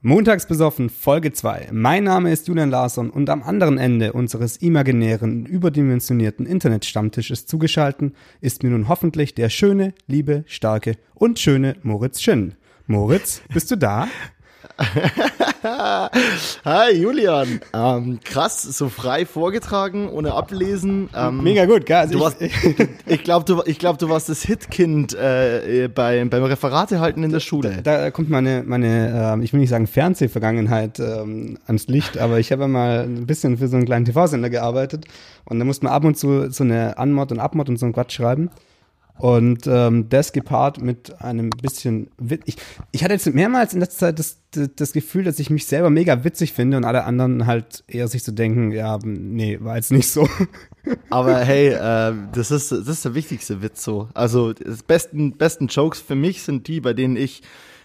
Montags besoffen, Folge 2. Mein Name ist Julian Larsson und am anderen Ende unseres imaginären, überdimensionierten Internetstammtisches zugeschalten ist mir nun hoffentlich der schöne, liebe, starke und schöne Moritz Schinn. Moritz, bist du da? Hi Julian, ähm, krass, so frei vorgetragen, ohne ablesen. Ähm, Mega gut, gell? Also du warst, ich glaube, du, ich glaub, du warst das Hitkind äh, beim, beim Referate halten in der Schule. Da, da kommt meine, meine äh, ich will nicht sagen Fernsehvergangenheit ähm, ans Licht, aber ich habe ja mal ein bisschen für so einen kleinen TV-Sender gearbeitet und da musste man ab und zu so eine Anmod und Abmod und so einen Quatsch schreiben. Und ähm, das gepaart mit einem bisschen Witz. Ich, ich hatte jetzt mehrmals in letzter Zeit das, das, Gefühl, dass ich mich selber mega witzig finde und alle anderen halt eher sich so denken, ja, nee, war jetzt nicht so. Aber hey, äh, das, ist, das ist der wichtigste Witz so. Also, das besten, besten Jokes für mich sind die, bei denen ich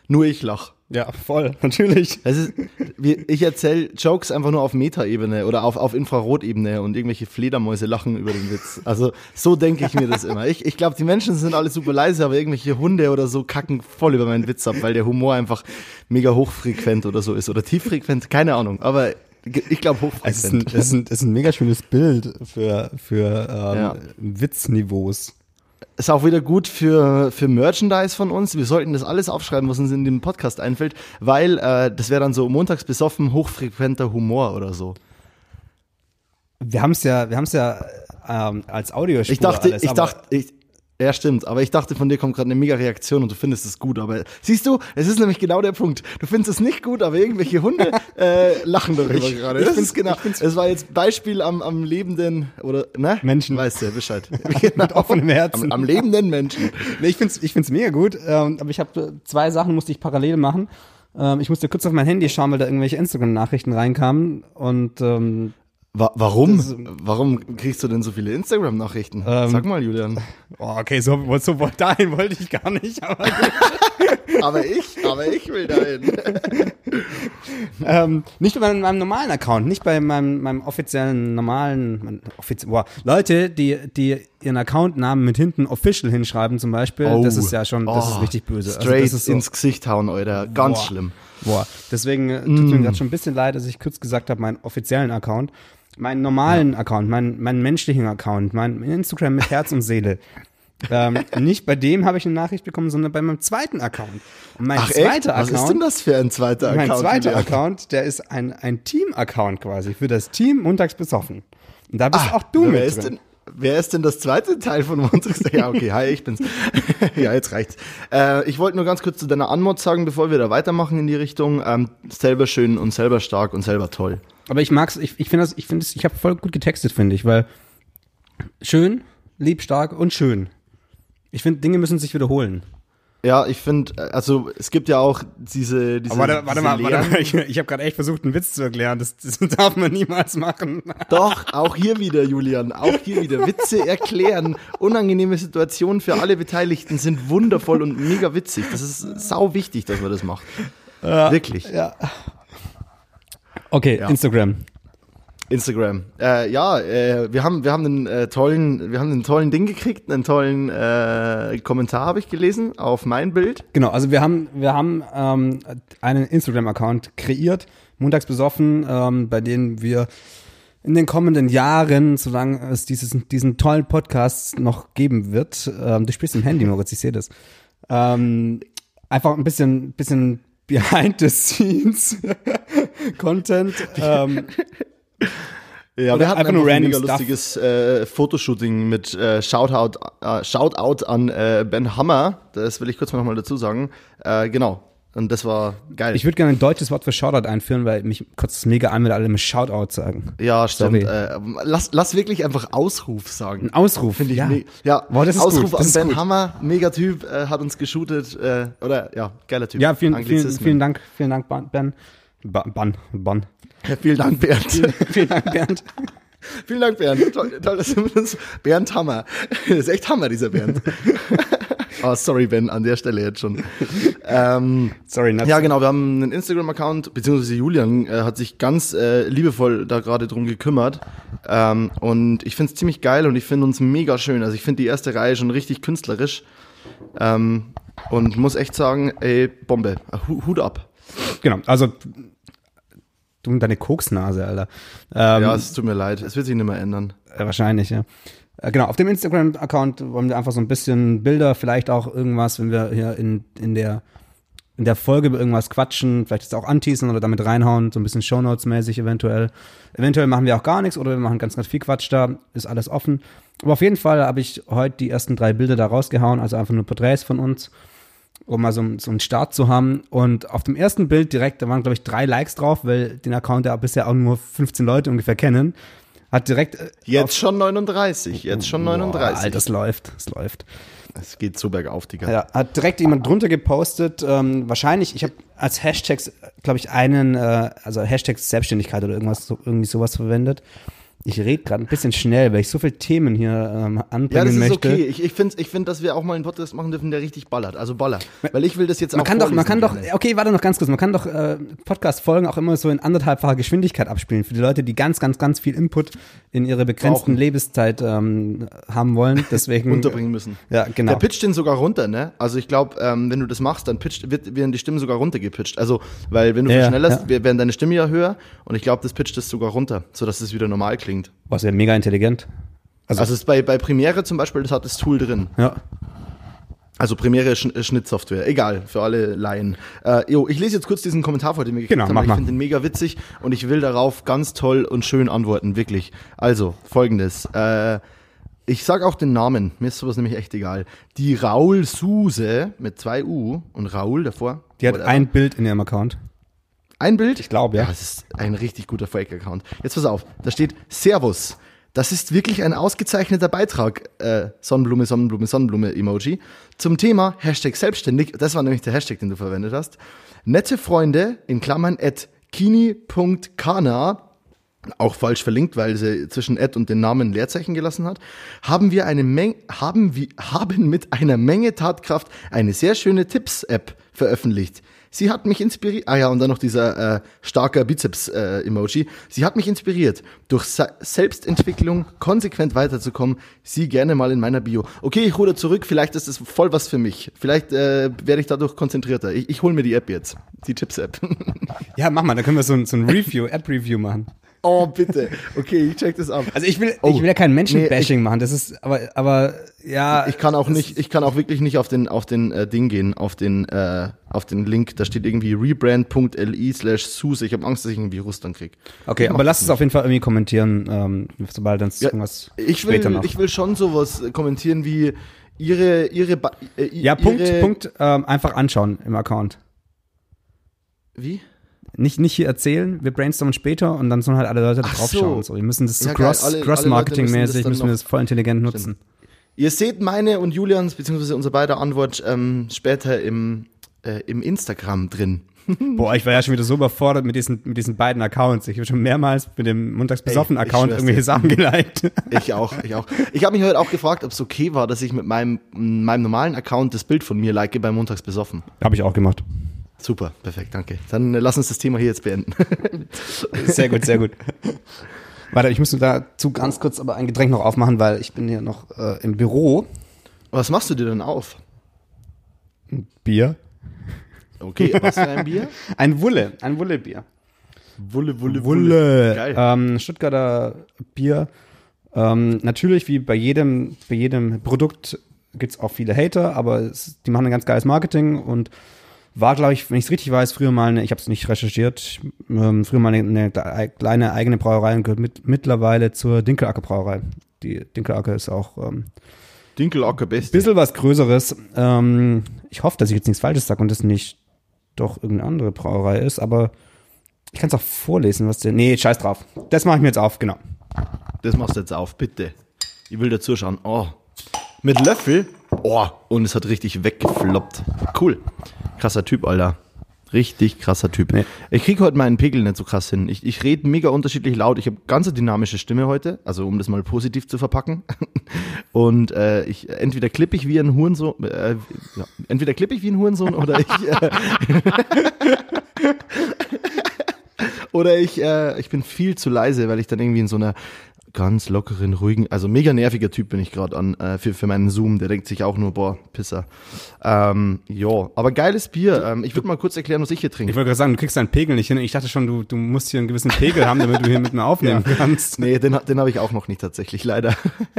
nur ich lach. Ja, voll, natürlich. Ist, ich erzähle Jokes einfach nur auf Metaebene oder auf, auf Infrarotebene und irgendwelche Fledermäuse lachen über den Witz. Also so denke ich mir das immer. Ich, ich glaube, die Menschen sind alle super leise, aber irgendwelche Hunde oder so kacken voll über meinen Witz ab, weil der Humor einfach mega hochfrequent oder so ist oder tieffrequent, keine Ahnung. Aber ich glaube hochfrequent. Es ist, ein, es, ist ein, es ist ein mega schönes Bild für, für ähm, ja. Witzniveaus ist auch wieder gut für, für Merchandise von uns. Wir sollten das alles aufschreiben, was uns in den Podcast einfällt, weil äh, das wäre dann so montags besoffen, hochfrequenter Humor oder so. Wir haben es ja, wir haben es ja ähm, als Audiospur Ich dachte, alles, ich dachte, ich, ja, stimmt. Aber ich dachte, von dir kommt gerade eine mega Reaktion und du findest es gut. Aber siehst du, es ist nämlich genau der Punkt. Du findest es nicht gut, aber irgendwelche Hunde äh, lachen darüber ich, gerade. Ich finde genau. Es war jetzt Beispiel am, am lebenden oder ne? Menschen. Weißt du Bescheid. Mit offenem Herzen. Am, am lebenden Menschen. Nee, ich finde es ich find's mega gut. Ähm, aber ich habe zwei Sachen musste ich parallel machen. Ähm, ich musste kurz auf mein Handy schauen, weil da irgendwelche Instagram-Nachrichten reinkamen. Und ähm, Wa warum? Das, warum kriegst du denn so viele Instagram-Nachrichten? Ähm, Sag mal, Julian. Oh, okay, so, so dahin wollte ich gar nicht. Aber, aber ich, aber ich will dahin. ähm, nicht bei meinem, normalen Account, nicht bei meinem, meinem offiziellen normalen, offizie boah, Leute, die, die ihren Accountnamen mit hinten official hinschreiben zum Beispiel, oh, das ist ja schon, das oh, ist richtig böse. Also straight also so, ins Gesicht hauen, Alter. Ganz boah, schlimm. Boah, deswegen äh, tut mm. mir gerade schon ein bisschen leid, dass ich kurz gesagt habe, meinen offiziellen Account meinen normalen ja. Account, meinen, meinen menschlichen Account, mein Instagram mit Herz und Seele. ähm, nicht bei dem habe ich eine Nachricht bekommen, sondern bei meinem zweiten Account. Und mein Ach, zweiter Account. Was ist denn das für ein zweiter Account? Mein zweiter Account, der ist ein, ein Team-Account quasi für das Team montags besoffen. Und da bist Ach, auch du mit drin. Denn, wer ist denn das zweite Teil von montags? ja, okay, hi, ich bin's. ja, jetzt reicht's. Äh, ich wollte nur ganz kurz zu deiner Anmod sagen, bevor wir da weitermachen in die Richtung. Ähm, selber schön und selber stark und selber toll. Aber ich mag's, ich, ich finde das, ich finde es, ich habe voll gut getextet, finde ich, weil schön, lieb, stark und schön. Ich finde, Dinge müssen sich wiederholen. Ja, ich finde, also es gibt ja auch diese. diese Aber warte, warte diese mal, warte mal, ich, ich habe gerade echt versucht, einen Witz zu erklären. Das, das darf man niemals machen. Doch, auch hier wieder, Julian, auch hier wieder. Witze erklären. Unangenehme Situationen für alle Beteiligten sind wundervoll und mega witzig. Das ist sau wichtig, dass man das macht. Ja, Wirklich. Ja. Okay, ja. Instagram. Instagram. Äh, ja, äh, wir haben wir haben einen äh, tollen wir haben einen tollen Ding gekriegt, einen tollen äh, Kommentar habe ich gelesen auf mein Bild. Genau, also wir haben wir haben ähm, einen Instagram Account kreiert, montags besoffen, ähm, bei denen wir in den kommenden Jahren, solange es dieses, diesen tollen Podcast noch geben wird, ähm, du spielst im Handy, Moritz, ich sehe das, ähm, einfach ein bisschen, bisschen behind the scenes Content. Ähm, ja, wir hatten einfach nur ein mega lustiges äh, Fotoshooting mit äh, Shoutout, äh, Shoutout an äh, Ben Hammer. Das will ich kurz mal nochmal dazu sagen. Äh, genau. Und das war geil. Ich würde gerne ein deutsches Wort für Shoutout einführen, weil mich kurz das mega an, wenn alle mit Shoutout sagen. Ja, stimmt. Äh, lass, lass wirklich einfach Ausruf sagen. Ein Ausruf, finde ich. Ja, ja Boah, das ist Ausruf gut. An Ben Hammer, mega Typ, hat uns geshootet. Oder ja, geiler Typ. Ja, vielen, vielen, vielen Dank, vielen Dank, Ben. Ban, Ban. Ja, vielen Dank, Bernd. vielen Dank, Bernd. vielen Dank, Bernd. Toll, toll dass du uns, Bernd Hammer. Das ist echt Hammer, dieser Bernd. Oh, sorry, Ben, an der Stelle jetzt schon. ähm, sorry, Nuts. Ja, genau, wir haben einen Instagram-Account, beziehungsweise Julian äh, hat sich ganz äh, liebevoll da gerade drum gekümmert. Ähm, und ich finde es ziemlich geil und ich finde uns mega schön. Also ich finde die erste Reihe schon richtig künstlerisch. Ähm, Und muss echt sagen, ey, Bombe. Hut ab. Genau, also du und deine Koksnase, Alter. Ähm, ja, es tut mir leid. Es wird sich nicht mehr ändern. Wahrscheinlich, ja. Äh, genau, auf dem Instagram-Account wollen wir einfach so ein bisschen Bilder, vielleicht auch irgendwas, wenn wir hier in, in der in der Folge über irgendwas quatschen, vielleicht ist auch anteasen oder damit reinhauen, so ein bisschen Shownotes-mäßig eventuell. Eventuell machen wir auch gar nichts oder wir machen ganz, ganz viel Quatsch da, ist alles offen. Aber auf jeden Fall habe ich heute die ersten drei Bilder da rausgehauen, also einfach nur Porträts von uns, um mal so, so einen Start zu haben. Und auf dem ersten Bild direkt, da waren glaube ich drei Likes drauf, weil den Account ja bisher auch nur 15 Leute ungefähr kennen. Hat direkt. Äh, jetzt schon 39, jetzt schon 39. Boah, Alter, das läuft, das läuft. Es geht so bergauf, Digga. Ja, hat direkt jemand drunter gepostet. Ähm, wahrscheinlich, ich habe als Hashtags, glaube ich, einen, äh, also Hashtags Selbstständigkeit oder irgendwas, so, irgendwie sowas verwendet. Ich rede gerade ein bisschen schnell, weil ich so viele Themen hier ähm, anbringen möchte. Ja, das ist möchte. okay. Ich, ich finde, ich find, dass wir auch mal einen Podcast machen dürfen, der richtig ballert. Also baller. Weil ich will das jetzt man auch kann doch, Man kann gerne. doch, okay, warte noch ganz kurz. Man kann doch äh, Podcast-Folgen auch immer so in anderthalbfacher Geschwindigkeit abspielen. Für die Leute, die ganz, ganz, ganz viel Input in ihre begrenzten Brauchen. Lebenszeit ähm, haben wollen. Deswegen. Unterbringen müssen. Ja, genau. Der pitcht den sogar runter, ne? Also ich glaube, ähm, wenn du das machst, dann pitcht, wird, werden die Stimmen sogar runtergepitcht. Also, weil wenn du ja, schneller ja. werden deine Stimmen ja höher und ich glaube, das pitcht es sogar runter, sodass es wieder normal klingt. Was ja mega intelligent. Also, also ist bei, bei Premiere zum Beispiel, das hat das Tool drin. Ja. Also Premiere Sch Schnittsoftware, egal, für alle Laien. Äh, jo, ich lese jetzt kurz diesen Kommentar vor, den wir gekriegt genau, haben. Ich finde den mega witzig und ich will darauf ganz toll und schön antworten, wirklich. Also, folgendes. Äh, ich sag auch den Namen, mir ist sowas nämlich echt egal. Die Raul Suse mit zwei U und Raul davor. Die hat ein Bild in ihrem Account. Ein Bild? Ich glaube, ja. Das ist ein richtig guter Fake-Account. Jetzt pass auf, da steht Servus. Das ist wirklich ein ausgezeichneter Beitrag, äh, Sonnenblume, Sonnenblume, Sonnenblume-Emoji, zum Thema Hashtag selbstständig. Das war nämlich der Hashtag, den du verwendet hast. Nette Freunde, in Klammern, at kini.kana, auch falsch verlinkt, weil sie zwischen Ad und den Namen Leerzeichen gelassen hat, haben wir eine Menge, haben wir, haben mit einer Menge Tatkraft eine sehr schöne Tipps-App veröffentlicht. Sie hat mich inspiriert. Ah ja, und dann noch dieser äh, starker Bizeps-Emoji. Äh, Sie hat mich inspiriert, durch Sa Selbstentwicklung konsequent weiterzukommen. Sie gerne mal in meiner Bio. Okay, ich ruder zurück. Vielleicht ist das voll was für mich. Vielleicht äh, werde ich dadurch konzentrierter. Ich, ich hole mir die App jetzt. Die Tipps-App. ja, mach mal. Da können wir so ein, so ein Review, App-Review machen. Oh, bitte. Okay, ich check das ab. Also ich will, oh. ich will ja kein Menschenbashing nee, machen. Das ist, aber, aber ja. Ich kann auch nicht, ich kann auch wirklich nicht auf den, auf den äh, Ding gehen, auf den, äh, auf den Link. Da steht irgendwie rebrand.li slash Suse. Ich habe Angst, dass ich Virus dann krieg. Okay, aber lass es auf jeden Fall irgendwie kommentieren, ähm, sobald dann ja, irgendwas ich will, noch. Ich will schon sowas kommentieren wie ihre, ihre, äh, Ja, Punkt, ihre Punkt, ähm, einfach anschauen im Account. Wie? Nicht, nicht hier erzählen, wir brainstormen später und dann sollen halt alle Leute Ach draufschauen. So. Wir müssen das so ja, cross, Cross-Marketing-mäßig, müssen, müssen wir das voll intelligent nutzen. Ihr seht meine und Julians, beziehungsweise unser beider Antwort ähm, später im, äh, im Instagram drin. Boah, ich war ja schon wieder so überfordert mit diesen, mit diesen beiden Accounts. Ich habe schon mehrmals mit dem Montagsbesoffen-Account irgendwelche Sachen geliked. Ich auch, ich auch. Ich habe mich heute auch gefragt, ob es okay war, dass ich mit meinem, meinem normalen Account das Bild von mir like bei Montagsbesoffen. Habe ich auch gemacht. Super, perfekt, danke. Dann äh, lass uns das Thema hier jetzt beenden. sehr gut, sehr gut. Warte, ich muss dazu ganz kurz aber ein Getränk noch aufmachen, weil ich bin hier noch äh, im Büro. Was machst du dir denn auf? Ein Bier. Okay, was für ein Bier? ein Wulle, ein Wulle-Bier. Wulle, Wulle, Wulle. Wulle. Geil. Ähm, Stuttgarter Bier. Ähm, natürlich, wie bei jedem, bei jedem Produkt gibt es auch viele Hater, aber es, die machen ein ganz geiles Marketing und war, glaube ich, wenn ich es richtig weiß, früher mal eine, ich habe es nicht recherchiert, ähm, früher mal eine, eine, kleine eigene Brauerei und gehört mit, mittlerweile zur Dinkelacker Brauerei. Die Dinkelacker ist auch ähm, Dinkelacker best. Bisschen was Größeres. Ähm, ich hoffe, dass ich jetzt nichts Falsches sage und das nicht doch irgendeine andere Brauerei ist, aber ich kann es auch vorlesen, was der. Nee, scheiß drauf. Das mache ich mir jetzt auf, genau. Das machst du jetzt auf, bitte. Ich will dazu schauen. Oh. Mit Löffel? Oh, und es hat richtig weggefloppt. Cool. Krasser Typ, Alter. Richtig krasser Typ. Nee. Ich kriege heute meinen Pegel nicht so krass hin. Ich, ich rede mega unterschiedlich laut. Ich habe ganz dynamische Stimme heute, also um das mal positiv zu verpacken. Und äh, ich entweder klippe ich wie ein Hurensohn, äh, ja, entweder klippe ich wie ein Hurensohn oder ich äh, oder ich äh, ich bin viel zu leise, weil ich dann irgendwie in so einer ganz lockeren, ruhigen, also mega nerviger Typ bin ich gerade an äh, für, für meinen Zoom. Der denkt sich auch nur, boah, Pisser. Ähm, ja, aber geiles Bier. Ähm, ich würde mal kurz erklären, was ich hier trinke. Ich wollte gerade sagen, du kriegst deinen Pegel nicht hin. Ich dachte schon, du, du musst hier einen gewissen Pegel haben, damit du hier mit mir aufnehmen kannst. Nee, den, den habe ich auch noch nicht tatsächlich, leider.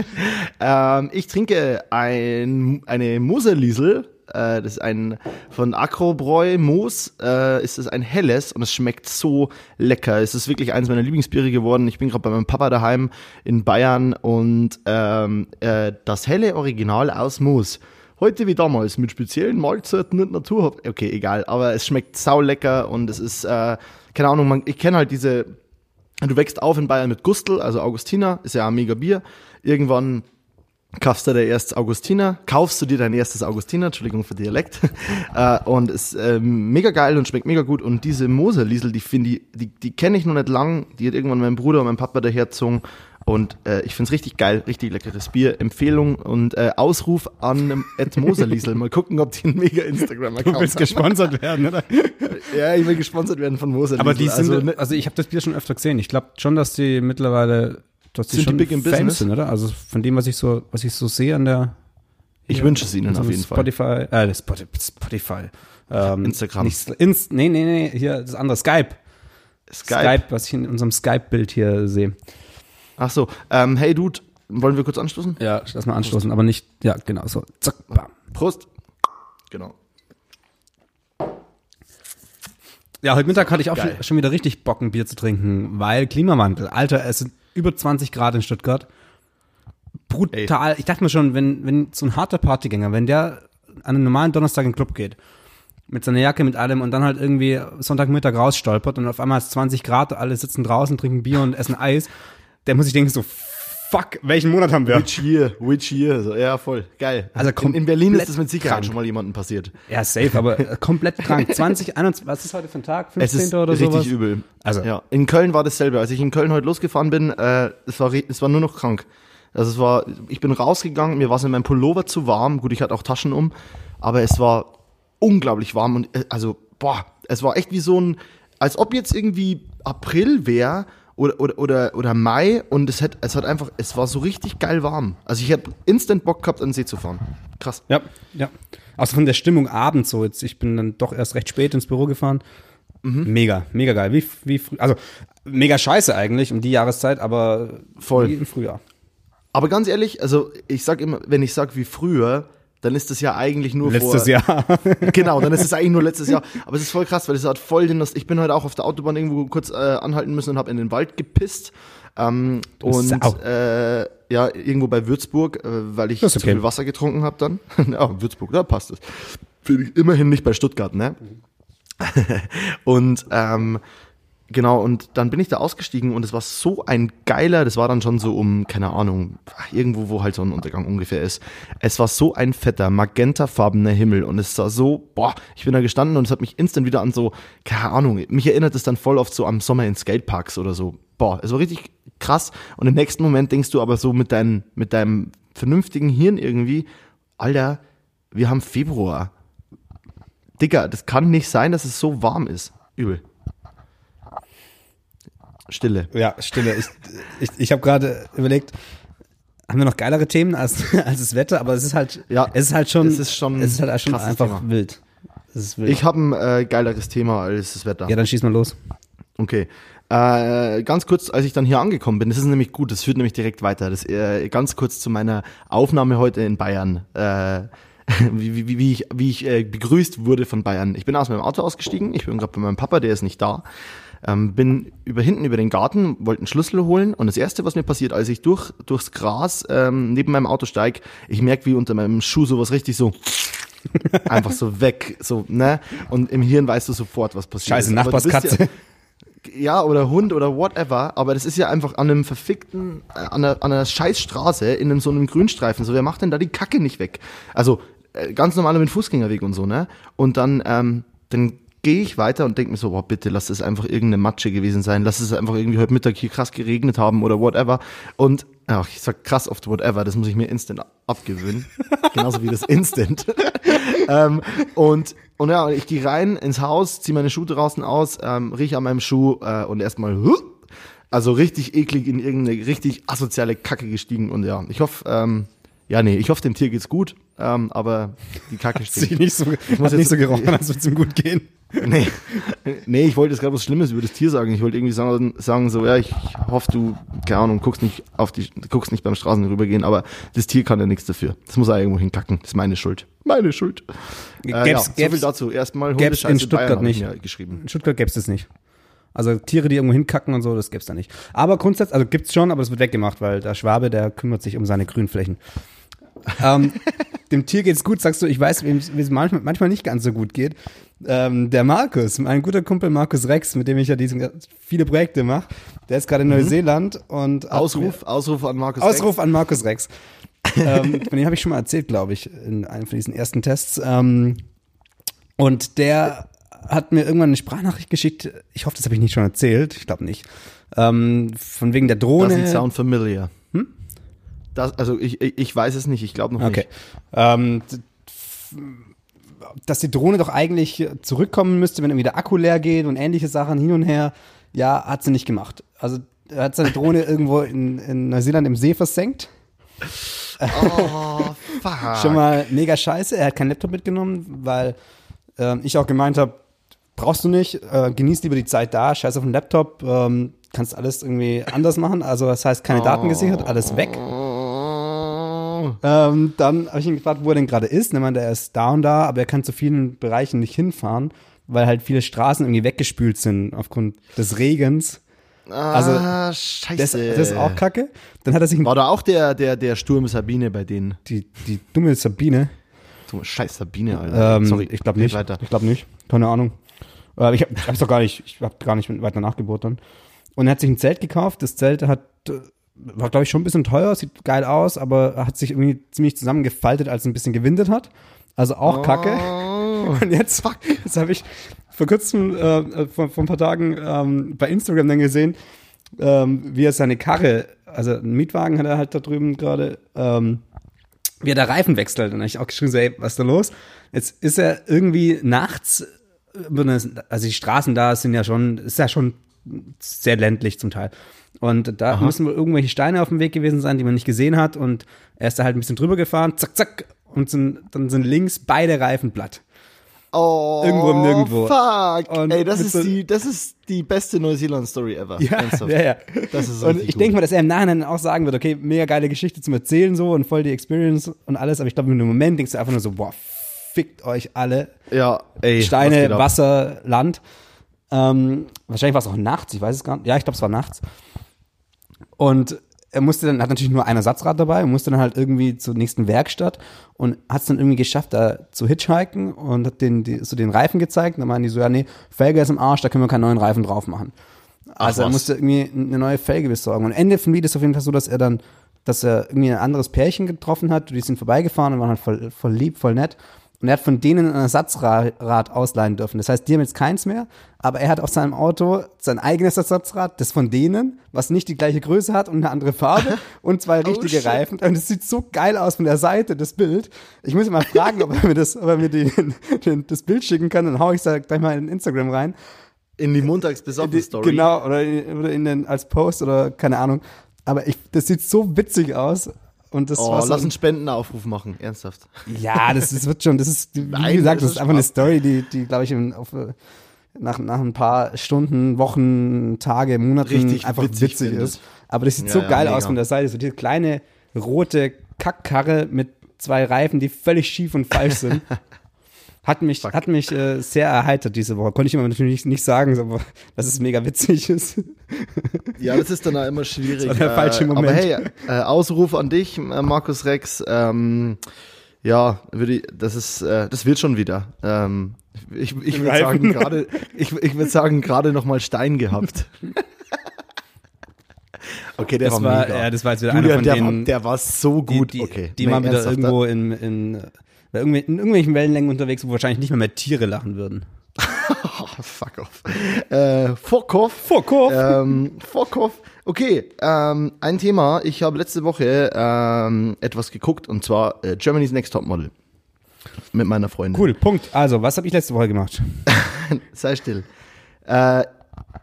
ähm, ich trinke ein, eine Moserliesel. Äh, das ist ein von Akrobräu Moos. Äh, ist es ein helles und es schmeckt so lecker. Es ist wirklich eines meiner Lieblingsbiere geworden. Ich bin gerade bei meinem Papa daheim in Bayern und ähm, äh, das helle Original aus Moos. Heute wie damals mit speziellen Mahlzeiten und Natur. Okay, egal, aber es schmeckt sau lecker und es ist, äh, keine Ahnung, man, ich kenne halt diese Du wächst auf in Bayern mit Gustl, also Augustiner, ist ja ein mega Bier. Irgendwann kaufst du dir erst Augustiner, kaufst du dir dein erstes Augustiner, Entschuldigung für Dialekt, äh, und ist ähm, mega geil und schmeckt mega gut. Und diese Moserliesel, die finde ich, die, die kenne ich noch nicht lang, die hat irgendwann mein Bruder und mein Papa daherzogen und äh, ich finde es richtig geil, richtig leckeres Bier. Empfehlung und äh, Ausruf an ähm, Ed Moserliesel. Mal gucken, ob die einen mega Instagram-Account Du willst gesponsert werden, oder? Ja, ich will gesponsert werden von Moserliesel. Aber die sind, also, also, ne, ich habe das Bier schon öfter gesehen. Ich glaube schon, dass die mittlerweile, dass die Sind die schon big in Fans business? sind, oder? Also von dem, was ich so, was ich so sehe an der ich wünsche es ihnen Also auf jeden Fall. Spotify, äh, Spotify, Spotify. Ähm, Instagram. Nicht, Inst, nee, nee, nee, hier das andere, Skype. Skype. was ich in unserem Skype-Bild hier sehe. Ach so, ähm, hey Dude, wollen wir kurz anstoßen? Ja, lass mal anstoßen, aber nicht, ja, genau, so, zack, bam. Prost. Genau. Ja, heute Mittag hatte ich auch schon, schon wieder richtig Bock, ein Bier zu trinken, weil Klimawandel. Alter, es sind über 20 Grad in Stuttgart. Brutal. Ich dachte mir schon, wenn, wenn so ein harter Partygänger, wenn der an einem normalen Donnerstag in den Club geht, mit seiner Jacke, mit allem und dann halt irgendwie Sonntagmittag rausstolpert und auf einmal ist 20 Grad, alle sitzen draußen, trinken Bier und essen Eis, der muss sich denken so, fuck, welchen Monat haben wir? Which year? Which year? So, ja, voll. Geil. Also in, in Berlin ist das mit Sicherheit krank. schon mal jemandem passiert. Ja, safe, aber äh, komplett krank. 20, 21, was ist heute für ein Tag? 15. Es ist oder richtig sowas? übel. Also- ja. In Köln war dasselbe. Als ich in Köln heute losgefahren bin, äh, es, war, es war nur noch krank. Also es war, ich bin rausgegangen, mir war es in meinem Pullover zu warm. Gut, ich hatte auch Taschen um, aber es war unglaublich warm und äh, also, boah, es war echt wie so ein, als ob jetzt irgendwie April wäre oder, oder, oder, oder Mai und es hat, es hat einfach, es war so richtig geil warm. Also ich habe instant Bock gehabt, an den See zu fahren. Krass. Ja, ja. Außer von der Stimmung abends so. Jetzt, ich bin dann doch erst recht spät ins Büro gefahren. Mhm. Mega, mega geil. Wie, wie früh, also mega scheiße eigentlich um die Jahreszeit, aber Voll. wie im Frühjahr. Aber ganz ehrlich, also ich sag immer, wenn ich sag wie früher, dann ist das ja eigentlich nur Letztes vor, Jahr. Genau, dann ist es eigentlich nur letztes Jahr. Aber es ist voll krass, weil es hat voll den, ich bin heute auch auf der Autobahn irgendwo kurz äh, anhalten müssen und habe in den Wald gepisst. Ähm, und äh, ja, irgendwo bei Würzburg, äh, weil ich ist zu okay. viel Wasser getrunken habe dann. ja, Würzburg, da passt es. Immerhin nicht bei Stuttgart, ne? und ähm, genau, und dann bin ich da ausgestiegen und es war so ein geiler, das war dann schon so um, keine Ahnung, irgendwo, wo halt so ein Untergang ungefähr ist. Es war so ein fetter, magentafarbener Himmel und es war so, boah, ich bin da gestanden und es hat mich instant wieder an so, keine Ahnung, mich erinnert es dann voll oft so am Sommer in Skateparks oder so. Boah, es war richtig krass und im nächsten Moment denkst du aber so mit, dein, mit deinem vernünftigen Hirn irgendwie, Alter, wir haben Februar. Digga, das kann nicht sein, dass es so warm ist. Übel. Stille. Ja, Stille. Ich, ich, ich habe gerade überlegt, haben wir noch geilere Themen als, als das Wetter, aber es ist halt, Ja, es ist halt schon, es ist schon es ist halt schon einfach Thema. wild. Wild. Ich habe ein äh, geileres Thema als das Wetter. ja, dann schieß mal los. Okay. Äh, ganz kurz, als ich dann hier angekommen bin, das ist nämlich gut, das führt nämlich direkt weiter. Das, äh, ganz kurz zu meiner Aufnahme heute in Bayern. Äh, wie, wie, wie ich, wie ich äh, begrüßt wurde von Bayern. Ich bin aus meinem Auto ausgestiegen, ich bin gerade bei meinem Papa, der ist nicht da. Ähm, bin über hinten über den Garten, wollte einen Schlüssel holen und das erste, was mir passiert, als ich durch, durchs Gras ähm, neben meinem Auto steig, ich merke, wie unter meinem Schuh sowas richtig so einfach so weg, so, ne? Und im Hirn weißt du sofort, was passiert. Scheiße, ist. Nachbarskatze. ja, oder Hund oder whatever, aber das ist ja einfach an einem verfickten, äh, an einer, an einer Scheißstraße in einem, so einem Grünstreifen. So, wer macht denn da die Kacke nicht weg? Also äh, ganz normal mit Fußgängerweg und so, ne? Und dann, ähm, dann gehe ich weiter und denke mir so, boah, bitte, lass es einfach irgendeine Matsche gewesen sein, lass es einfach irgendwie heute Mittag hier krass geregnet haben oder whatever. Und ach, ich sag krass oft whatever, das muss ich mir instant abgewöhnen. Genauso wie das Instant. ähm, und, und ja, ich gehe rein ins Haus, ziehe meine Schuhe draußen aus, ähm, rieche an meinem Schuh äh, und erstmal huh, Also richtig eklig in irgendeine richtig asoziale Kacke gestiegen und ja, ich hoffe, ähm, ja, nee, ich hoffe, dem Tier geht's gut, ähm, aber die Kacke stinkt. nicht so, muss hat nicht jetzt- so gerochen, als würde es ihm gut gehen. nee, nee, ich wollte jetzt gerade was Schlimmes über das Tier sagen. Ich wollte irgendwie sagen, sagen so, ja, ich hoffe, du, keine Ahnung, guckst nicht auf die, guckst nicht beim Straßen rübergehen, aber das Tier kann ja nichts dafür. Das muss er irgendwo hinkacken. Das ist meine Schuld. Meine Schuld. Äh, ja, Gäb's- so gäb's- viel dazu. Erstmal gäb's in Stuttgart Bayern nicht. geschrieben. In Stuttgart gäbe es das nicht. Also Tiere, die irgendwo hinkacken und so, das gäbe es da nicht. Aber grundsätzlich, also gibt's schon, aber es wird weggemacht, weil der Schwabe, der kümmert sich um seine Grünflächen. ähm, dem Tier geht's gut, sagst du, ich weiß, wem es manchmal, manchmal nicht ganz so gut geht. Ähm, der Markus, mein guter Kumpel Markus Rex, mit dem ich ja diese viele Projekte mache, der ist gerade in Neuseeland und Ausruf, Ausruf an Markus. Ausruf an Markus Rex. ähm, von dem habe ich schon mal erzählt, glaube ich, in einem von diesen ersten Tests. Ähm, und der hat mir irgendwann eine Sprachnachricht geschickt. Ich hoffe, das habe ich nicht schon erzählt. Ich glaube nicht. Ähm, von wegen der Drohne. Doesn't sound familiar. Hm? Das, also ich, ich, ich weiß es nicht, ich glaube noch Okay. nicht. Ähm, dass die Drohne doch eigentlich zurückkommen müsste, wenn irgendwie der Akku leer geht und ähnliche Sachen hin und her. Ja, hat sie nicht gemacht. Also er hat seine Drohne irgendwo in, in Neuseeland im See versenkt. Oh, fuck. Schon mal mega scheiße. Er hat keinen Laptop mitgenommen, weil ähm, ich auch gemeint habe, brauchst du nicht, äh, genieß lieber die Zeit da, scheiß auf den Laptop, ähm, kannst alles irgendwie anders machen. Also das heißt, keine Daten gesichert, alles weg. Oh. Ähm, dann habe ich ihn gefragt, wo er denn gerade ist. Er meinte, er ist da und da, aber er kann zu vielen Bereichen nicht hinfahren, weil halt viele Straßen irgendwie weggespült sind aufgrund des Regens. Also, ah, scheiße. Das, das ist auch kacke. Dann hat er sich War da auch der, der, der Sturm Sabine bei denen? die, die dumme Sabine, So, Scheiß Sabine, Alter. Ähm, Sorry, ich glaube nicht. Weiter. Ich glaube nicht. Keine Ahnung. Äh, ich habe hab's doch gar nicht, ich habe gar nicht weiter nachgebohrt dann. Und er hat sich ein Zelt gekauft. Das Zelt hat, äh, war glaube ich schon ein bisschen teuer, sieht geil aus, aber hat sich irgendwie ziemlich zusammengefaltet, als es ein bisschen gewindet hat. Also auch kacke. Oh. Und jetzt, jetzt habe ich vor kurzem, äh, vor, vor ein paar Tagen ähm, bei Instagram dann gesehen, ähm, wie er seine Karre, also einen Mietwagen hat er halt da drüben gerade, ähm, wie er da Reifen wechselt. Und dann hab ich auch geschrieben, so, ey, was ist da los? Jetzt ist er irgendwie nachts, äh, also die Straßen da sind ja schon, ist ja schon sehr ländlich zum Teil. Und da müssen wohl irgendwelche Steine auf dem Weg gewesen sein, die man nicht gesehen hat. Und er ist da halt ein bisschen drüber gefahren, zack, zack. Und sind, dann sind links beide Reifen platt. Oh, Irgendwo im Nirgendwo. Fuck. Und Ey, das ist so- die, das ist die beste Neuseeland-Story ever. Ja, Ernsthaft. ja, ja. Das ist und ich denke mal, dass er im Nachhinein auch sagen wird, okay, mega geile Geschichte zum Erzählen so und voll die Experience und alles, aber ich glaube, in dem Moment denkst du einfach nur so, boah, fickt euch alle. Ja, ey. Steine? Wasser, Land. Ähm, wahrscheinlich war es auch nachts, ich weiß es gar nicht. Ja, ich glaube, es war nachts. Und er musste dann, hat natürlich nur ein Ersatzrad dabei und musste dann halt irgendwie zur nächsten Werkstatt und hat es dann irgendwie geschafft, da zu hitchhiken und hat den, die, so den Reifen gezeigt. Und dann meinen die so, ja, nee, Felge ist im Arsch, da können wir keinen neuen Reifen drauf machen. Also er was. musste irgendwie eine neue Felge besorgen. Und Ende vom Lied ist auf jeden Fall so, dass er dann, dass er irgendwie ein anderes Pärchen getroffen hat, die sind vorbeigefahren und waren halt voll, voll lieb, voll nett. Und er hat von denen ein Ersatzrad ausleihen dürfen. Das heißt, die haben jetzt keins mehr, aber er hat auf seinem Auto sein eigenes Ersatzrad, das von denen, was nicht die gleiche Größe hat und eine andere Farbe und zwei richtige shit. Reifen. Und es sieht so geil aus von der Seite, das Bild. Ich muss ihn mal fragen, ob er mir das, ob er mir den, den, das Bild schicken kann, dann hau ich es gleich mal in Instagram rein. In die Montagsbesoffen-Story. Genau, oder, in, oder in den, als Post oder keine Ahnung. Aber ich, das sieht so witzig aus. Und das Oh, war so, lass einen Spendenaufruf machen, ernsthaft. Ja, das, das wird schon, das ist, wie Nein, gesagt, das ist einfach eine. Story, die, die glaube ich, in, auf, nach, nach ein paar Stunden, Wochen, Tage, Monaten Richtig einfach witzig witzig, ist. Aber das sieht Ja, so ja, geil mega. aus von der Seite. So diese kleine rote Kackkarre mit zwei Reifen, die völlig schief und falsch sind. Hat mich, hat mich äh, sehr erheitert diese Woche. Konnte ich immer natürlich nicht, nicht sagen, aber dass es mega witzig ist. Ja, das ist dann auch immer schwierig. Das war der falsche Moment. Aber hey, äh, Ausruf an dich, äh, Markus Rex. Ähm, ja, würde ich, das ist, äh, das wird schon wieder. Ähm, ich ich würde sagen, gerade, ich, ich würde sagen, gerade noch mal Stein gehabt. okay, der Das war, war, ja, das war jetzt wieder Julian, einer von der, denen. war, der war so gut. Die, die, okay. die waren wieder irgendwo in, in, in irgendwelchen Wellenlängen unterwegs, wo wahrscheinlich nicht mehr mehr Tiere lachen würden. Oh, fuck off. Äh, fuck off. Fuck off. Ähm, off. Okay, ähm, ein Thema. Ich habe letzte Woche ähm, etwas geguckt und zwar äh, Germany's Next Top Model. Mit meiner Freundin. Cool, Punkt. Also, was habe ich letzte Woche gemacht? Sei still. Äh,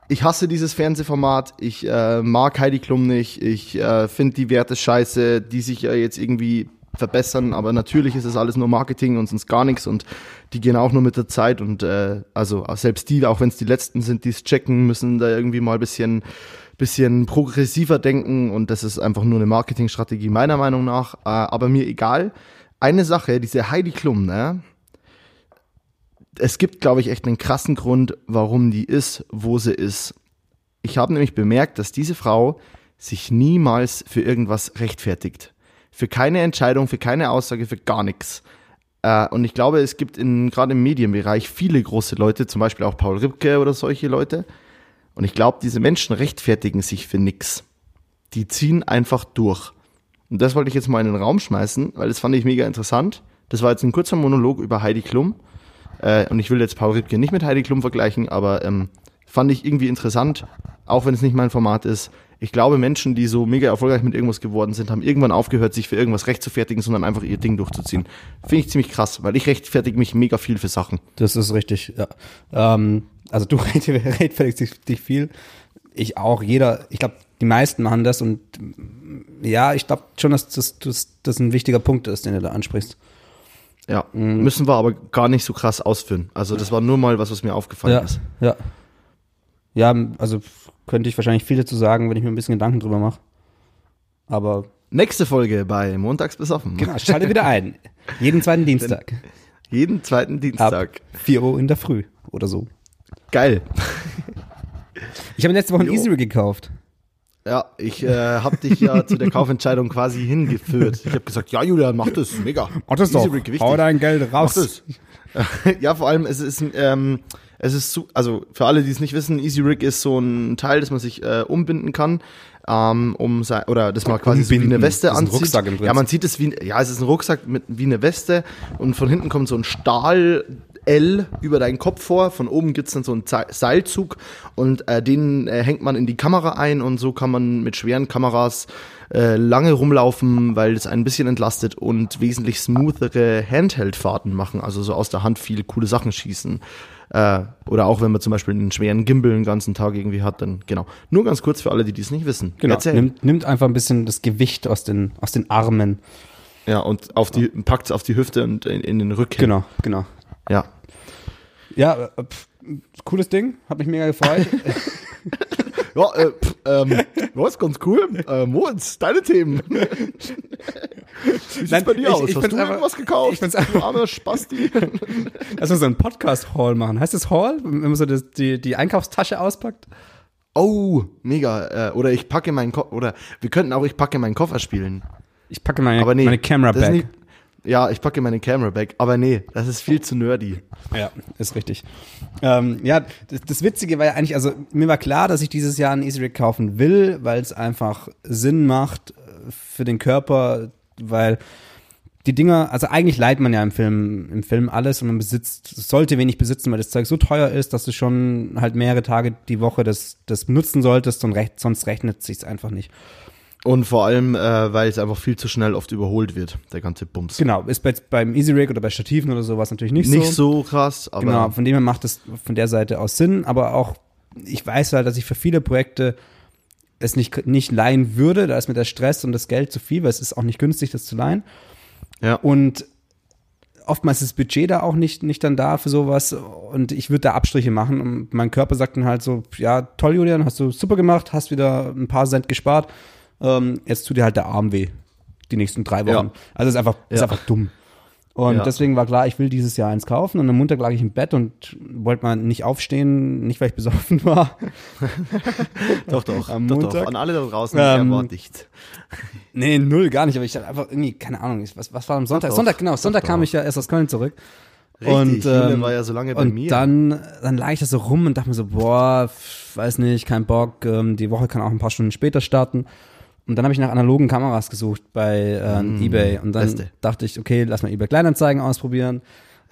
ich hasse dieses Fernsehformat. Ich äh, mag Heidi Klum nicht. Ich äh, finde die Werte scheiße, die sich ja jetzt irgendwie verbessern. Aber natürlich ist es alles nur Marketing und sonst gar nichts. Und die gehen auch nur mit der Zeit. Und äh, also selbst die, auch wenn es die Letzten sind, die es checken, müssen da irgendwie mal bisschen, bisschen progressiver denken. Und das ist einfach nur eine Marketingstrategie meiner Meinung nach. Äh, aber mir egal. Eine Sache, diese Heidi Klum, ne? es gibt, glaube ich, echt einen krassen Grund, warum die ist, wo sie ist. Ich habe nämlich bemerkt, dass diese Frau sich niemals für irgendwas rechtfertigt. Für keine Entscheidung, für keine Aussage, für gar nichts. Äh, und ich glaube, es gibt gerade im Medienbereich viele große Leute, zum Beispiel auch Paul Ripke oder solche Leute. Und ich glaube, diese Menschen rechtfertigen sich für nichts. Die ziehen einfach durch. Und das wollte ich jetzt mal in den Raum schmeißen, weil das fand ich mega interessant. Das war jetzt ein kurzer Monolog über Heidi Klum. Äh, und ich will jetzt Paul Ripke nicht mit Heidi Klum vergleichen, aber ähm, fand ich irgendwie interessant, auch wenn es nicht mein Format ist. Ich glaube, Menschen, die so mega erfolgreich mit irgendwas geworden sind, haben irgendwann aufgehört, sich für irgendwas rechtfertigen, sondern einfach ihr Ding durchzuziehen. Finde ich ziemlich krass, weil ich rechtfertige mich mega viel für Sachen. Das ist richtig, ja. Ähm, also du rechtfertigst dich viel. Ich auch, jeder, ich glaube, die meisten machen das und ja, ich glaube schon, dass das, das, das ein wichtiger Punkt ist, den du da ansprichst. Ja, mhm. müssen wir aber gar nicht so krass ausführen. Also das war nur mal was, was mir aufgefallen ja, ist. Ja. Ja, also könnte ich wahrscheinlich viel dazu sagen, wenn ich mir ein bisschen Gedanken drüber mache. Aber. Nächste Folge bei Montags besoffen. Genau, schalte wieder ein. Jeden zweiten Dienstag. jeden zweiten Dienstag. Ab 4 Uhr in der Früh oder so. Geil. Ich habe letzte Woche ein Easy gekauft. Ja, ich äh, habe dich ja zu der Kaufentscheidung quasi hingeführt. Ich habe gesagt, ja Julian, mach das, mega. Mach das doch, hau dein Geld raus. ja, vor allem, es ist, ähm, es ist, zu, also für alle, die es nicht wissen, Easy Rig ist so ein Teil, das man sich äh, umbinden kann, ähm, um sein, oder das man quasi so wie eine Weste anzieht. Ein Rucksack im Prinzip. Ja, man zieht es wie, ja, es ist ein Rucksack mit wie eine Weste und von hinten kommt so ein Stahl L über deinen Kopf vor. Von oben gibt's dann so einen Seilzug und äh, den äh, hängt man in die Kamera ein und so kann man mit schweren Kameras äh, lange rumlaufen, weil es ein bisschen entlastet und wesentlich smoothere Handheld-Fahrten machen, also so aus der Hand viele coole Sachen schießen. Äh, oder auch wenn man zum Beispiel einen schweren Gimbal den ganzen Tag irgendwie hat, dann genau. Nur ganz kurz für alle, die dies nicht wissen. Genau. Nimmt, nimmt einfach ein bisschen das Gewicht aus den, aus den Armen. Ja, und auf die, packt's auf die Hüfte und in, in den Rücken. Genau, genau. Ja. Ja, äh, pf, cooles Ding, hat mich mega gefreut. ja, äh, pf, ähm, was, ganz cool. Äh, Moritz, deine Themen. Wie sieht's Nein, bei dir ich, aus? Ich Hast du einfach, irgendwas gekauft? Ich find's einfach, du armer Spasti. Lass uns so einen Podcast-Haul machen. Heißt das Haul, wenn man so das, die, die Einkaufstasche auspackt? Oh, mega. Äh, oder ich packe meinen Koffer, oder wir könnten auch ich packe meinen Koffer spielen. Ich packe meine, nee, meine Camera-Bag. Ja, ich packe meine Camera back, aber nee, das ist viel zu nerdy. Ja, ist richtig. Ähm, ja, das, das, Witzige war ja eigentlich, also mir war klar, dass ich dieses Jahr ein Easy Rig kaufen will, weil es einfach Sinn macht äh, für den Körper, weil die Dinger, also eigentlich leiht man ja im Film, im Film alles und man besitzt, sollte wenig besitzen, weil das Zeug so teuer ist, dass du schon halt mehrere Tage die Woche das, das benutzen solltest und recht, sonst rechnet sich's einfach nicht. Und vor allem, äh, weil es einfach viel zu schnell oft überholt wird, der ganze Bums. Genau, ist bei, beim Easy Rig oder bei Stativen oder sowas natürlich nicht, nicht so. Nicht so krass, aber. Genau, von dem her macht es von der Seite aus Sinn, aber auch, ich weiß halt, dass ich für viele Projekte es nicht, nicht leihen würde, da ist mir der Stress und das Geld zu viel, weil es ist auch nicht günstig, das zu leihen. Ja. Und oftmals ist das Budget da auch nicht, nicht dann da für sowas und ich würde da Abstriche machen und mein Körper sagt dann halt so, ja, toll Julian, hast du super gemacht, hast wieder ein paar Cent gespart, ähm, jetzt tut dir halt der Arm weh. Die nächsten drei Wochen. Ja. Also ist einfach, ist einfach dumm. Und ja. deswegen war klar, ich will dieses Jahr eins kaufen. Und am Montag lag ich im Bett und wollte mal nicht aufstehen, nicht weil ich besoffen war. doch, doch. Am doch, Montag. Doch. An alle da draußen, ähm, war dicht. Nee, null, gar nicht. Aber ich hatte einfach irgendwie, keine Ahnung, was, was war am Sonntag? Doch, Sonntag, genau. Sonntag kam ich ja erst aus Köln zurück. Richtig, und, ähm, war ja so lange bei und mir. dann, dann lag ich da so rum und dachte mir so, boah, weiß nicht, kein Bock, ähm, die Woche kann auch ein paar Stunden später starten. Und dann habe ich nach analogen Kameras gesucht bei äh, mm, Ebay und dann Beste. dachte ich, okay, lass mal Ebay Kleinanzeigen ausprobieren.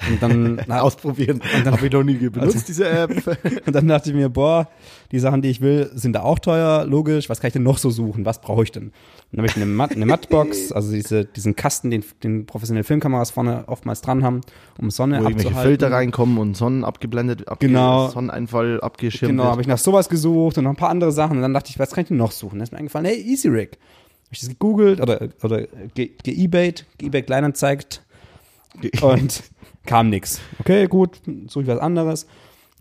Und dann ausprobieren. Und dann habe ich noch nie benutzt, also, diese App. und dann dachte ich mir, boah, die Sachen, die ich will, sind da auch teuer, logisch. Was kann ich denn noch so suchen? Was brauche ich denn? Dann habe ich eine, Mat eine Mattbox, also diese, diesen Kasten, den, den professionelle Filmkameras vorne oftmals dran haben, um Sonne Wo abzuhalten. Filter reinkommen und Sonnen abgeblendet, abge genau. Sonneneinfall abgeschirmt Genau, habe ich nach sowas gesucht und noch ein paar andere Sachen. Und dann dachte ich, was kann ich denn noch suchen? Dann ist mir eingefallen, hey, Easy Rig. Habe ich das gegoogelt oder, oder ge-ebayt, ge-eBay Kleinanzeigt und kam nix. Okay, gut, suche ich was anderes.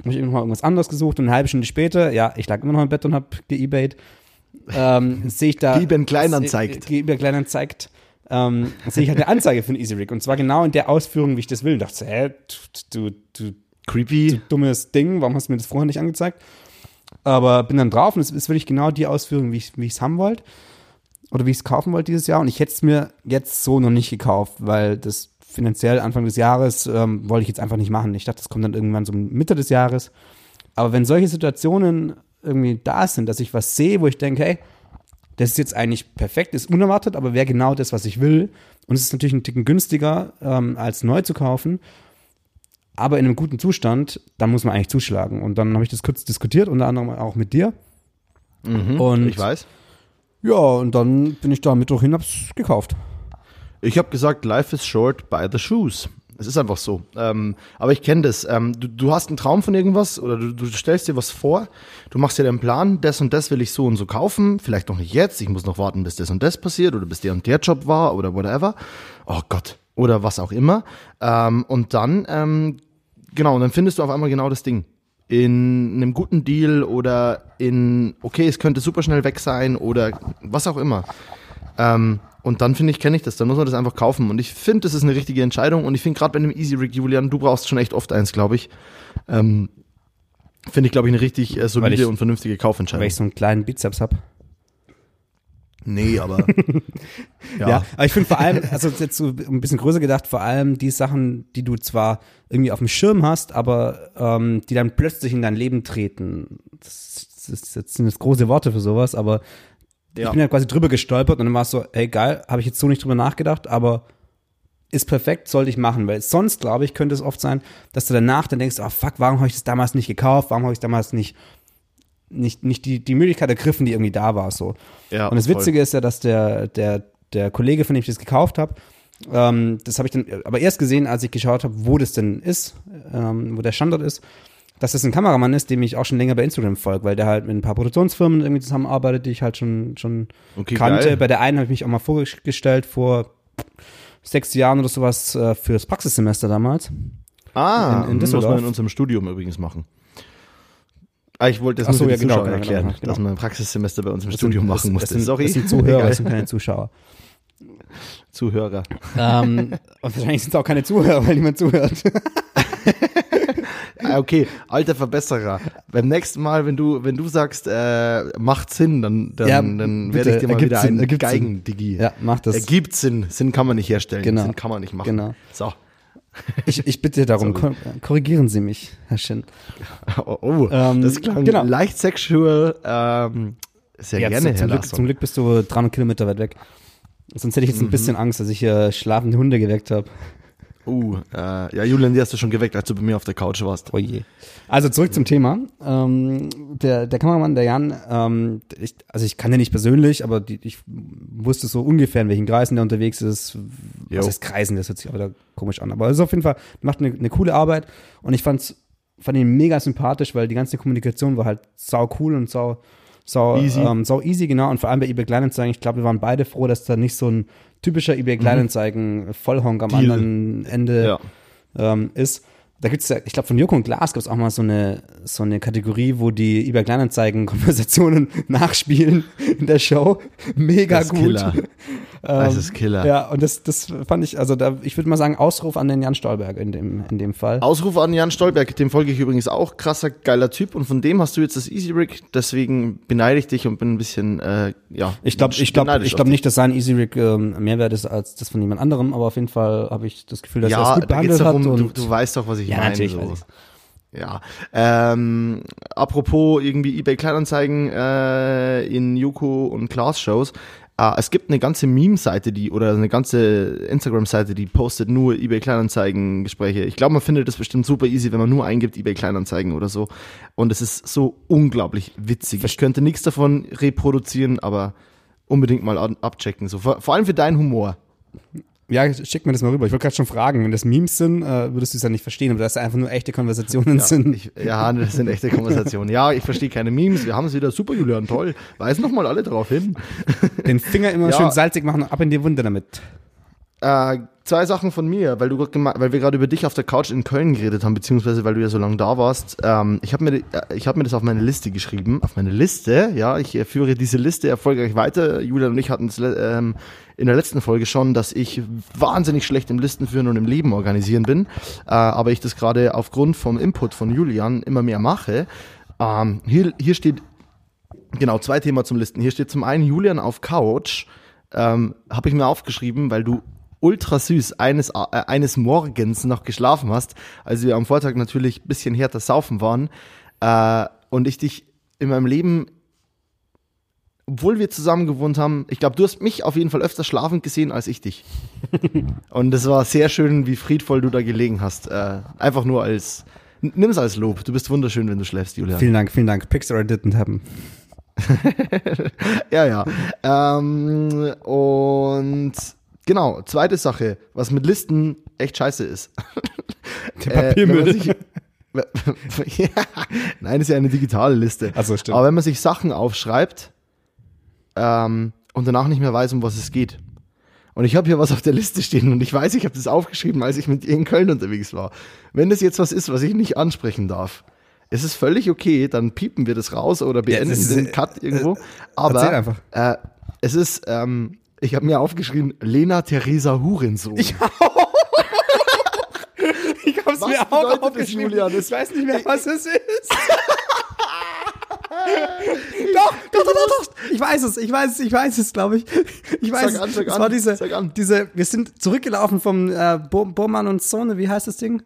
Habe ich irgendwann irgendwas anderes gesucht und eine halbe Stunde später, ja, ich lag immer noch im Bett und habe ge-ebayt ähm, sehe ich da. Geben Kleinanzeigt. Geben Kleinanzeigt. Ähm, sehe ich halt eine Anzeige für ein Easy Rig. Und zwar genau in der Ausführung, wie ich das will. Und dachte, hä, du, du, creepy, du dummes Ding, warum hast du mir das vorher nicht angezeigt? Aber bin dann drauf und es ist wirklich genau die Ausführung, wie ich es haben wollte. Oder wie ich es kaufen wollte dieses Jahr. Und ich hätte es mir jetzt so noch nicht gekauft, weil das finanziell Anfang des Jahres ähm, wollte ich jetzt einfach nicht machen. Ich dachte, das kommt dann irgendwann so Mitte des Jahres. Aber wenn solche Situationen irgendwie da sind, dass ich was sehe, wo ich denke, hey, das ist jetzt eigentlich perfekt, ist unerwartet, aber wäre genau das, was ich will. Und es ist natürlich ein Ticken günstiger, ähm, als neu zu kaufen. Aber in einem guten Zustand, dann muss man eigentlich zuschlagen. Und dann habe ich das kurz diskutiert, unter anderem auch mit dir. Mhm, und ich weiß. Ja, und dann bin ich da Mittwoch hin, hab's gekauft. Ich habe gesagt, life is short, buy the shoes. Es ist einfach so. Ähm, aber ich kenne das. Ähm, du, du, hast einen Traum von irgendwas oder du, du, stellst dir was vor, du machst dir den Plan, das und das will ich so und so kaufen, vielleicht noch nicht jetzt, ich muss noch warten, bis das und das passiert oder bis der und der Job war oder whatever. Oh Gott. Oder was auch immer. Ähm, und dann, ähm, genau, und dann findest du auf einmal genau das Ding. In einem guten Deal oder in, okay, es könnte super schnell weg sein oder was auch immer. Ähm, und dann finde ich, kenne ich das. Dann muss man das einfach kaufen. Und ich finde, das ist eine richtige Entscheidung. Und ich finde gerade bei einem Easy Rig, Julian, du brauchst schon echt oft eins, glaube ich. Ähm, finde ich, glaube ich, eine richtig äh, solide ich, und vernünftige Kaufentscheidung. Weil ich so einen kleinen Bizeps habe. Nee, aber. ja. ja. aber ich finde vor allem, also jetzt so ein bisschen größer gedacht, vor allem die Sachen, die du zwar irgendwie auf dem Schirm hast, aber ähm, die dann plötzlich in dein Leben treten. Das, das, das sind jetzt große Worte für sowas, aber ja. Ich bin ja quasi drüber gestolpert und dann war es so, ey geil, habe ich jetzt so nicht drüber nachgedacht, aber ist perfekt, sollte ich machen, weil sonst, glaube ich, könnte es oft sein, dass du danach dann denkst, oh fuck, warum habe ich das damals nicht gekauft, warum habe ich damals nicht nicht, nicht die, die Möglichkeit ergriffen, die irgendwie da war, so. Ja, und das Witzige voll. ist ja, dass der, der, der Kollege, von dem ich das gekauft habe, ähm, das habe ich dann aber erst gesehen, als ich geschaut habe, wo das denn ist, ähm, wo der Standort ist dass das ein Kameramann ist, dem ich auch schon länger bei Instagram folge, weil der halt mit ein paar Produktionsfirmen irgendwie zusammenarbeitet, die ich halt schon, schon okay, kannte. Geil. Bei der einen habe ich mich auch mal vorgestellt vor sechs Jahren oder sowas äh, fürs Praxissemester damals. Ah, in, in das muss man in unserem Studium übrigens machen. Ah, ich wollte das Ach so, nur ja, genau, genau, erklären, genau, genau. dass man ein Praxissemester bei uns im das Studium sind, machen musste. Das sind, Sorry. Das sind Zuhörer, das sind keine Zuschauer. Zuhörer. Ähm, und wahrscheinlich sind es auch keine Zuhörer, weil niemand zuhört. Ah, okay, alter Verbesserer. Beim nächsten Mal, wenn du, wenn du sagst, äh, macht Sinn, dann, dann, ja, dann werde ich dir mal wieder Sinn, einen Geigen-Digi. Ja, mach das. Ergibt Sinn. Sinn kann man nicht herstellen. Genau. Sinn kann man nicht machen. Genau. So. Ich, ich bitte darum, Sorry. korrigieren Sie mich, Herr Shin. Oh, oh ähm, das klang genau. leicht sexual. Ähm, sehr ja, gerne, zum, Herr Glück, zum Glück bist du 300 Kilometer weit weg. Sonst hätte ich jetzt ein mhm. bisschen Angst, dass ich hier schlafende Hunde geweckt habe. Uh, äh, ja, Julian, die hast du schon geweckt, als du bei mir auf der Couch warst. Oh je. Also zurück zum Thema. Ähm, der, der Kameramann, der Jan, ähm, ich, also ich kann den nicht persönlich, aber die, ich wusste so ungefähr, in welchen Kreisen der unterwegs ist. Jo. Was heißt Kreisen, das hört sich auch wieder komisch an. Aber also auf jeden Fall macht eine, eine coole Arbeit und ich fand's, fand ihn mega sympathisch, weil die ganze Kommunikation war halt sau cool und sau, sau easy, ähm, sau easy genau. Und vor allem bei eBay Kleinanzeigen, ich glaube, wir waren beide froh, dass da nicht so ein typischer eBay mhm. Kleinanzeigen mhm. Vollhonk am Deal. anderen Ende ja. ähm, ist. Da gibt es ja, ich glaube, von Joko und Glas gibt es auch mal so eine, so eine Kategorie, wo die eBay Kleinanzeigen Konversationen nachspielen in der Show. Mega das gut. Killer. Das ist Killer. Ja, und das, das fand ich, also da, ich würde mal sagen, Ausruf an den Jan Stolberg in dem, in dem Fall. Ausruf an Jan Stolberg, dem folge ich übrigens auch. Krasser, geiler Typ. Und von dem hast du jetzt das Easy Rig. Deswegen beneide ich dich und bin ein bisschen, äh, ja. Ich glaube, ich glaube, ich glaube nicht, dass sein Easy Rig ähm, mehr wert ist als das von jemand anderem, aber auf jeden Fall habe ich das Gefühl, dass ja, er es gut behandelt darum, hat. Du, du weißt doch, was ich ja, meine. Natürlich so. Ja. Ähm, apropos irgendwie eBay Kleinanzeigen äh, in Yuko und Klaas Shows. Äh, es gibt eine ganze Meme-Seite, die oder eine ganze Instagram-Seite, die postet nur eBay Kleinanzeigen-Gespräche. Ich glaube, man findet das bestimmt super easy, wenn man nur eingibt eBay Kleinanzeigen oder so. Und es ist so unglaublich witzig. Ich könnte nichts davon reproduzieren, aber unbedingt mal abchecken. So, vor, vor allem für deinen Humor. Ja, schick mir das mal rüber. Ich wollte gerade schon fragen, wenn das Memes sind, äh, würdest du es ja nicht verstehen, aber das einfach nur echte Konversationen sind. Ich, ja, das sind echte Konversationen. Ja, ich verstehe keine Memes. Wir haben es wieder super, Julian, toll. Weisen noch mal alle drauf hin. Den Finger immer Ja. schön salzig machen und ab in die Wunde damit. Äh, zwei Sachen von mir, weil du weil wir gerade über dich auf der Couch in Köln geredet haben, beziehungsweise weil du ja so lange da warst. Ähm, ich habe mir, äh, ich hab mir das auf meine Liste geschrieben. Auf meine Liste, ja, ich führe diese Liste erfolgreich weiter. Julian und ich hatten es ähm, in der letzten Folge schon, dass ich wahnsinnig schlecht im Listenführen und im Leben organisieren bin. Äh, aber ich das gerade aufgrund vom Input von Julian immer mehr mache. Ähm, hier, hier steht Genau, zwei Themen zum Listen. Hier steht zum einen Julian auf Couch. Ähm, Habe ich mir aufgeschrieben, weil du ultra süß eines, äh, eines Morgens noch geschlafen hast, als wir am Vortag natürlich ein bisschen härter saufen waren. Äh, und ich dich in meinem Leben, obwohl wir zusammen gewohnt haben, ich glaube, du hast mich auf jeden Fall öfter schlafend gesehen als ich dich. und es war sehr schön, wie friedvoll du da gelegen hast. Äh, einfach nur als, nimm es als Lob. Du bist wunderschön, wenn du schläfst, Julian. Vielen Dank, vielen Dank. Pixar didn't happen. Ja, ja. Ähm, und genau, zweite Sache, was mit Listen echt scheiße ist. Der Äh, Papiermüll. sich- ja, nein, ist ja eine digitale Liste. Ach so, stimmt. Aber wenn man sich Sachen aufschreibt ähm, und danach nicht mehr weiß, um was es geht. Und ich habe hier was auf der Liste stehen und ich weiß, ich habe das aufgeschrieben, als ich mit ihr in Köln unterwegs war. Wenn das jetzt was ist, was ich nicht ansprechen darf, ist es völlig okay, dann piepen wir das raus oder beenden das ist- den Cut irgendwo. erzähl Aber einfach. Äh, es ist, ähm, ich habe mir aufgeschrieben, Lena Theresa Hurensohn. Ich hab's Was mir auch aufgeschrieben. Julian? Das- ich weiß nicht mehr, was es ist. doch, doch, doch, doch, doch. Ich weiß es, ich weiß es, ich weiß es, glaube ich. Ich weiß Sag an, es. sag es an, war diese, diese, wir sind zurückgelaufen vom äh, Bo Bohrmann und Sohne, wie heißt das Ding?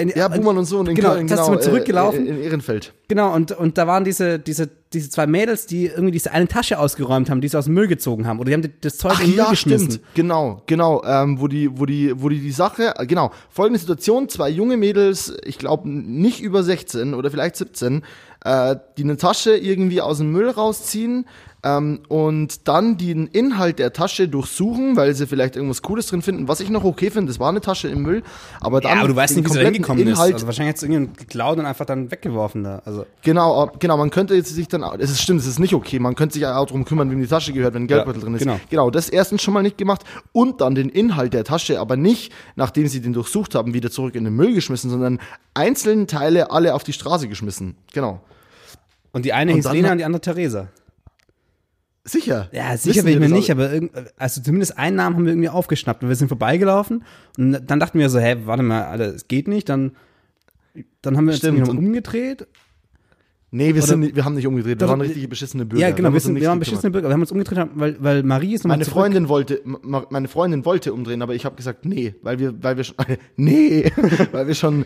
In- ja, Buhmann und Sohn in genau, Köln, genau. sind wir zurückgelaufen. Äh, in Ehrenfeld. Genau, und, und da waren diese, diese, diese zwei Mädels, die irgendwie diese eine Tasche ausgeräumt haben, die sie aus dem Müll gezogen haben. Oder die haben das Zeug Ach in den Müll ja, geschmissen. stimmt. Genau, genau. Ähm, wo die, wo die, wo die die Sache, äh, genau. Folgende Situation: Zwei junge Mädels, ich glaube nicht über 16 oder vielleicht 17, äh, die eine Tasche irgendwie aus dem Müll rausziehen. Ähm, und dann den Inhalt der Tasche durchsuchen, weil sie vielleicht irgendwas Cooles drin finden. Was ich noch okay finde, das war eine Tasche im Müll, aber dann Ja, aber du weißt nicht, wie sie hingekommen Inhalt, ist. Also wahrscheinlich hat es irgendjemand geklaut und einfach dann weggeworfen da. Also, Genau, ab- genau, man könnte jetzt sich dann, es ist stimmt, es ist nicht okay, man könnte sich auch darum kümmern, wem die Tasche gehört, wenn ein Geldbeutel Ja, drin ist. genau. genau, das erstens schon mal nicht gemacht und dann den Inhalt der Tasche, aber nicht, nachdem sie den durchsucht haben, wieder zurück in den Müll geschmissen, sondern einzelne Teile alle auf die Straße geschmissen. Genau. und die eine Und hieß Lena und die andere Theresa. Sicher. Ja, sicher bin ich mir nicht, aber irgend, also zumindest einen Namen haben wir irgendwie aufgeschnappt. Und wir sind vorbeigelaufen und dann dachten wir so, hä, warte mal, Alter, es geht nicht. Dann, dann haben wir uns irgendwie umgedreht. Nee, wir, Oder- sind, nicht- wir haben nicht umgedreht, wir waren richtige beschissene Bürger. ja, genau, wir, sind, wir waren beschissene Bürger. Wir haben uns umgedreht, weil, weil Marie ist Meine. Freundin wollte, meine Freundin wollte umdrehen, aber ich habe gesagt, nee, weil wir, weil wir schon, nee, weil wir schon,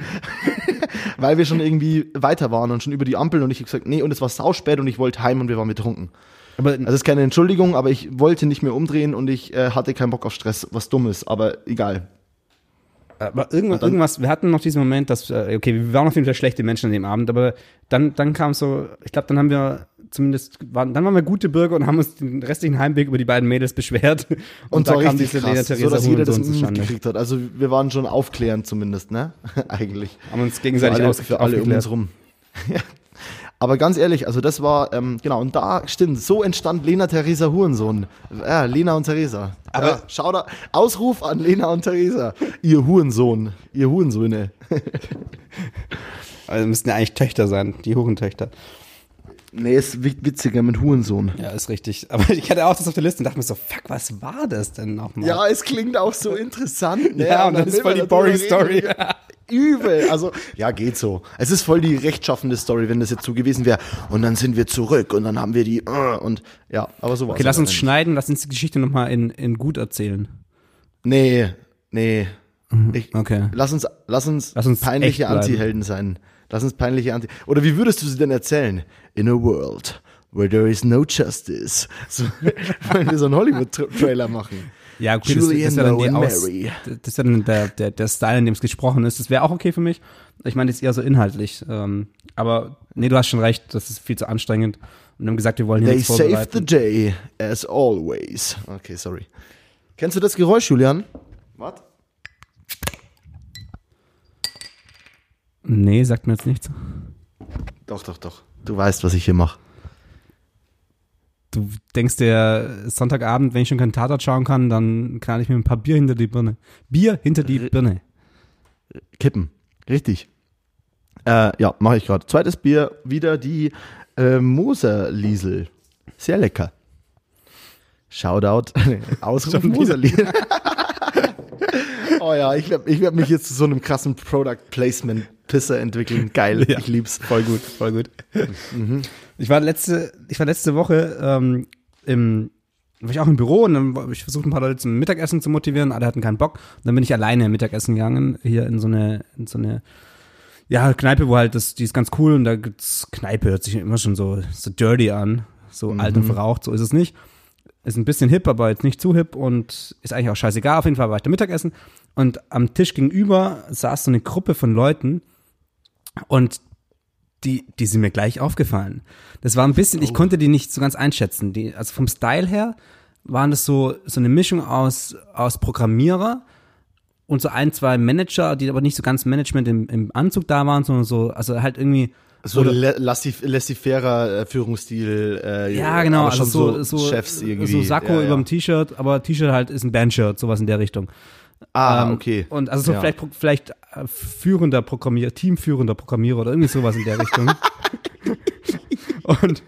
weil wir schon irgendwie weiter waren und schon über die Ampel und ich habe gesagt, nee, und es war sauspät und ich wollte heim und wir waren betrunken. Aber Also das ist keine Entschuldigung, aber ich wollte nicht mehr umdrehen und ich äh, hatte keinen Bock auf Stress, was Dummes, aber egal. Aber irgendwas, dann- irgendwas, wir hatten noch diesen Moment, dass, äh, okay, wir waren auf jeden Fall schlechte Menschen an dem Abend, aber dann, dann kam so, ich glaube, dann haben wir zumindest, waren, dann waren wir gute Bürger und haben uns den restlichen Heimweg über die beiden Mädels beschwert. Und, Und, da kam richtig diese krass, Lena so Theresa dass jeder das mitgekriegt hat. Also wir waren schon aufklärend zumindest, ne? Eigentlich. Haben uns für gegenseitig alle, aus, für alle um uns rum. Ja. Aber ganz ehrlich, also das war, ähm, genau, und da stimmt, so entstand Lena Theresa Hurensohn. Ja, Lena und Theresa. Aber- ja, schau da, Ausruf an Lena und Theresa. Ihr Hurensohn, ihr Hurensöhne. Also müssten ja eigentlich Töchter sein, die Hurentöchter. Nee, ist wi- witziger mit Hurensohn. Ja, ist richtig. Aber ich hatte auch das auf der Liste und dachte mir so, fuck, was war das denn nochmal? Ja, es klingt auch so interessant. Ne? Ja, und das ist voll die boring. Story. Übel. Also, ja, geht so. Es ist voll die rechtschaffende Story, wenn das jetzt so gewesen wäre. Und dann sind wir zurück und dann haben wir die, äh, und ja, aber so war Okay, lass uns schneiden, lass uns die Geschichte nochmal in, in gut erzählen. Nee, nee. Ich, Okay. Lass uns, lass uns, Lass uns peinliche. Anti-Helden sein. Lass uns peinliche Anti. Oder wie würdest du sie denn erzählen? In a world, Where there is no justice. So, wollen wir so einen Hollywood-Trailer machen. Ja, okay, das, das, ja dann Aus, das ist ja dann der, der, der Style, in dem es gesprochen ist. Das wäre auch okay für mich. Ich meine, das ist eher so inhaltlich. Ähm, aber nee, du hast schon recht, das ist viel zu anstrengend. Und wir haben gesagt, wir wollen hier They nichts saved the day, as always. Okay, sorry. Kennst du das Geräusch, Julian? Was? Nee, sagt mir jetzt nichts. Doch, doch, doch. Du weißt, was ich hier mache. Du denkst dir, Sonntagabend, wenn ich schon keinen Tatort schauen kann, dann knall ich mir ein paar Bier hinter die Birne. Bier hinter die Birne. Kippen. Richtig. Äh, ja, mache ich gerade. Zweites Bier, wieder die äh, Moser-Liesel. Sehr lecker. Shoutout. Ausruf. Moser-Liesel. oh ja, ich werde ich werd mich jetzt zu so einem krassen Product Placement Pisser entwickeln. Geil, Ja. ich lieb's. Voll gut, voll gut. Ich war letzte, ich war letzte Woche ähm, im, war ich auch im Büro und dann habe ich versucht, ein paar Leute zum Mittagessen zu motivieren, alle hatten keinen Bock. Und dann bin ich alleine Mittagessen gegangen, hier in so eine, in so eine, ja, Kneipe, wo halt das, die ist ganz cool und da gibt's Kneipe, hört sich immer schon so, so dirty an, so alt und verraucht, so ist es nicht. Ist ein bisschen hip, aber jetzt nicht zu hip und ist eigentlich auch scheißegal. Auf jeden Fall war ich da Mittagessen und am Tisch gegenüber saß so eine Gruppe von Leuten und die, die sind mir gleich aufgefallen. Das war ein bisschen, ich konnte die nicht so ganz einschätzen. Die, also vom Style her waren das so, so eine Mischung aus, aus Programmierer und so ein, zwei Manager, die aber nicht so ganz Management im, im Anzug da waren, sondern so, also halt irgendwie, So Oder- le- laissez- laissez-fairer äh, Führungsstil. Äh, ja, genau, also so, so, Chefs irgendwie. so Sakko ja, ja. überm T-Shirt, aber T-Shirt halt ist ein Bandshirt, sowas in der Richtung. Ah, Ähm, okay. Und also so Ja. vielleicht, vielleicht äh, führender Programmierer, teamführender Programmierer oder irgendwie sowas in der Richtung. und,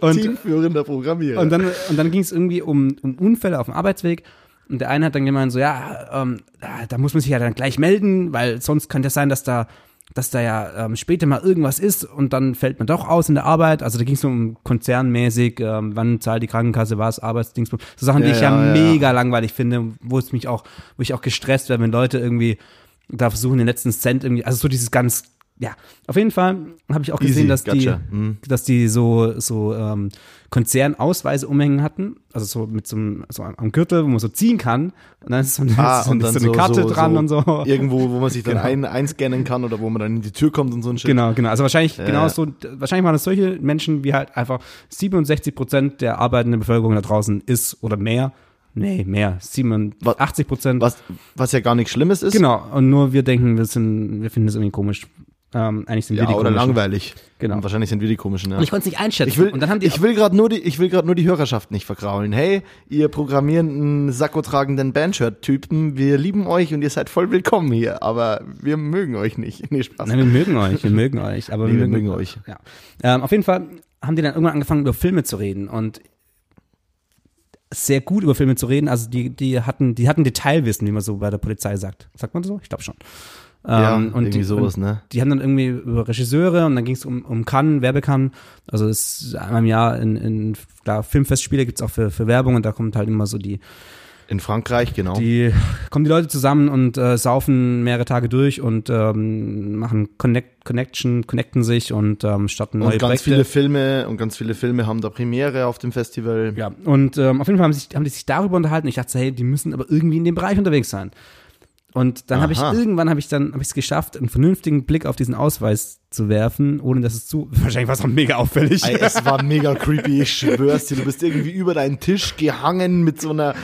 und, Teamführender Programmierer. und dann, und dann ging es irgendwie um, um Unfälle auf dem Arbeitsweg. Und der eine hat dann gemeint, so, ja, ähm, da, da muss man sich ja dann gleich melden, weil sonst kann das sein, dass da, dass da ja ähm, später mal irgendwas ist und dann fällt man doch aus in der Arbeit. Also da ging es um konzernmäßig, ähm, wann zahlt die Krankenkasse was, Arbeitsdienst, so Sachen, die Ja, ich ja, ja, ja. mega langweilig finde, wo es mich auch, wo ich auch gestresst werde, wenn Leute irgendwie da versuchen, den letzten Cent irgendwie, also so dieses ganz, ja, auf jeden Fall habe ich auch gesehen, Easy, dass gotcha. die, Mhm. dass die so, so ähm, Konzernausweise umhängen hatten, also so mit so einem, so am Gürtel, wo man so ziehen kann. Und dann ist so, eine- Ah, so, dann so eine Karte dran und so. Irgendwo, wo man sich dann Genau. ein, einscannen kann oder wo man dann in die Tür kommt und so ein Shit. Genau, genau. Also wahrscheinlich Ja, genau so, wahrscheinlich waren es solche Menschen, wie halt einfach 67 Prozent der arbeitenden Bevölkerung da draußen ist oder mehr. Nee, mehr. 87 Prozent. Was, was ja gar nichts Schlimmes ist. Genau. Und nur wir denken, wir sind, wir finden das irgendwie komisch. Ähm, eigentlich sind wir Ja, die oder komischen. langweilig. Genau. Und wahrscheinlich sind wir die komischen, ja. Und ich konnte es nicht einschätzen. Ich will, und dann haben die ich will gerade nur die, ich will gerade nur die Hörerschaft nicht vergraulen. Hey, ihr programmierenden, Sakko-tragenden Bandshirt-Typen, wir lieben euch und ihr seid voll willkommen hier, aber wir mögen euch nicht. Nee, Spaß. Nein, wir mögen euch, wir mögen euch, aber Nee, wir, wir mögen, mögen euch. Ja. Ähm, auf jeden Fall haben die dann irgendwann angefangen, über Filme zu reden und sehr gut über Filme zu reden. Also die, die hatten, die hatten Detailwissen, wie man so bei der Polizei sagt. Sagt man so? Ich glaube schon. Ja, Ähm, und irgendwie die, sowas, ne? Die haben dann irgendwie über Regisseure und dann ging es um, um Cannes, Werbecannes. Also es ist einmal im Jahr in, in klar, Filmfestspiele gibt's auch für, für Werbung und da kommt halt immer so die, In Frankreich, genau. die kommen die Leute zusammen und äh, saufen mehrere Tage durch und ähm, machen Connect, Connection, connecten sich und ähm, starten neue und ganz Projekte. viele Filme und ganz viele Filme haben da Premiere auf dem Festival. ja, und ähm, auf jeden Fall haben, sich, haben die sich darüber unterhalten. Ich dachte, hey, die müssen aber irgendwie in dem Bereich unterwegs sein. Und dann habe ich irgendwann habe ich dann habe ich es geschafft, einen vernünftigen Blick auf diesen Ausweis zu werfen, ohne dass es zu wahrscheinlich war es auch mega auffällig. Ey, es war mega creepy, ich schwör's dir. Du bist irgendwie über deinen Tisch gehangen mit so einer,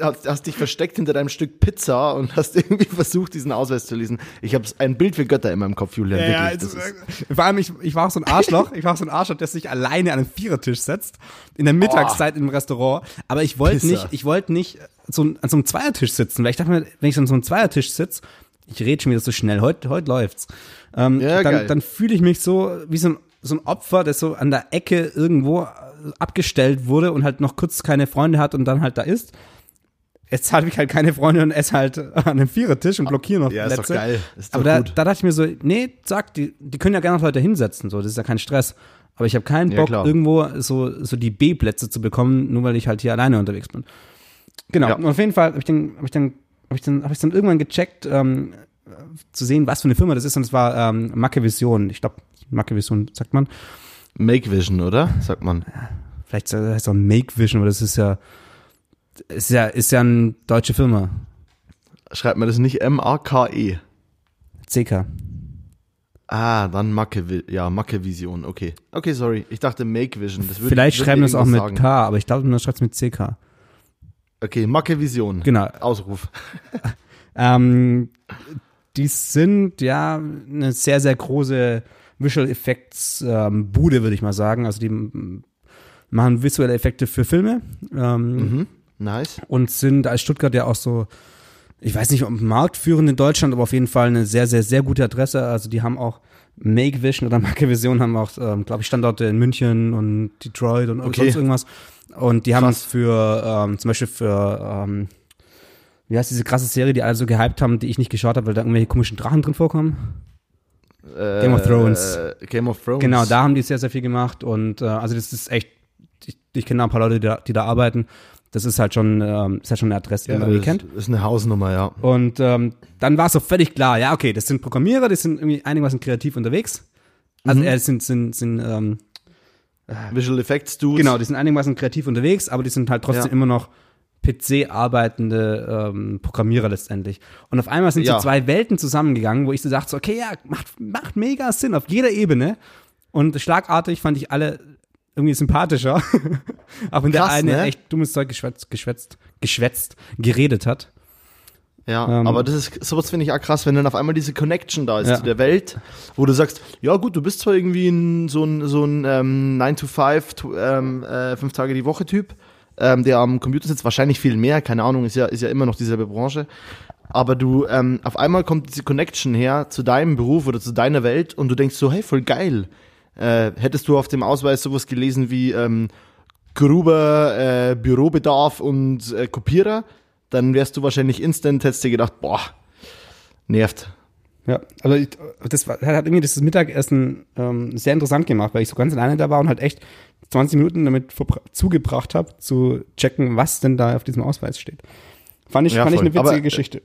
hast, dich versteckt hinter deinem Stück Pizza und hast irgendwie versucht, diesen Ausweis zu lesen. Ich habe ein Bild für Götter in meinem Kopf, Julian. Ja, wirklich. also, Das ist, vor allem, ich, ich war auch so ein Arschloch. Ich war auch so ein Arschloch, der sich alleine an einen Vierertisch setzt. In der Mittagszeit im Restaurant. Aber ich wollte nicht, ich wollte nicht so, an so einem Zweiertisch sitzen, weil ich dachte mir, wenn ich an so einem Zweiertisch sitze, ich rede schon wieder so schnell, heute, heute läuft's. Ähm, Ja, geil. dann, dann fühle ich mich so wie so ein, so ein Opfer, das so an der Ecke irgendwo äh, abgestellt wurde und halt noch kurz keine Freunde hat und dann halt da ist. Jetzt habe ich halt keine Freunde und esse halt an einem Vierertisch und blockiere noch ja, ist doch Plätze. geil. Ist doch Aber da, da dachte ich mir so, nee, sag, die, die können ja gerne noch Leute hinsetzen, so, das ist ja kein Stress. Aber ich habe keinen Ja, Bock, klar. irgendwo so, so die B-Plätze zu bekommen, nur weil ich halt hier alleine unterwegs bin. Genau. Ja. Und auf jeden Fall habe ich dann, habe ich dann, habe ich dann, habe ich dann irgendwann gecheckt, ähm, zu sehen, was für eine Firma das ist. Und es war ähm, Macke Vision. Ich glaube, Macke Vision sagt man. Make Vision, oder? Sagt man. Vielleicht heißt es auch Make Vision, aber das ist ja, ist ja, ist ja eine deutsche Firma. Schreibt man das nicht M-A-K-E? CK. Ah, dann Macke, ja, Macke Vision, okay. Okay, sorry. Ich dachte Make Vision. Das würde, Vielleicht würde schreiben wir es auch mit sagen. K, aber ich glaube, man schreibt es mit CK. Okay, Macke Vision. Genau. Ausruf. Ähm, die sind ja eine sehr, sehr große Visual Effects ähm, Bude, würde ich mal sagen. Also die machen visuelle Effekte für Filme ähm, Mhm. Nice. und sind als Stuttgart ja auch so, ich weiß nicht, ob marktführend in Deutschland, aber auf jeden Fall eine sehr, sehr, sehr gute Adresse. Also die haben auch Make Vision oder Marke Vision haben auch, ähm, glaube ich, Standorte in München und Detroit und Okay. sonst irgendwas. Und die haben Krass. für, ähm, zum Beispiel für, ähm, wie heißt diese krasse Serie, die alle so gehypt haben, die ich nicht geschaut habe, weil da irgendwelche komischen Drachen drin vorkommen? Game of Thrones. Äh, Game of Thrones. Genau, da haben die sehr, sehr viel gemacht und äh, also das ist echt, ich, ich kenne da ein paar Leute, die da, die da arbeiten. Das ist halt schon, ähm, ist halt schon eine Adresse, die Ja, man kennt. ist eine Hausnummer, ja. Und ähm, dann war es so völlig klar, ja, okay, das sind Programmierer, die sind irgendwie einigermaßen kreativ unterwegs. Also Mhm. äh, sind, sind, sind ähm, Visual Effects Dudes. genau, die sind einigermaßen kreativ unterwegs, aber die sind halt trotzdem Ja. immer noch PC-arbeitende ähm, Programmierer letztendlich. Und auf einmal sind Ja. so zwei Welten zusammengegangen, wo ich so dachte, so, okay, ja, macht, macht mega Sinn auf jeder Ebene. Und schlagartig fand ich alle irgendwie sympathischer. Auch wenn der eine ne? echt dummes Zeug geschwätzt, geschwätzt, geschwätzt, geredet hat. Ja, Ähm, aber das ist, sowas finde ich auch krass, wenn dann auf einmal diese Connection da ist Ja. zu der Welt, wo du sagst, ja gut, du bist zwar irgendwie ein, so ein, so ein ähm, 9 to 5, tu- ähm, äh, fünf Tage die Woche Typ, ähm, der am Computer sitzt, wahrscheinlich viel mehr, keine Ahnung, ist ja, ist ja immer noch dieselbe Branche. Aber du, ähm, auf einmal kommt diese Connection her zu deinem Beruf oder zu deiner Welt und du denkst so, hey, voll geil. Äh, hättest du auf dem Ausweis sowas gelesen wie ähm, Gruber, äh, Bürobedarf und äh, Kopierer, dann wärst du wahrscheinlich instant, hättest dir gedacht, boah, nervt. Ja, also ich, das war, hat irgendwie das Mittagessen ähm, sehr interessant gemacht, weil ich so ganz alleine da war und halt echt 20 Minuten damit zugebracht habe, zu checken, was denn da auf diesem Ausweis steht. Fand ich, Ja, fand ich eine witzige Aber, äh, Geschichte.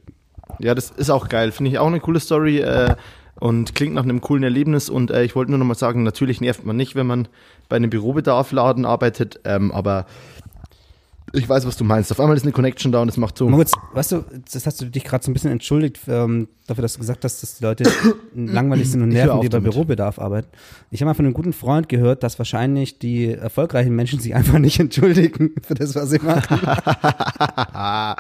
Ja, das ist auch geil. Finde ich auch eine coole Story äh, und klingt nach einem coolen Erlebnis. Und äh, ich wollte nur noch mal sagen, natürlich nervt man nicht, wenn man bei einem Bürobedarfladen arbeitet, ähm, aber ich weiß, was du meinst. Auf einmal ist eine Connection da und es macht so. Moritz, weißt du, das hast du dich gerade so ein bisschen entschuldigt ähm, dafür, dass du gesagt hast, dass die Leute langweilig sind und nerven, die bei. Bürobedarf arbeiten. Ich habe mal von einem guten Freund gehört, dass wahrscheinlich die erfolgreichen Menschen sich einfach nicht entschuldigen für das, was sie machen. ja,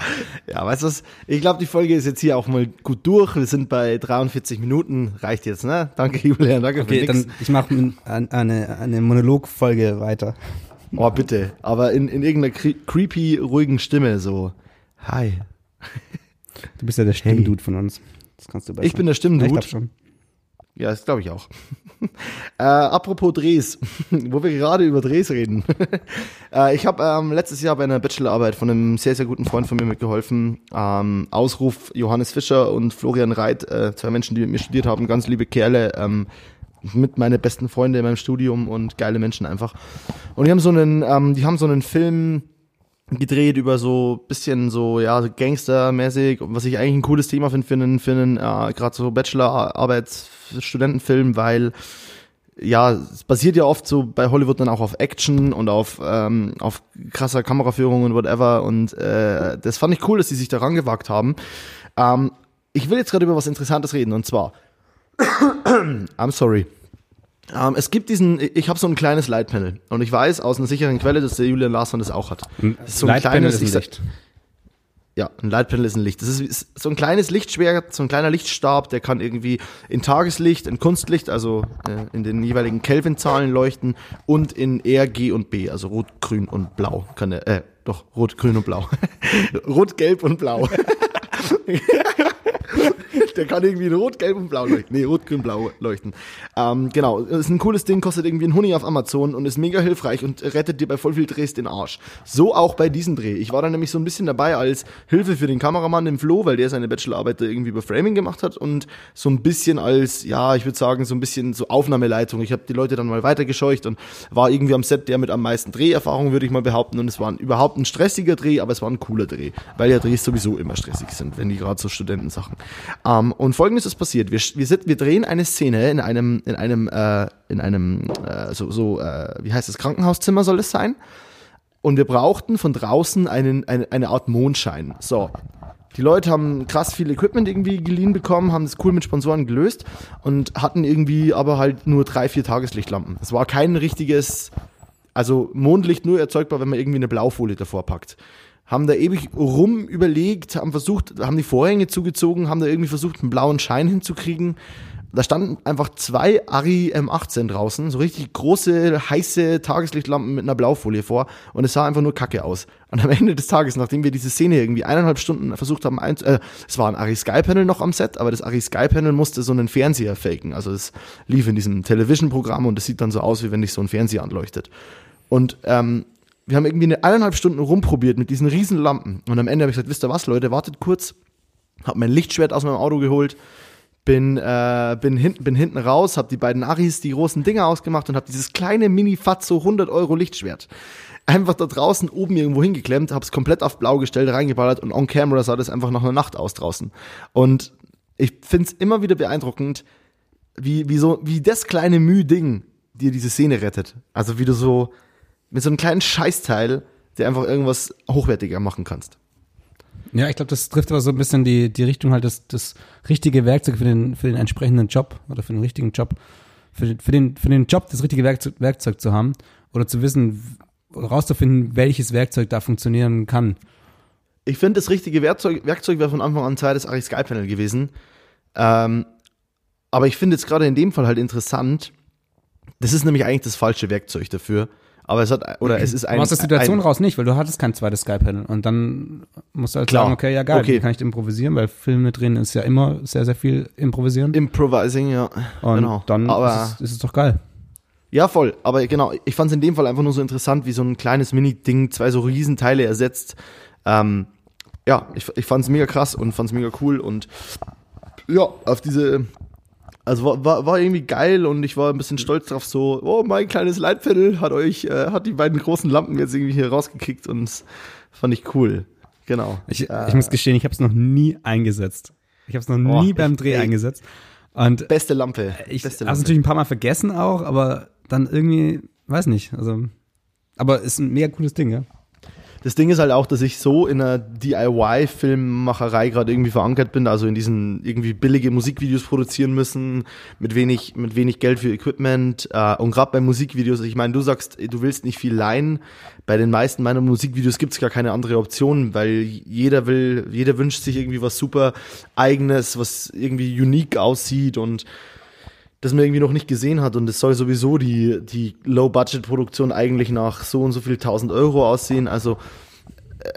weißt du was? Ich glaube, die Folge ist jetzt hier auch mal gut durch. Wir sind bei 43 Minuten. Reicht jetzt, ne? Danke, Julian. Danke Okay, für nix. dann ich mache eine, eine Monologfolge weiter. Oh, bitte. Aber in, in irgendeiner cre creepy, ruhigen Stimme so. Hi. Du bist ja der Stimmdude von uns. Das kannst du besser. Ich bin der Ich Stimmdude. glaub schon. Ja, das glaube ich auch. äh, apropos Drehs, wo wir gerade über Drehs reden. äh, ich habe ähm, letztes Jahr bei einer Bachelorarbeit von einem sehr, sehr guten Freund von mir mitgeholfen. Ähm, Ausruf Johannes Fischer und Florian Reit, äh, zwei Menschen, die mit mir studiert haben, ganz liebe Kerle, ähm, mit meine besten Freunde in meinem Studium und geile Menschen einfach. Und die haben so einen, ähm, die haben so einen Film gedreht über so bisschen so ja so Gangstermäßig, was ich eigentlich ein cooles Thema finde für einen äh, gerade so Bachelor-Arbeits-Studentenfilm, weil ja es basiert ja oft so bei Hollywood dann auch auf Action und auf ähm, auf krasser Kameraführung und whatever und äh, das fand ich cool, dass die sich daran gewagt haben. Ähm, ich will jetzt gerade über was Interessantes reden und zwar I'm sorry. Ähm, es gibt diesen, ich habe so ein kleines Lightpanel und ich weiß aus einer sicheren Quelle, dass der Julian Larsson das auch hat. Das so ein Leitpanel kleines ist ein Licht. Ja, ein Lightpanel ist ein Licht. Das ist, ist so ein kleines Lichtschwert, so ein kleiner Lichtstab, der kann irgendwie in Tageslicht, in Kunstlicht, also äh, in den jeweiligen Kelvin-Zahlen leuchten und in R, G und B, also Rot, Grün und Blau. Kann der, äh, doch, Rot, Grün und Blau. Rot, Gelb und Blau. Der kann irgendwie in Rot, Gelb und Blau leuchten. Nee, Rot, Grün, Blau leuchten. Ähm, genau, ist ein cooles Ding, kostet irgendwie ein Huni auf Amazon und ist mega hilfreich und rettet dir bei voll viel Drehs den Arsch. So auch bei diesem Dreh. Ich war da nämlich so ein bisschen dabei als Hilfe für den Kameramann im Flo, weil der seine Bachelorarbeit irgendwie über Framing gemacht hat und so ein bisschen als, ja, ich würde sagen, so ein bisschen so Aufnahmeleitung. Ich habe die Leute dann mal weitergescheucht und war irgendwie am Set der mit am meisten Dreherfahrung, würde ich mal behaupten. Und es war ein, überhaupt ein stressiger Dreh, aber es war ein cooler Dreh, weil ja Drehs sowieso immer stressig sind, wenn die gerade so Studentensachen. Ähm, Ähm, und folgendes ist passiert. Wir, wir, sind, wir drehen eine Szene in einem, in einem, äh, in einem, äh, so, so äh, wie heißt das, Krankenhauszimmer soll es sein. Und wir brauchten von draußen einen, eine, eine Art Mondschein. So. Die Leute haben krass viel Equipment irgendwie geliehen bekommen, haben das cool mit Sponsoren gelöst und hatten irgendwie aber halt nur drei, vier Tageslichtlampen. Es war kein richtiges, also Mondlicht nur erzeugbar, wenn man irgendwie eine Blaufolie davor packt haben da ewig rum überlegt, haben versucht, haben die Vorhänge zugezogen, haben da irgendwie versucht, einen blauen Schein hinzukriegen. Da standen einfach zwei Ari M18 draußen, so richtig große, heiße Tageslichtlampen mit einer Blaufolie vor und es sah einfach nur kacke aus. Und am Ende des Tages, nachdem wir diese Szene irgendwie eineinhalb Stunden versucht haben, ein, äh, es war ein Ari Sky Panel noch am Set, aber das Ari Sky Panel musste so einen Fernseher faken. Also es lief in diesem Television-Programm und es sieht dann so aus, wie wenn dich so ein Fernseher anleuchtet. Und ähm, wir haben irgendwie eine eineinhalb Stunden rumprobiert mit diesen riesen Lampen. Und am Ende habe ich gesagt, wisst ihr was, Leute, wartet kurz. Hab mein Lichtschwert aus meinem Auto geholt, bin, äh, bin, hinten, bin hinten raus, hab die beiden Aris die großen Dinger ausgemacht und hab dieses kleine Mini-Fatzo 100 Euro Lichtschwert einfach da draußen oben irgendwo hingeklemmt, hab's komplett auf blau gestellt, reingeballert und on camera sah das einfach nach einer Nacht aus draußen. Und ich find's immer wieder beeindruckend, wie, wie so, wie das kleine Müh-Ding dir diese Szene rettet. Also wie du so, mit so einem kleinen Scheißteil, der einfach irgendwas hochwertiger machen kannst. Ja, ich glaube, das trifft aber so ein bisschen die, die Richtung halt, das, das richtige Werkzeug für den, für den entsprechenden Job oder für den richtigen Job, für, den, für, den, für den Job das richtige Werkzeug, Werkzeug zu haben oder zu wissen, rauszufinden, welches Werkzeug da funktionieren kann. Ich finde, das richtige Werkzeug, Werkzeug wäre von Anfang an Teil des Ari Sky Panel gewesen. Ähm, aber ich finde jetzt gerade in dem Fall halt interessant, das ist nämlich eigentlich das falsche Werkzeug dafür. Aber es hat, oder es ist ein. Du machst die Situation ein, raus nicht, weil du hattest kein zweites Sky-Panel. Und dann musst du halt klar. sagen, okay, ja geil, okay. kann ich improvisieren, weil Filme drehen ist ja immer sehr, sehr viel improvisieren. Improvising, ja. Und genau. dann Aber ist, es, ist es doch geil. Ja, voll. Aber genau, ich fand es in dem Fall einfach nur so interessant, wie so ein kleines Mini-Ding zwei so Riesenteile ersetzt. Ähm, ja, ich, ich fand es mega krass und fand es mega cool und ja, auf diese also war, war, war irgendwie geil und ich war ein bisschen stolz drauf, so, oh, mein kleines Leitpedal hat euch, äh, hat die beiden großen Lampen jetzt irgendwie hier rausgekickt und fand ich cool. Genau. Ich, äh, ich muss gestehen, ich habe es noch nie eingesetzt. Ich habe es noch nie oh, beim Dreh ey, eingesetzt. Und beste Lampe. Ich habe es natürlich ein paar Mal vergessen auch, aber dann irgendwie, weiß nicht, also, aber ist ein mega cooles Ding, ja. Das Ding ist halt auch, dass ich so in einer DIY-Filmmacherei gerade irgendwie verankert bin, also in diesen irgendwie billige Musikvideos produzieren müssen, mit wenig, mit wenig Geld für Equipment. Äh, und gerade bei Musikvideos, ich meine, du sagst, du willst nicht viel leihen. Bei den meisten meiner Musikvideos gibt es gar keine andere Option, weil jeder will, jeder wünscht sich irgendwie was super eigenes, was irgendwie unique aussieht und das man irgendwie noch nicht gesehen hat und es soll sowieso die, die Low-Budget-Produktion eigentlich nach so und so viel tausend Euro aussehen. Also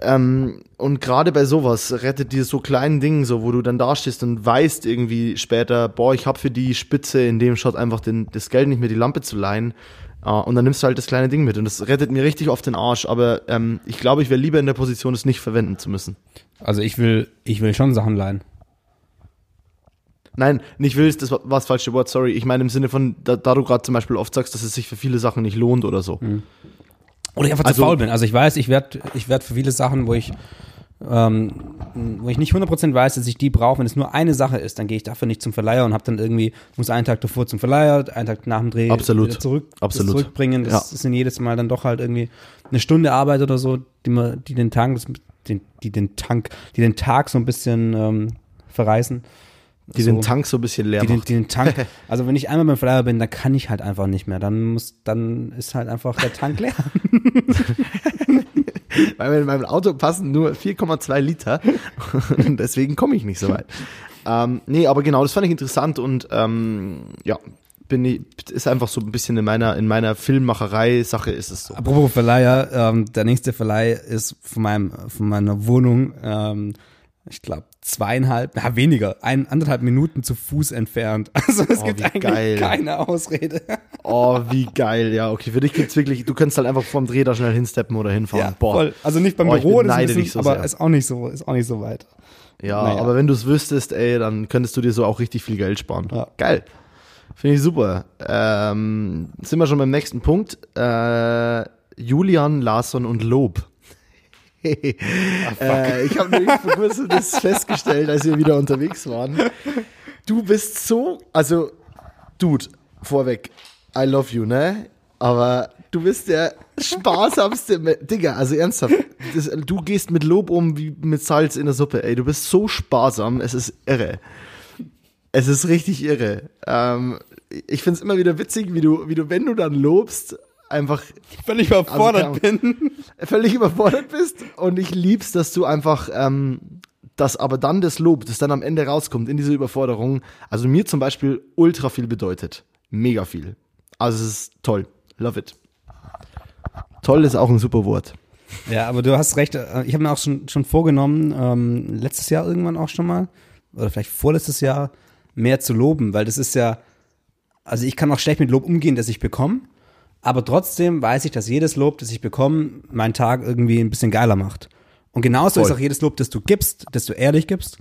ähm, und gerade bei sowas rettet dir so kleinen Dingen, so wo du dann dastehst und weißt irgendwie später, boah, ich habe für die Spitze in dem Shot einfach den, das Geld nicht mehr, die Lampe zu leihen. Uh, und dann nimmst du halt das kleine Ding mit und das rettet mir richtig oft den Arsch. Aber ähm, ich glaube, ich wäre lieber in der Position, es nicht verwenden zu müssen. Also ich will, ich will schon Sachen leihen. Nein, nicht willst, das war, war das falsche Wort, sorry. Ich meine im Sinne von, da, da du gerade zum Beispiel oft sagst, dass es sich für viele Sachen nicht lohnt oder so. Mhm. Oder ich einfach also, zu faul bin. Also ich weiß, ich werde ich werd für viele Sachen, wo ich ähm, wo ich nicht 100% weiß, dass ich die brauche, wenn es nur eine Sache ist, dann gehe ich dafür nicht zum Verleiher und habe dann irgendwie, muss einen Tag davor zum Verleiher, einen Tag nach dem Dreh Absolut. zurück, Absolut. zurückbringen. Das, ja. das sind jedes Mal dann doch halt irgendwie eine Stunde Arbeit oder so, die, man, die den Tank, die den Tank, die den Tag so ein bisschen ähm, verreißen. Die so, den Tank so ein bisschen leer die. Den, den Tank, also wenn ich einmal beim Flyer bin, dann kann ich halt einfach nicht mehr. Dann muss, dann ist halt einfach der Tank leer. Weil in meinem Auto passen nur 4,2 Liter deswegen komme ich nicht so weit. Ähm, nee, aber genau, das fand ich interessant und ähm, ja, bin ich, ist einfach so ein bisschen in meiner, in meiner Filmmacherei-Sache ist es so. Apropos Verleiher, ähm, der nächste Verleih ist von meinem, von meiner Wohnung, ähm, ich glaube, zweieinhalb, na weniger, ein, anderthalb Minuten zu Fuß entfernt. Also es oh, gibt eigentlich geil. keine Ausrede. Oh, wie geil, ja, okay. Für dich gibt's wirklich, du könntest halt einfach vom Dreh da schnell hinsteppen oder hinfahren. Ja, Boah. Voll. Also nicht beim oh, Büro, das ist bisschen, so aber sehr. ist auch nicht so, ist auch nicht so weit. Ja, naja. aber wenn du es wüsstest, ey, dann könntest du dir so auch richtig viel Geld sparen. Ja. Geil. Finde ich super. Ähm, sind wir schon beim nächsten Punkt. Äh, Julian, Larsson und Lob. Äh, ich habe nämlich vor kurzem das festgestellt, als wir wieder unterwegs waren. Du bist so, also, Dude, vorweg, I love you, ne? Aber du bist der sparsamste, Digga, also ernsthaft, das, du gehst mit Lob um wie mit Salz in der Suppe, ey, du bist so sparsam, es ist irre. Es ist richtig irre. Ähm, ich find's immer wieder witzig, wie du, wie du, wenn du dann lobst, einfach Völlig überfordert Also, bin. völlig überfordert bist und ich lieb's, dass du einfach, ähm, dass aber dann das Lob, das dann am Ende rauskommt in dieser Überforderung, also mir zum Beispiel ultra viel bedeutet. Mega viel. Also es ist toll. Love it. Toll ist auch ein super Wort. Ja, aber du hast recht. äh, Ich habe mir auch schon, schon vorgenommen, ähm, letztes Jahr irgendwann auch schon mal, oder vielleicht vorletztes Jahr, mehr zu loben, weil das ist ja, also ich kann auch schlecht mit Lob umgehen, das ich bekomme, aber trotzdem weiß ich, dass jedes Lob, das ich bekomme, meinen Tag irgendwie ein bisschen geiler macht. Und genauso Voll. ist auch jedes Lob, das du gibst, das du ehrlich gibst,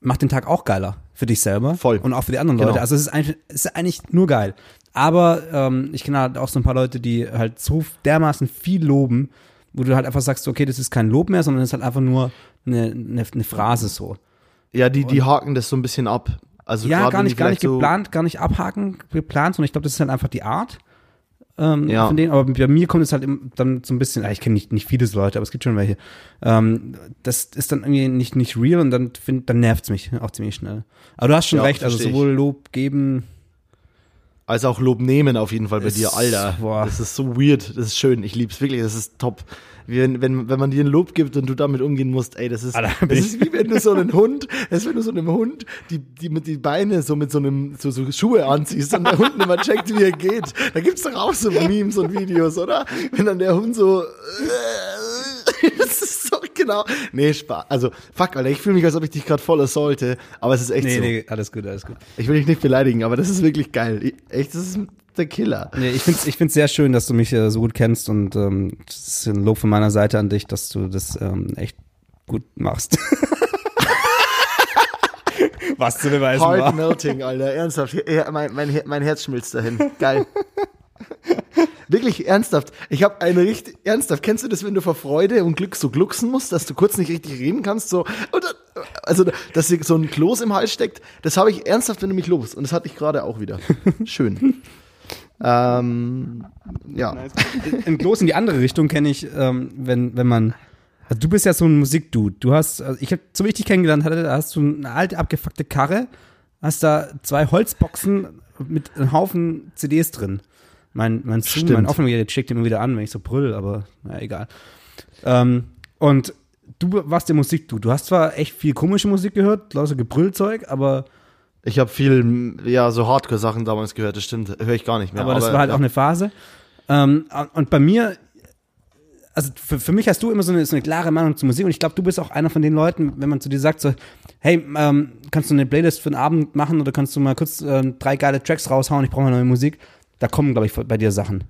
macht den Tag auch geiler für dich selber Voll. und auch für die anderen Genau. Leute. Also es ist eigentlich, es ist eigentlich nur geil. Aber ähm, ich kenne halt auch so ein paar Leute, die halt so dermaßen viel loben, wo du halt einfach sagst, okay, das ist kein Lob mehr, sondern es ist halt einfach nur eine, eine, eine Phrase so. Ja, die, die haken das so ein bisschen ab. Also ja, gar nicht, gar nicht vielleicht so- geplant, gar nicht abhaken, geplant, sondern ich glaube, das ist halt einfach die Art ähm, Ja. von denen. Aber bei mir kommt es halt dann so ein bisschen, ah, ich kenne nicht, nicht viele so Leute, aber es gibt schon welche. Ähm, das ist dann irgendwie nicht, nicht real und dann, find, dann nervt's mich auch ziemlich schnell. Aber du hast schon Ja, recht, also sowohl Lob geben, Als auch Lob nehmen auf jeden Fall bei Ist- dir, Alter. boah. Das ist so weird. Das ist schön. Ich lieb's wirklich. Das ist top. Wenn, wenn, wenn man dir ein Lob gibt und du damit umgehen musst, ey, das ist, Alter, das ist wie wenn du so einen Hund, das ist wenn du so einem Hund die, die mit die Beine so mit so einem, so, so Schuhe anziehst und der Hund mal checkt, wie er geht. Da gibt's doch auch so Memes und Videos, oder? Wenn dann der Hund so, das ist so genau. Nee, Spaß. Also, fuck, Alter, ich fühle mich, als ob ich dich gerade voll assalte, aber es ist echt nee, so. nee, alles gut, alles gut. Ich will dich nicht beleidigen, aber das ist wirklich geil. Ich, echt, das ist der Killer. Nee, ich finde es ich find's sehr schön, dass du mich äh, so gut kennst und ähm, das ist ein Lob von meiner Seite an dich, dass du das ähm, echt gut machst. Was zu beweisen Heart war. melting, Alter. Ernsthaft. Ja, mein, mein, mein Herz schmilzt dahin. Geil. Wirklich ernsthaft. Ich habe eine richtig ernsthaft. Kennst du das, wenn du vor Freude und Glück so glucksen musst, dass du kurz nicht richtig reden kannst, so und also dass dir so ein Kloß im Hals steckt? Das habe ich ernsthaft, wenn du mich lobst und das hatte ich gerade auch wieder. Schön. Ähm, ja. Im Kloß in die andere Richtung kenne ich, ähm, wenn, wenn man. Also du bist ja so ein Musikdude. Du hast, also ich habe, so wie ich dich kennengelernt hatte, da hast du eine alte abgefuckte Karre, hast da zwei Holzboxen mit einem Haufen CDs drin. Mein, mein Zoom, Stimmt. mein Aufnahmegerät schickt immer wieder an, wenn ich so brüll, aber na egal. Ähm, und du warst der Musikdude. Du hast zwar echt viel komische Musik gehört, lauter Gebrüllzeug, aber, Ich habe viel, ja, so Hardcore-Sachen damals gehört, das stimmt. Höre ich gar nicht mehr. aber das war halt ja. auch eine Phase. Ähm, und bei mir, also für, für mich hast du immer so eine, so eine klare Meinung zur Musik und ich glaube, du bist auch einer von den Leuten, wenn man zu dir sagt, so, hey, ähm, kannst du eine Playlist für den Abend machen oder kannst du mal kurz ähm, drei geile Tracks raushauen, ich brauche mal neue Musik, da kommen, glaube ich, bei dir Sachen.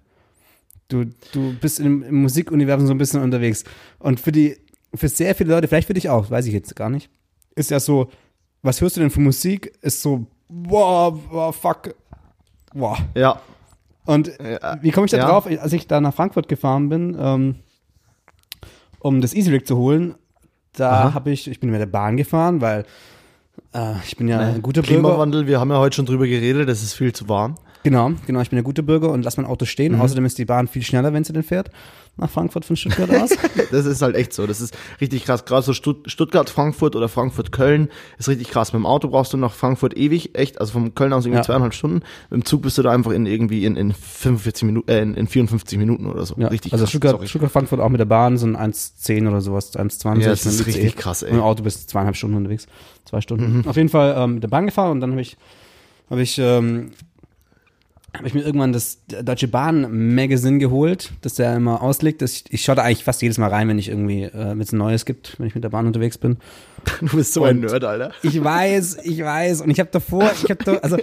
Du, du bist im, im Musikuniversum so ein bisschen unterwegs. Und für die, für sehr viele Leute, vielleicht für dich auch, weiß ich jetzt gar nicht, ist ja so, was hörst du denn für Musik? Ist so, wow, wow fuck, wow. Ja, Und Ja, wie komme ich da ja. drauf? Als ich da nach Frankfurt gefahren bin, ähm, um das Easy Rig zu holen, da habe ich, ich bin mit der Bahn gefahren, weil äh, ich bin ja ein guter Bürger. Klimawandel, wir haben ja heute schon drüber geredet, das ist viel zu warm. Genau, genau, ich bin ein guter Bürger und lass mein Auto stehen. Mhm. Außerdem ist die Bahn viel schneller, wenn sie denn fährt, nach Frankfurt von Stuttgart aus. Das ist halt echt so. Das ist richtig krass. Gerade so Stutt Stuttgart, Frankfurt oder Frankfurt, Köln ist richtig krass. Mit dem Auto brauchst du nach Frankfurt ewig, echt. Also vom Köln aus irgendwie Ja. zweieinhalb Stunden. Mit dem Zug bist du da einfach in irgendwie in, in 45 Minuten, äh, in, in 54 Minuten oder so. Ja, richtig also krass. Stuttgart, Sorry. Stuttgart, Frankfurt auch mit der Bahn sind 1,10 oder sowas, 1,20. Ja, das ist richtig krass, ey. Mit dem Auto bist du zweieinhalb Stunden unterwegs, zwei Stunden. Mhm. Auf jeden Fall ähm, mit der Bahn gefahren und dann habe ich, habe ich, ähm, habe ich mir irgendwann das Deutsche Bahn Magazine geholt, das der immer auslegt. Das, ich schaue da eigentlich fast jedes Mal rein, wenn ich irgendwie, äh, wenn es ein neues gibt, wenn ich mit der Bahn unterwegs bin. Du bist so ein Und- Nerd, Alter. Ich weiß, ich weiß. Und ich habe davor, ich habe da, also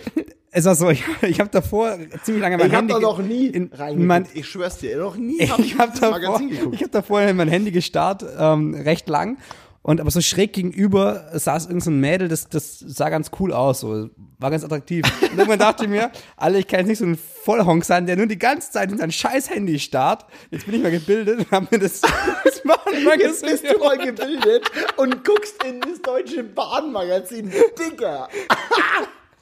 es war so, ich, ich habe davor ziemlich lange mein Ich hab Handy da ge- noch nie in, mein, ich schwör's dir, noch nie ich hab ich habe das davor, ich hab davor in mein Handy gestarrt, ähm, recht lang. Und aber so schräg gegenüber saß irgendein so ein Mädel, das, das sah ganz cool aus, so, war ganz attraktiv. Und irgendwann dachte ich mir, Alter, ich kann jetzt nicht so ein Vollhonk sein, der nur die ganze Zeit in sein scheiß Handy starrt. Jetzt bin ich mal gebildet und hab mir das, das. Jetzt bist du mal gebildet und guckst in das deutsche Bahnmagazin. Digga.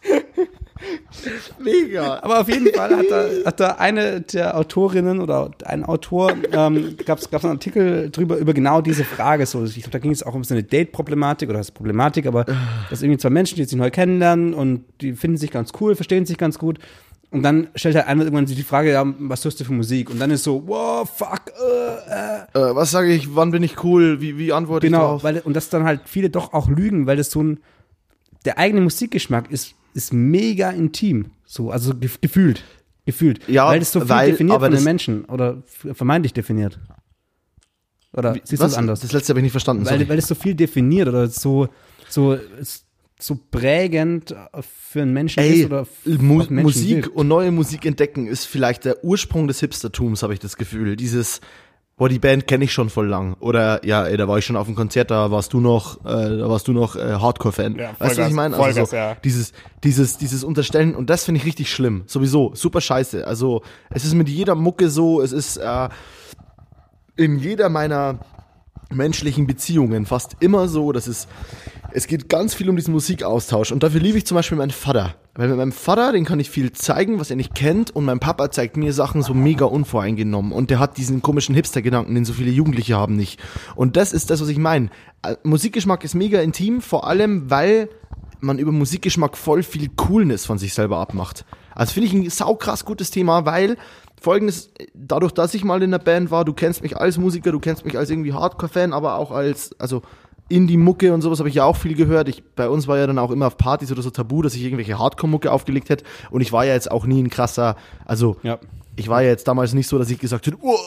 Mega. Aber auf jeden Fall hat da, hat da eine der Autorinnen oder ein Autor, ähm, gab es einen Artikel drüber, über genau diese Frage. So, ich glaube, da ging es auch um so eine Date-Problematik oder das Problematik, aber das irgendwie zwei Menschen, die sich neu kennenlernen und die finden sich ganz cool, verstehen sich ganz gut. Und dann stellt halt einer irgendwann sich die Frage, ja, was hörst du für Musik? Und dann ist so, wow, fuck, äh, äh. äh was sage ich, wann bin ich cool, wie, wie antworte genau, ich drauf? Genau, und das dann halt viele doch auch lügen, weil das so ein, der eigene Musikgeschmack ist ist mega intim. So, also gefühlt. Gefühlt. Ja, weil es so viel weil, definiert von den Menschen oder vermeintlich definiert. Oder siehst du es anders? Das letzte habe ich nicht verstanden. Weil, weil es so viel definiert oder so, so, so prägend für einen Menschen Ey, ist oder Mu Menschen Musik wirkt. und neue Musik entdecken ist vielleicht der Ursprung des Hipstertums, habe ich das Gefühl. Dieses boah, die Band kenne ich schon voll lang. Oder ja, ey, da war ich schon auf dem Konzert, da warst du noch, äh, da warst du noch äh, Hardcore-Fan. Ja, weißt du, was ich meine? Also Vollgas, so, ja. dieses, dieses, dieses Unterstellen und das finde ich richtig schlimm. Sowieso, super scheiße. Also es ist mit jeder Mucke so, es ist äh, in jeder meiner menschlichen Beziehungen fast immer so, dass es es geht ganz viel um diesen Musikaustausch und dafür liebe ich zum Beispiel meinen Vater. Weil mit meinem Vater, den kann ich viel zeigen, was er nicht kennt und mein Papa zeigt mir Sachen so mega unvoreingenommen und der hat diesen komischen Hipster-Gedanken, den so viele Jugendliche haben nicht. Und das ist das, was ich meine. Äh, Musikgeschmack ist mega intim, vor allem, weil man über Musikgeschmack voll viel Coolness von sich selber abmacht. Also finde ich ein saukrass gutes Thema, weil folgendes, dadurch, dass ich mal in der Band war, du kennst mich als Musiker, du kennst mich als irgendwie Hardcore-Fan, aber auch als, also Indie-Mucke und sowas habe ich ja auch viel gehört. Ich, bei uns war ja dann auch immer auf Partys oder so tabu, dass ich irgendwelche Hardcore-Mucke aufgelegt hätte. Und ich war ja jetzt auch nie ein krasser, also ja. ich war ja jetzt damals nicht so, dass ich gesagt hätte, oh,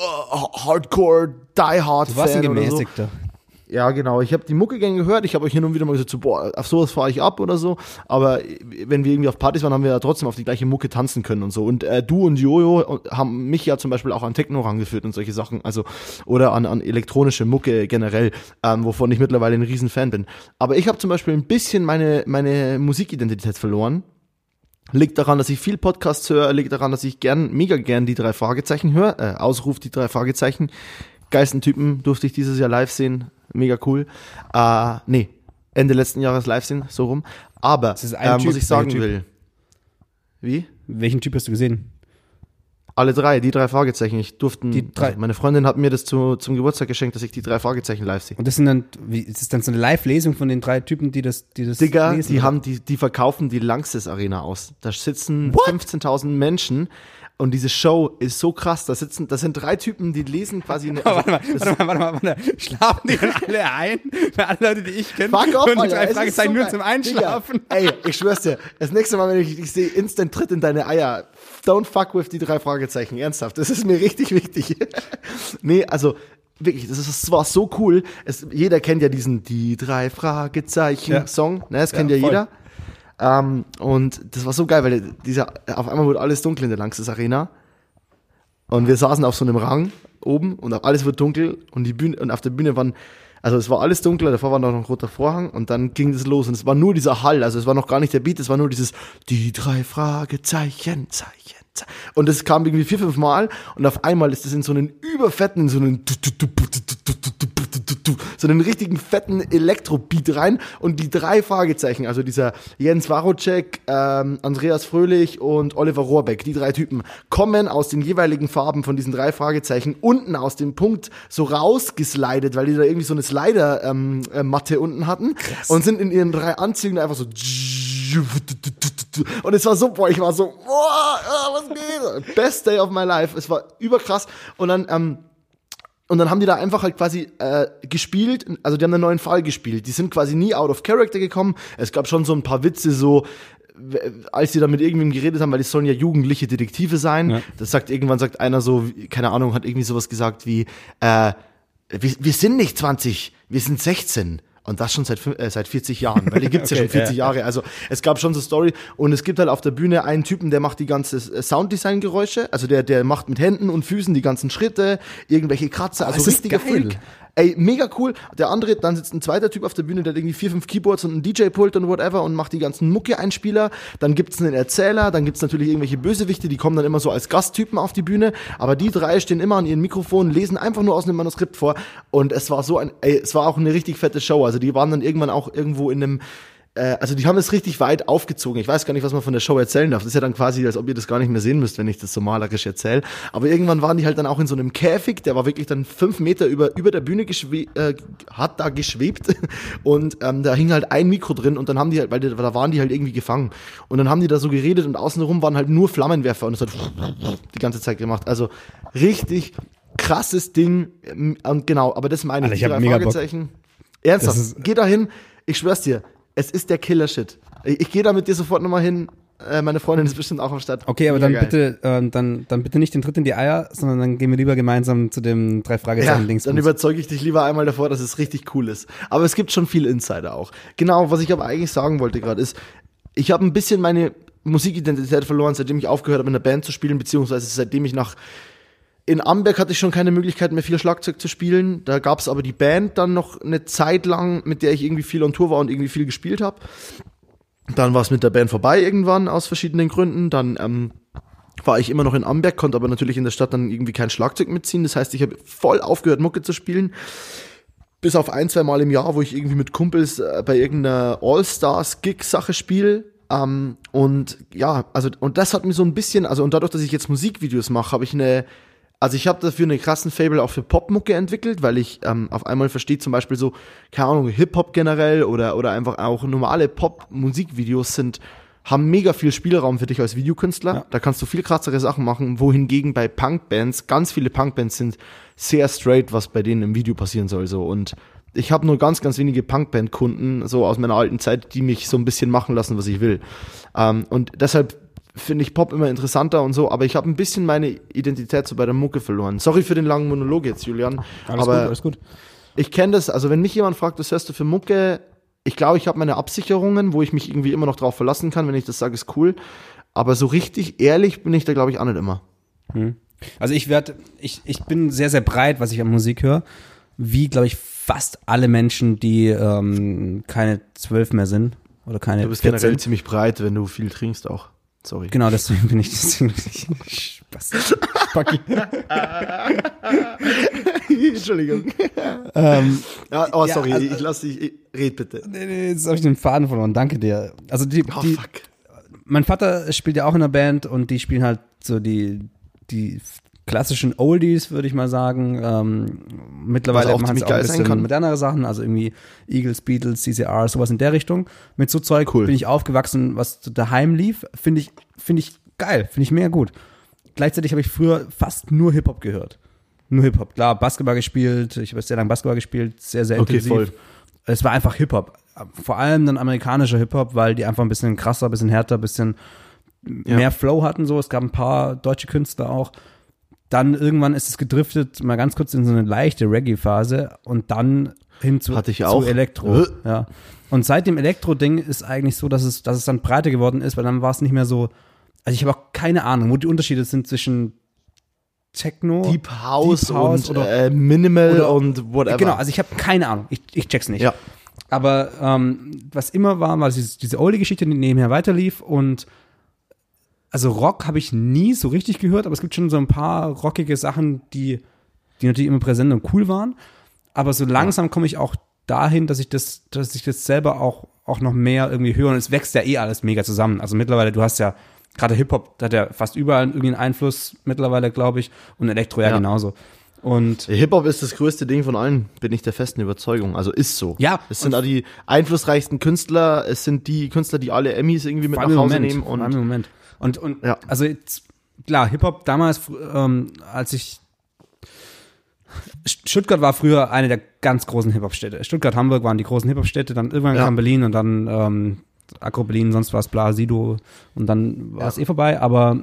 Hardcore, Die Hard. Du warst ein gemäßigter. So. Ja, genau. Ich habe die Mucke gern gehört. Ich habe euch hin und wieder mal gesagt, so, boah, auf sowas fahre ich ab oder so. Aber wenn wir irgendwie auf Partys waren, haben wir ja trotzdem auf die gleiche Mucke tanzen können und so. Und äh, du und Jojo haben mich ja zum Beispiel auch an Techno rangeführt und solche Sachen. Also, oder an, an elektronische Mucke generell, ähm, wovon ich mittlerweile ein riesen Fan bin. Aber ich habe zum Beispiel ein bisschen meine, meine Musikidentität verloren. Liegt daran, dass ich viel Podcasts höre, liegt daran, dass ich gern, mega gern die drei Fragezeichen höre, äh, Ausruf die drei Fragezeichen. Geisten Typen durfte ich dieses Jahr live sehen mega cool. Äh, nee, Ende letzten Jahres live sehen, so rum. Aber, das ist ein äh, was ich sagen will. Wie? Welchen Typ hast du gesehen? Alle drei, die drei Fragezeichen. Ich durfte, die drei. Also meine Freundin hat mir das zu, zum Geburtstag geschenkt, dass ich die drei Fragezeichen live sehe. Und das sind dann, wie, ist das dann so eine Live-Lesung von den drei Typen, die das, die das Digga, lesen, die oder? haben, die, die verkaufen die Langsys Arena aus. Da sitzen 15.000 Menschen und diese Show ist so krass. Da sitzen, das sind drei Typen, die lesen quasi eine. Also, warte, mal, warte mal, warte mal, warte mal. Schlafen die dann alle ein? Für alle Leute, die ich kenne. Fuck off, und die drei Fragezeichen so nur zum Einschlafen. Digga. Ey, ich schwör's dir. Das nächste Mal, wenn ich dich sehe, instant Tritt in deine Eier. Don't fuck with die drei Fragezeichen. Ernsthaft. Das ist mir richtig wichtig. nee, also, wirklich, das, ist, das war so cool. Es, jeder kennt ja diesen Die drei Fragezeichen-Song. Ne, das kennt ja, ja jeder. Ähm, und das war so geil, weil dieser, auf einmal wurde alles dunkel in der Langsys Arena. Und wir saßen auf so einem Rang oben und alles wird dunkel und die Bühne, und auf der Bühne waren, also es war alles dunkel, davor war noch ein roter Vorhang und dann ging es los und es war nur dieser Hall, also es war noch gar nicht der Beat, es war nur dieses, die drei Fragezeichen, Zeichen. Und es kam irgendwie vier, fünf Mal und auf einmal ist es in so einen überfetten, in so einen so einen richtigen fetten Elektrobeat rein und die drei Fragezeichen, also dieser Jens Warocek, ähm, Andreas Fröhlich und Oliver Rohrbeck, die drei Typen, kommen aus den jeweiligen Farben von diesen drei Fragezeichen unten aus dem Punkt so rausgeslidet, weil die da irgendwie so eine Slider-Matte ähm, unten hatten Krass. und sind in ihren drei Anzügen einfach so und es war so, boah, ich war so, boah, was geht? Best day of my life. Es war überkrass. Und dann, ähm, und dann haben die da einfach halt quasi äh, gespielt, also die haben einen neuen Fall gespielt. Die sind quasi nie out of character gekommen. Es gab schon so ein paar Witze, so als die da mit irgendwem geredet haben, weil die sollen ja jugendliche Detektive sein. Ja. Das sagt irgendwann sagt einer so, keine Ahnung, hat irgendwie sowas gesagt wie, äh, wir, wir sind nicht 20, wir sind 16. Und das schon seit, äh, seit 40 Jahren, weil die gibt's okay, ja schon 40 ja. Jahre. Also es gab schon so Story und es gibt halt auf der Bühne einen Typen, der macht die ganze äh, Sounddesign-Geräusche, also der, der macht mit Händen und Füßen die ganzen Schritte, irgendwelche Kratzer, also richtiger Film. Ey, mega cool. Der andere, dann sitzt ein zweiter Typ auf der Bühne, der hat irgendwie vier, fünf Keyboards und ein DJ-Pult und whatever und macht die ganzen Mucke-Einspieler. Dann gibt's einen Erzähler, dann gibt's natürlich irgendwelche Bösewichte, die kommen dann immer so als Gasttypen auf die Bühne. Aber die drei stehen immer an ihren Mikrofonen, lesen einfach nur aus einem Manuskript vor. Und es war so ein, ey, es war auch eine richtig fette Show. Also die waren dann irgendwann auch irgendwo in einem äh, also die haben es richtig weit aufgezogen. Ich weiß gar nicht, was man von der Show erzählen darf. Das ist ja dann quasi, als ob ihr das gar nicht mehr sehen müsst, wenn ich das so malerisch erzähle. Aber irgendwann waren die halt dann auch in so einem Käfig, der war wirklich dann fünf Meter über, über der Bühne geschwe äh, hat da geschwebt und ähm, da hing halt ein Mikro drin und dann haben die halt, weil die, da waren die halt irgendwie gefangen. Und dann haben die da so geredet und außenrum waren halt nur Flammenwerfer und es hat die ganze Zeit gemacht. Also richtig krasses Ding. Und genau, aber das meine ich. Alter, ich hab mega Bock. Ernsthaft, geh da hin. Ich schwör's dir, es ist der Killer-Shit. Ich, ich gehe da mit dir sofort nochmal hin. Äh, meine Freundin ist bestimmt auch am Start. Okay, aber Mega dann geil. bitte, äh, dann, dann bitte nicht den Tritt in die Eier, sondern dann gehen wir lieber gemeinsam zu dem drei Ja, Fragezeichen Dings. dann überzeuge ich dich lieber einmal davor, dass es richtig cool ist. Aber es gibt schon viel Insider auch. Genau, was ich aber eigentlich sagen wollte gerade ist, ich habe ein bisschen meine Musikidentität verloren, seitdem ich aufgehört habe, in der Band zu spielen, beziehungsweise seitdem ich nach in Amberg hatte ich schon keine Möglichkeit mehr viel Schlagzeug zu spielen. Da gab es aber die Band dann noch eine Zeit lang, mit der ich irgendwie viel on Tour war und irgendwie viel gespielt habe. Dann war es mit der Band vorbei irgendwann aus verschiedenen Gründen. Dann ähm, war ich immer noch in Amberg, konnte aber natürlich in der Stadt dann irgendwie kein Schlagzeug mitziehen. Das heißt, ich habe voll aufgehört, Mucke zu spielen. Bis auf ein, zwei Mal im Jahr, wo ich irgendwie mit Kumpels äh, bei irgendeiner All-Stars-Gig-Sache spiele. Ähm, und ja, also, und das hat mir so ein bisschen, also, und dadurch, dass ich jetzt Musikvideos mache, habe ich eine, also ich habe dafür eine krassen Fable auch für Popmucke entwickelt, weil ich ähm, auf einmal verstehe zum Beispiel so, keine Ahnung, Hip-Hop generell oder, oder einfach auch normale Pop-Musikvideos sind, haben mega viel Spielraum für dich als Videokünstler. Ja. Da kannst du viel krassere Sachen machen, wohingegen bei Punkbands, ganz viele Punkbands sind sehr straight, was bei denen im Video passieren soll. So. Und ich habe nur ganz, ganz wenige Punkband-Kunden, so aus meiner alten Zeit, die mich so ein bisschen machen lassen, was ich will. Ähm, und deshalb finde ich Pop immer interessanter und so, aber ich habe ein bisschen meine Identität so bei der Mucke verloren. Sorry für den langen Monolog jetzt, Julian. Alles aber gut, alles gut. ich kenne das, also wenn mich jemand fragt, was hörst du für Mucke, ich glaube, ich habe meine Absicherungen, wo ich mich irgendwie immer noch drauf verlassen kann, wenn ich das sage, ist cool. Aber so richtig ehrlich bin ich da, glaube ich, auch nicht immer. Also ich werde, ich, ich bin sehr, sehr breit, was ich an Musik höre. Wie, glaube ich, fast alle Menschen, die ähm, keine zwölf mehr sind. Oder keine Du bist 14. generell ziemlich breit, wenn du viel trinkst auch. Sorry. Genau, deswegen bin ich deswegen Spaß. Spacki. Entschuldigung. ähm, Ja, oh, Ja, sorry, also- ich lass dich, ich- red bitte. nee, nee, jetzt habe ich den Faden verloren. Danke dir. Also die, Oh, die, fuck. mein Vater spielt ja auch in einer Band und die spielen halt so die, die klassischen Oldies, würde ich mal sagen. Ähm, mittlerweile auch machen sie ziemlich auch ein bisschen kann. modernere Sachen, also irgendwie Eagles, Beatles, CCR, sowas in der Richtung. Mit so Zeug Cool. bin ich aufgewachsen, was daheim lief. Finde ich, finde ich geil, finde ich mega gut. Gleichzeitig habe ich früher fast nur Hip-Hop gehört. Nur Hip-Hop. Klar, Basketball gespielt, ich habe sehr lange Basketball gespielt, sehr, sehr Okay, intensiv. voll. Es war einfach Hip-Hop. Vor allem dann amerikanischer Hip-Hop, weil die einfach ein bisschen krasser, ein bisschen härter, ein bisschen Ja. mehr Flow hatten. So, es gab ein paar deutsche Künstler auch. Dann irgendwann ist es gedriftet, mal ganz kurz in so eine leichte Reggae-Phase und dann hin zu, Hatte ich zu auch. Elektro. Äh. Ja. Und seit dem Elektro-Ding ist eigentlich so, dass es, dass es dann breiter geworden ist, weil dann war es nicht mehr so. Also ich habe auch keine Ahnung, wo die Unterschiede sind zwischen Techno, Deep House, Deep House und oder- äh, Minimal oder- und whatever. Genau, also ich habe keine Ahnung. Ich, ich check's nicht. Ja. Aber ähm, was immer war, war diese, diese Oldie-Geschichte, die nebenher weiterlief und also Rock habe ich nie so richtig gehört, aber es gibt schon so ein paar rockige Sachen, die, die natürlich immer präsent und cool waren. Aber so langsam komme ich auch dahin, dass ich das, dass ich das selber auch, auch noch mehr irgendwie höre. Und es wächst ja eh alles mega zusammen. Also mittlerweile, du hast ja, gerade Hip-Hop hat ja fast überall irgendwie einen Einfluss mittlerweile, glaube ich. Und Elektro ja, Ja. genauso. Und Hip-Hop ist das größte Ding von allen, bin ich der festen Überzeugung. Also ist so. Ja, Es sind auch die einflussreichsten Künstler, es sind die Künstler, die alle Emmys irgendwie mit nach Hause Moment, nehmen und Moment. Und, und Ja. also jetzt, klar, Hip-Hop damals, ähm, als ich Stuttgart war früher eine der ganz großen Hip-Hop-Städte. Stuttgart, Hamburg waren die großen Hip-Hop-Städte, dann irgendwann Ja. kam Berlin und dann ähm, Agro Berlin, sonst war es Bla, Sido und dann war es eh vorbei, aber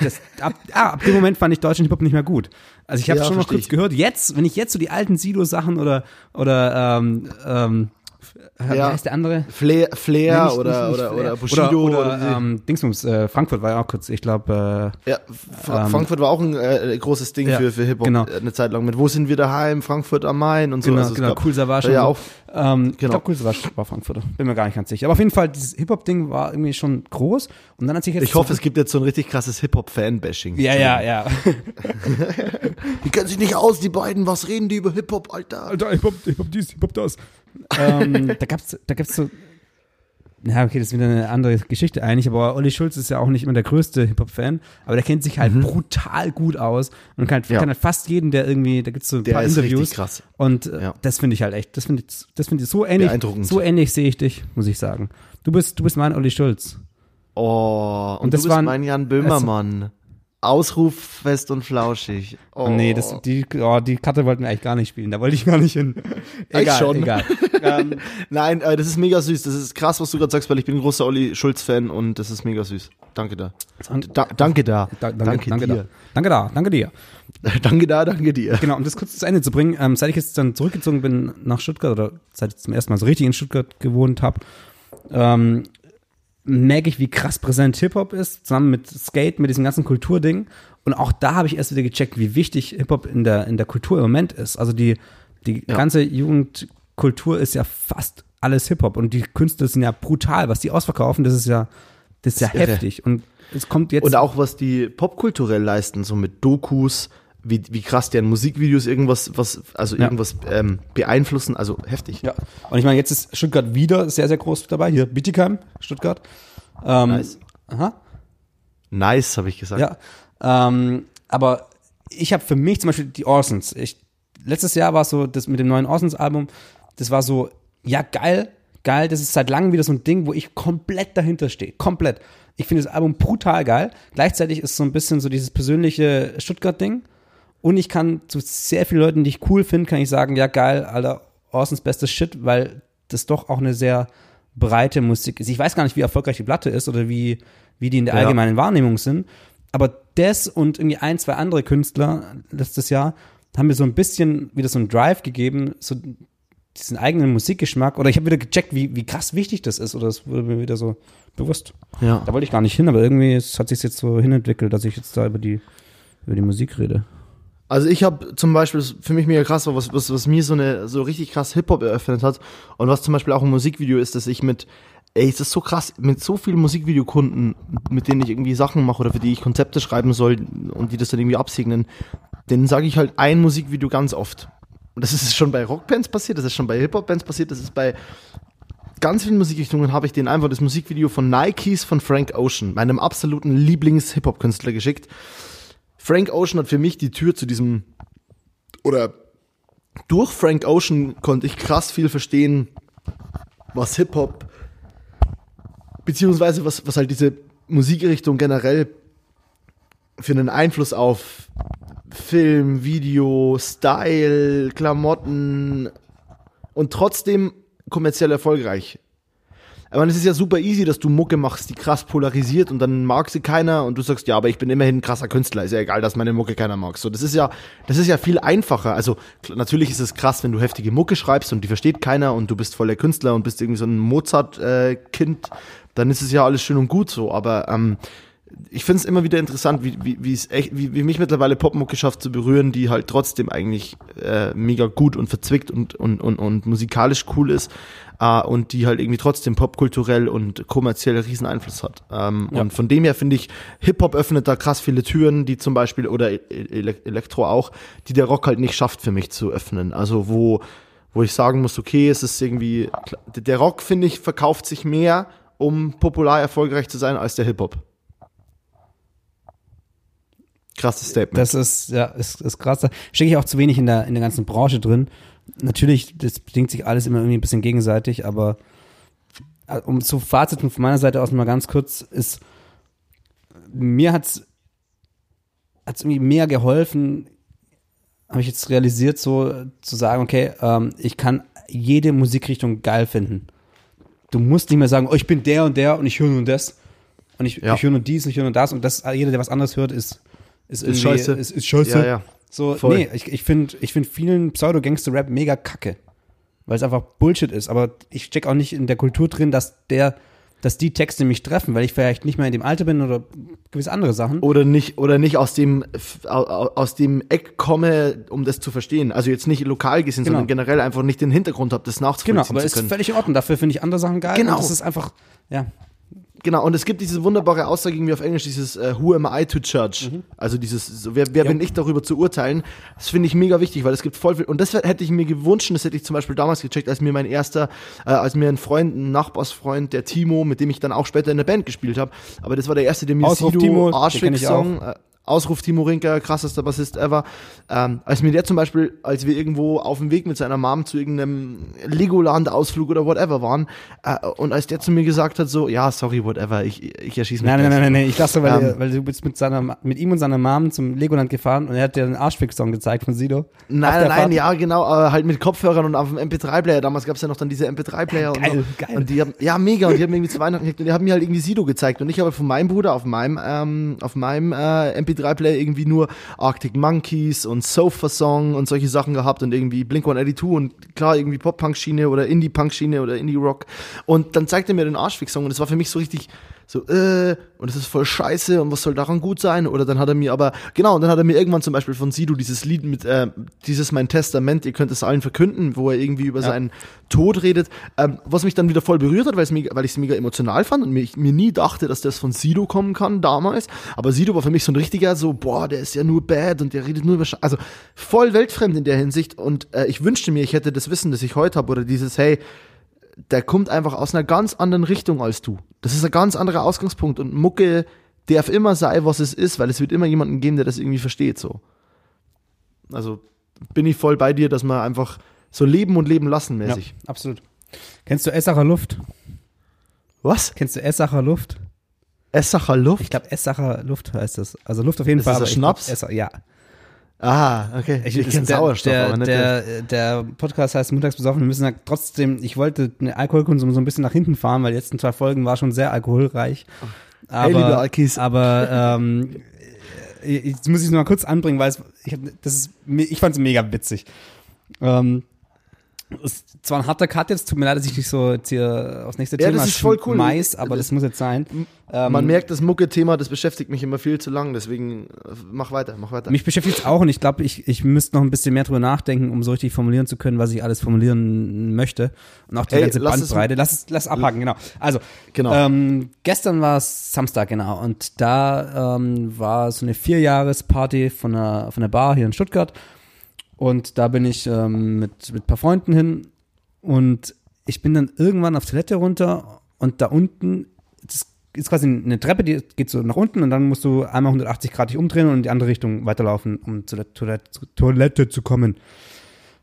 das, ab, ah, ab dem Moment fand ich deutschen Hip-Hop nicht mehr gut. Also ich habe Ja, schon noch kurz ich. gehört, jetzt, wenn ich jetzt so die alten Sido-Sachen oder, oder ähm, ähm, Ja. heißt der andere? Flair, Flair nicht- oder, nicht- nicht oder, Flair. oder Bushido Oder, oder, oder ähm, Dingsbums, äh, Frankfurt war ja auch kurz, ich glaube, äh, ja, Fra ähm, Frankfurt war auch ein äh, großes Ding ja, für, für Hip-Hop genau. äh, eine Zeit lang mit Wo sind wir daheim? Frankfurt am Main und so. genau, Also genau, gab Cool Savage. ja auch. Ähm, Ich genau. glaube, Cool Savage war Frankfurter. Bin mir gar nicht ganz sicher. Aber auf jeden Fall, dieses Hip-Hop-Ding war irgendwie schon groß. Und dann hat sich jetzt. ich hoffe, es gibt jetzt so ein richtig krasses Hip-Hop-Fan-Bashing. Ja, ja, ja. Die kennen sich nicht aus, die beiden. Was reden die über Hip-Hop, Alter? Alter, Hip-Hop, Hip-Hop dies, Hip-Hop das. Ähm, da gab's, da gab's so. Ja, okay, das ist wieder eine andere Geschichte eigentlich, aber Olli Schulz ist ja auch nicht immer der größte Hip-Hop-Fan, aber der kennt sich halt brutal gut aus und kann, Mhm. Ja. kann halt fast jeden, der irgendwie, da gibt's so ein Der paar ist Interviews. krass. Und äh, Ja. das finde ich halt echt, das finde ich, das finde ich so ähnlich, so ähnlich sehe ich dich, muss ich sagen. Du bist, du bist mein Olli Schulz. Oh, und, Und das du bist waren- mein Jan Böhmermann. Ausruf fest und flauschig. Oh. Nee, das, die, oh, die Karte wollten wir eigentlich gar nicht spielen, da wollte ich gar nicht hin. Egal, schon. egal. ähm, Nein, äh, das ist mega süß. Das ist krass, was du gerade sagst, weil ich bin ein großer Olli Schulz-Fan und das ist mega süß. Danke da. Da, danke da. da, danke, danke, danke, da. dir. Danke da, danke dir. danke da, danke dir. Genau, um das kurz zu Ende zu bringen, ähm, seit ich jetzt dann zurückgezogen bin nach Stuttgart oder seit ich zum ersten Mal so richtig in Stuttgart gewohnt habe, ähm, merke ich, wie krass präsent Hip-Hop ist, zusammen mit Skate, mit diesem ganzen Kulturding. Und auch da habe ich erst wieder gecheckt, wie wichtig Hip-Hop in der, in der Kultur im Moment ist. Also die, die Ja. ganze Jugendkultur ist ja fast alles Hip-Hop und die Künstler sind ja brutal, was die ausverkaufen, das ist ja, das ist ja Das ist heftig. Und es kommt jetzt. Und auch was die popkulturell leisten, so mit Dokus, wie, wie krass deren Musikvideos irgendwas, was, also Ja. irgendwas ähm, beeinflussen, also heftig. Ja, und ich meine, jetzt ist Stuttgart wieder sehr, sehr groß dabei. Hier, Bietigheim, Stuttgart. Ähm, Nice. Aha, Nice, habe ich gesagt. ja. Ähm, aber ich habe für mich zum Beispiel die Orsons. Ich, letztes Jahr war so, das mit dem neuen Orsons-Album, das war so, ja, geil, geil, das ist seit langem wieder so ein Ding, wo ich komplett dahinter stehe. Komplett. Ich finde das Album brutal geil. Gleichzeitig ist so ein bisschen so dieses persönliche Stuttgart-Ding. Und ich kann zu sehr vielen Leuten, die ich cool finde, kann ich sagen, ja geil, Alter, Orsons bestes Shit, weil das doch auch eine sehr breite Musik ist. Ich weiß gar nicht, wie erfolgreich die Platte ist oder wie, wie die in der Ja. allgemeinen Wahrnehmung sind. Aber das und irgendwie ein, zwei andere Künstler letztes Jahr haben mir so ein bisschen wieder so einen Drive gegeben, so diesen eigenen Musikgeschmack. Oder ich habe wieder gecheckt, wie, wie krass wichtig das ist. Oder es wurde mir wieder so bewusst. Ja. Da wollte ich gar nicht hin, aber irgendwie hat sich jetzt so hinentwickelt, dass ich jetzt da über die, über die Musik rede. Also ich habe zum Beispiel, für mich mega krass war, was, was, was mir so eine so richtig krass Hip-Hop eröffnet hat und was zum Beispiel auch ein Musikvideo ist, dass ich mit, ey, es ist so krass, mit so vielen Musikvideokunden, mit denen ich irgendwie Sachen mache oder für die ich Konzepte schreiben soll und die das dann irgendwie absegnen, denen sage ich halt ein Musikvideo ganz oft. Und das ist schon bei Rockbands passiert, das ist schon bei Hip-Hop-Bands passiert, das ist bei ganz vielen Musikrichtungen habe ich denen einfach das Musikvideo von Nikes von Frank Ocean, meinem absoluten Lieblings-Hip-Hop-Künstler geschickt. Frank Ocean hat für mich die Tür zu diesem oder durch Frank Ocean konnte ich krass viel verstehen, was Hip-Hop beziehungsweise was, was halt diese Musikrichtung generell für einen Einfluss auf Film, Video, Style, Klamotten und trotzdem kommerziell erfolgreich. Aber es ist ja super easy, dass du Mucke machst, die krass polarisiert und dann mag sie keiner und du sagst, ja, aber ich bin immerhin ein krasser Künstler, ist ja egal, dass meine Mucke keiner mag. So, das ist ja, das ist ja viel einfacher. Also natürlich ist es krass, wenn du heftige Mucke schreibst und die versteht keiner und du bist voll der Künstler und bist irgendwie so ein Mozart-Kind, dann ist es ja alles schön und gut so. Aber ähm, ich finde es immer wieder interessant, wie, wie, echt, wie, wie mich mittlerweile Popmucke schafft zu berühren, die halt trotzdem eigentlich äh, mega gut und verzwickt und, und, und, und musikalisch cool ist äh, und die halt irgendwie trotzdem popkulturell und kommerziell riesen Einfluss hat. Ähm, Ja. Und von dem her finde ich, Hip-Hop öffnet da krass viele Türen, die zum Beispiel, oder E- Ele Elektro auch, die der Rock halt nicht schafft für mich zu öffnen. Also wo, wo ich sagen muss, okay, es ist irgendwie, der Rock, finde ich, verkauft sich mehr, um popular erfolgreich zu sein, als der Hip-Hop. Krasses Statement. Das ist, ja, ist, ist krass. Da stecke ich auch zu wenig in der, in der ganzen Branche drin. Natürlich, das bedingt sich alles immer irgendwie ein bisschen gegenseitig, aber äh, um zu Fazit von meiner Seite aus mal ganz kurz ist, mir hat's, hat's irgendwie mehr geholfen, habe ich jetzt realisiert, so zu sagen, okay, ähm, ich kann jede Musikrichtung geil finden. Du musst nicht mehr sagen, oh, ich bin der und der und ich höre nur das. Und ich, Ja. ich höre nur dies und ich höre nur das und das, jeder, der was anderes hört, ist, ist, irgendwie, scheiße. Ist, ist scheiße. Ja, ja. So, Voll. nee, ich, ich finde ich find vielen Pseudo-Gangster-Rap mega kacke. weil es einfach Bullshit ist. Aber ich check auch nicht in der Kultur drin, dass der, dass die Texte mich treffen, weil ich vielleicht nicht mehr in dem Alter bin oder gewisse andere Sachen. Oder nicht, oder nicht aus dem, aus dem Eck komme, um das zu verstehen. Also jetzt nicht lokal gesehen, Genau. sondern generell einfach nicht den Hintergrund habe, das nachzuvollziehen Genau, aber ist völlig in Ordnung. Dafür finde ich andere Sachen geil. Genau. Das ist einfach, ja. Genau, und es gibt diese wunderbare Aussage irgendwie auf Englisch, dieses äh, Who am I to judge? Also dieses, so, wer, wer Mhm. Ja. bin ich darüber zu urteilen? Das finde ich mega wichtig, weil es gibt voll viel, und das hätte ich mir gewünscht, das hätte ich zum Beispiel damals gecheckt, als mir mein erster, äh, als mir ein Freund, ein Nachbarsfreund, der Timo, mit dem ich dann auch später in der Band gespielt habe, aber das war der erste, der mir Ausruf Sido, Timo, ich Arschfix-Song, äh, Ausruf Timo Rinker, krassester Bassist ever. Ähm, als mir der zum Beispiel, als wir irgendwo auf dem Weg mit seiner Mom zu irgendeinem Legoland-Ausflug oder whatever waren, äh, und als der zu mir gesagt hat, so, ja, sorry, whatever, ich, ich erschieße mich. Nein, nein, nein, nein, nein. Ich dachte, weil, Ähm. weil du bist mit seiner, mit ihm und seiner Mom zum Legoland gefahren und er hat dir den Arschfix-Song gezeigt von Sido. Nein, nein, nein, Fahrt. ja, genau, aber halt mit Kopfhörern und auf dem MP3-Player. Damals gab es ja noch dann diese MP3-Player und Geil, so. geil. Und die haben, ja, mega, und die haben irgendwie zu Weihnachten gekriegt und die haben mir halt irgendwie Sido gezeigt. Und ich habe von meinem Bruder auf meinem, ähm, auf meinem äh, MP3-Player irgendwie nur Arctic Monkeys und Sofa Song und solche Sachen gehabt und irgendwie Blink 182 und klar, irgendwie Pop-Punk-Schiene oder Indie-Punk-Schiene oder Indie-Rock. Und dann zeigte er mir den Arschfix-Song und es war für mich so richtig so, äh, und es ist voll scheiße und was soll daran gut sein? Oder dann hat er mir aber, genau, und dann hat er mir irgendwann zum Beispiel von Sido dieses Lied mit, äh, dieses Mein Testament, ihr könnt es allen verkünden, wo er irgendwie über Ja. seinen Tod redet, ähm, was mich dann wieder voll berührt hat, weil, es mega, weil ich es mega emotional fand und mir, ich mir nie dachte, dass das von Sido kommen kann damals. Aber Sido war für mich so ein richtiger, so, boah, der ist ja nur bad und der redet nur über, Sche also voll weltfremd in der Hinsicht. Und äh, ich wünschte mir, ich hätte das Wissen, das ich heute habe, oder dieses, hey, der kommt einfach aus einer ganz anderen Richtung als du. Das ist ein ganz anderer Ausgangspunkt und Mucke darf immer sein, was es ist, weil es wird immer jemanden geben, der das irgendwie versteht, so. Also bin ich voll bei dir, dass man einfach so leben und leben lassen Ja, mäßig. absolut. Kennst du Essacher Luft? Was? Kennst du Essacher Luft? Essacher Luft? Ich glaube, Essacher Luft heißt das. Also Luft auf jeden Ist Fall. das aber ein ich glaub, Schnaps? Esser, ja. Ah, okay. Ich, das- kenne der, Sauerstoff, der, aber nicht der, der Podcast heißt Montags besoffen. Wir müssen ja trotzdem, ich wollte den Alkoholkonsum so ein bisschen nach hinten fahren, weil die letzten zwei Folgen war schon sehr alkoholreich. Aber, Hey, liebe Alkis. aber ähm, äh, jetzt muss ich es nur mal kurz anbringen, weil es, ich, das ist, ich fand es mega witzig. Ähm, ist zwar ein harter Cut jetzt, tut mir leid, dass ich nicht so jetzt hier aufs nächste Ja, Thema das ist voll cool. schmeiß, aber Das- das muss jetzt sein. Ähm, Man merkt, das Mucke-Thema, das beschäftigt mich immer viel zu lang, deswegen äh, mach weiter, mach weiter. Mich beschäftigt es auch und ich glaube, ich, ich müsste noch ein bisschen mehr drüber nachdenken, um so richtig formulieren zu können, was ich alles formulieren möchte. Und auch die Hey, ganze lass es- Bandbreite. Lass es, lass es abhaken, genau. Also, Genau. ähm, gestern war es Samstag, genau. Und da ähm, war so eine Vierjahresparty von einer, von einer Bar hier in Stuttgart. Und da bin ich ähm, mit, mit ein paar Freunden hin. Und ich bin dann irgendwann auf Toilette runter und da unten, das ist quasi eine Treppe, die geht so nach unten und dann musst du einmal 180 Grad dich umdrehen und in die andere Richtung weiterlaufen, um zur Toilette, Toilette zu kommen.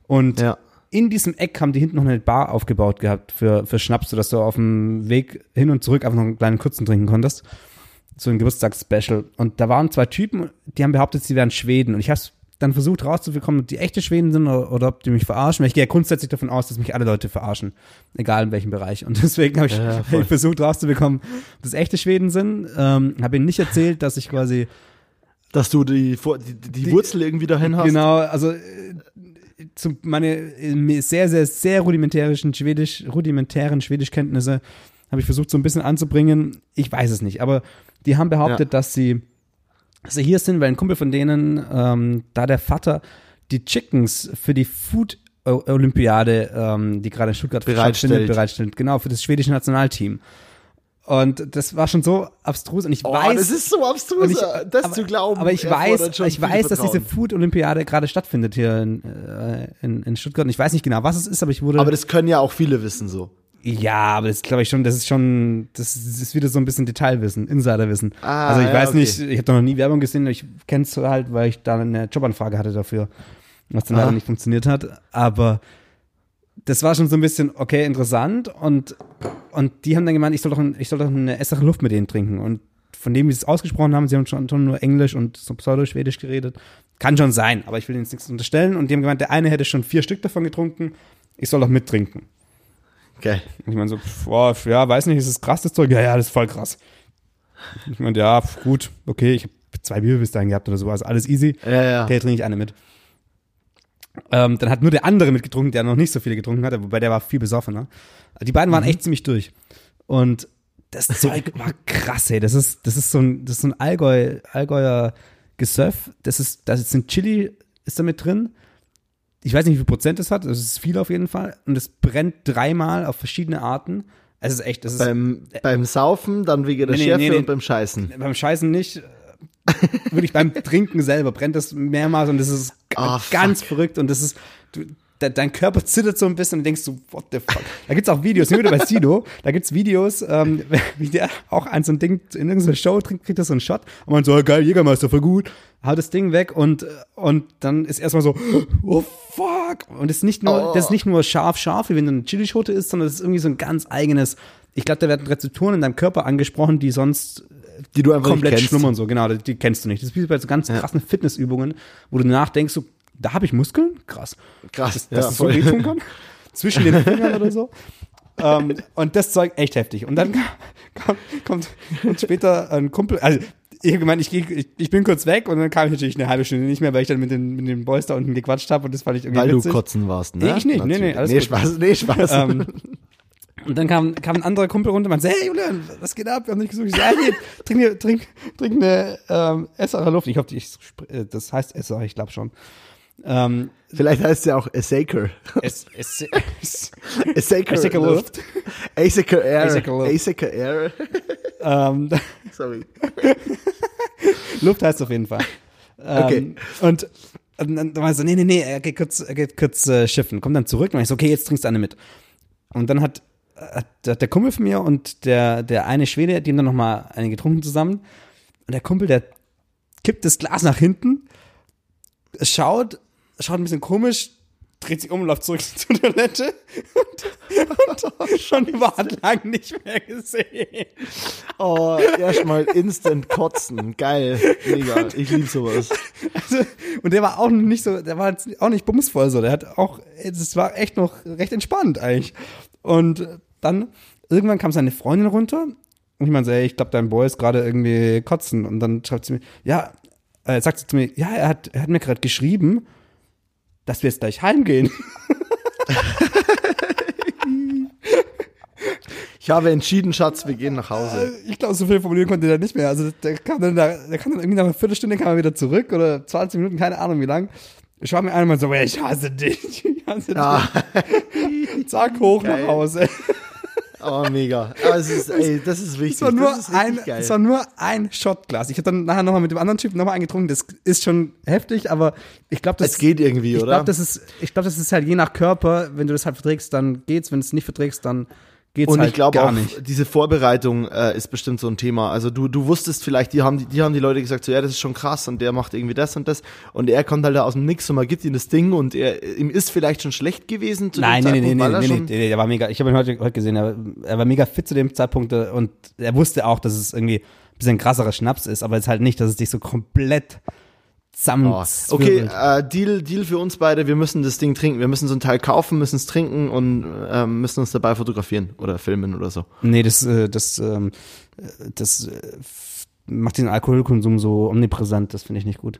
Und ja. in diesem Eck haben die hinten noch eine Bar aufgebaut gehabt für, für Schnaps, sodass du auf dem Weg hin und zurück einfach noch einen kleinen kurzen trinken konntest. So ein Geburtstagsspecial. Und da waren zwei Typen, die haben behauptet, sie wären Schweden. Und ich habe dann versucht rauszubekommen, ob die echte Schweden sind oder, oder ob die mich verarschen. Weil ich gehe ja grundsätzlich davon aus, dass mich alle Leute verarschen. Egal in welchem Bereich. Und deswegen habe ich, Ja, ich versucht rauszubekommen, ob das echte Schweden sind. Ähm, habe ihnen nicht erzählt, dass ich quasi Dass du die, die, die, Die- Wurzel irgendwie dahin hast. Genau, also äh, zu meine sehr, sehr, sehr rudimentären Schwedisch, rudimentären Schwedischkenntnisse habe ich versucht so ein bisschen anzubringen. Ich weiß es nicht, aber die haben behauptet, dass sie, dass sie hier sind, weil ein Kumpel von denen, ähm, da der Vater die Chickens für die Food Olympiade, ähm, die gerade in Stuttgart Bereitstellt. stattfindet, bereitstellt, genau, für das schwedische Nationalteam. Und das war schon so abstrus und ich Oh, weiß, das ist so abstrus, ich, das aber, zu glauben. Aber ich weiß, ich weiß, dass diese. Food-Olympiade gerade stattfindet hier in, äh, in, in Stuttgart. Und ich weiß nicht genau, was es ist, aber ich wurde. Aber das können ja auch viele wissen so. Ja, aber das glaube ich schon, das ist schon, das ist wieder so ein bisschen Detailwissen, Insiderwissen. Ah, also ich ja, weiß okay. nicht, ich habe da noch nie Werbung gesehen, ich kenne es halt, weil ich da eine Jobanfrage hatte dafür, was dann Aha. leider nicht funktioniert hat. Aber das war schon so ein bisschen, okay, interessant und, und die haben dann gemeint, ich soll doch, ein, ich soll doch eine essere Luft mit denen trinken. Und von dem, wie sie es ausgesprochen haben, sie haben schon, schon nur Englisch und so pseudo-schwedisch geredet. Kann schon sein, aber ich will ihnen jetzt nichts unterstellen. Und die haben gemeint, der eine hätte schon vier Stück davon getrunken, ich soll doch mittrinken. Okay. Und ich meine so, boah, ja, weiß nicht, ist das krass, das Zeug? Ja, ja, das ist voll krass. Ich meine, ja, gut, okay, ich habe zwei Bier bis dahin gehabt oder so, also alles easy. Ja, ja. Okay, trinke ich eine mit. Ähm, dann hat nur der andere mitgetrunken, der noch nicht so viele getrunken hat, wobei der war viel besoffener. Die beiden waren echt ziemlich durch. Und das Zeug war krass, ey. Das ist, das ist so ein, das ist so ein Allgäu, Allgäuer Gesöff. Das ist, da ist ein Chili, ist da mit drin. Ich weiß nicht, wie viel Prozent es hat. Das ist viel auf jeden Fall. Und es brennt dreimal auf verschiedene Arten. Es ist echt, das ist. Beim, beim Saufen, dann wegen der Nee, Schärfe nee, nee. und beim Scheißen. beim Scheißen nicht. Wirklich beim Trinken selber brennt das mehrmals und das ist Ah, ganz fuck. verrückt und das ist, du, de, dein Körper zittert so ein bisschen und denkst so, what the fuck. Da gibt's auch Videos, nur wieder bei Sido, da gibt's Videos, ähm, wie der auch an so ein Ding in irgendeiner Show trinkt, kriegt er so einen Shot und man so, geil, Jägermeister, voll gut, haut das Ding weg und, und dann ist erstmal so, oh fuck. Und es ist nicht nur, Oh. das ist nicht nur scharf, scharf, wie wenn du eine Chilischote isst, sondern es ist irgendwie so ein ganz eigenes, ich glaube, da werden Rezeptoren in deinem Körper angesprochen, die sonst Die du einfach komplett schlummern so, genau, die, die kennst du nicht. Das ist wie bei so ganz krassen Fitnessübungen, wo du nachdenkst, so, da habe ich Muskeln? Krass. Krass, Dass, ja, dass es so wehtun kann? Zwischen den Fingern oder so. ähm, und das Zeug echt heftig. Und dann kommt, kommt, kommt später ein Kumpel, also ich gemeint, ich, ich, ich bin kurz weg und dann kam ich natürlich eine halbe Stunde nicht mehr, weil ich dann mit den, mit den Boys da unten gequatscht habe und das fand ich irgendwie Weil du witzig. kotzen warst, ne? Nee, ich nicht. Nee, nee, alles nee, gut. Spaß, nee, Spaß. Ähm, und dann kam, kam ein anderer Kumpel runter und meinte, hey Julian, was geht ab? Wir haben dich gesucht. Ich so, hey, hier, trink, trink, trink eine ähm, Esserer Luft. Ich hoffe, ich, äh, das heißt Esser, ich glaube schon. Ähm, Vielleicht heißt es ja auch Asaker. Asaker Asaker Luft. Asaker Air. Asaker Air. ähm, Sorry. Luft heißt auf jeden Fall. Ähm, Okay. Und, und dann war er so, nee, nee, nee, er geht kurz, er geht kurz äh, schiffen. Kommt dann zurück und ich so, okay, jetzt trinkst du eine mit. Und dann hat, hat der- der Kumpel von mir und der, der eine Schwede, die haben dann nochmal eine getrunken zusammen. Und der Kumpel, der kippt das Glas nach hinten, schaut, schaut ein bisschen komisch, dreht sich um und läuft zurück zur Toilette und, und schon war lang nicht mehr gesehen. Oh, erstmal instant kotzen. Geil. Mega. Ich lieb sowas. Also, und der war auch nicht so, der war jetzt auch nicht bumsvoll so, der hat auch, es war echt noch recht entspannt eigentlich. Und dann, irgendwann kam seine Freundin runter und ich meinte, so, ey, ich glaube, dein Boy ist gerade irgendwie kotzen. Und dann schreibt sie mir, ja, äh, sagt sie zu mir, ja, er hat, er hat mir gerade geschrieben, dass wir jetzt gleich heimgehen. Ich habe entschieden, Schatz, wir gehen nach Hause. Ich glaube, so viel formulieren konnte der nicht mehr. Also der kam dann, da, der kam dann irgendwie nach einer Viertelstunde kam er wieder zurück oder 20 Minuten, keine Ahnung wie lang. Ich war mir einmal so, ich hasse dich. Ich hasse Ja, dich. Zack, hoch Geil. nach Hause. Oh, mega. Aber es ist, ey, das ist wichtig. Es war nur, das ist ein, geil. es war nur ein Shotglas. Ich habe dann nachher nochmal mit dem anderen Typen nochmal eingetrunken. Das ist schon heftig, aber ich glaube, das es geht irgendwie, ich oder? glaube, das ist, ich glaube, das ist halt je nach Körper. Wenn du das halt verträgst, dann geht's. Wenn du es nicht verträgst, dann geht's Und halt ich glaube auch, nicht. diese Vorbereitung äh, ist bestimmt so ein Thema. Also du, du wusstest vielleicht, die haben, die, die haben die Leute gesagt, so ja, das ist schon krass und der macht irgendwie das und das. Und er kommt halt da aus dem Nix und man gibt ihm das Ding und er, ihm ist vielleicht schon schlecht gewesen zu Nein, dem nee, nee, Zeitpunkt, nee, weil nee, nee, schon, nee, nee, der war mega. Ich habe ihn heute, heute gesehen. Er, er war mega fit zu dem Zeitpunkt äh, und er wusste auch, dass es irgendwie ein bisschen krasserer Schnaps ist, aber es halt nicht, dass es dich so komplett Oh, okay, äh, Deal, Deal für uns beide. Wir müssen das Ding trinken. Wir müssen so ein Teil kaufen, müssen es trinken und ähm, müssen uns dabei fotografieren oder filmen oder so. Nee, das, äh, das, ähm, äh, das äh, macht den Alkoholkonsum so omnipräsent. Das finde ich nicht gut.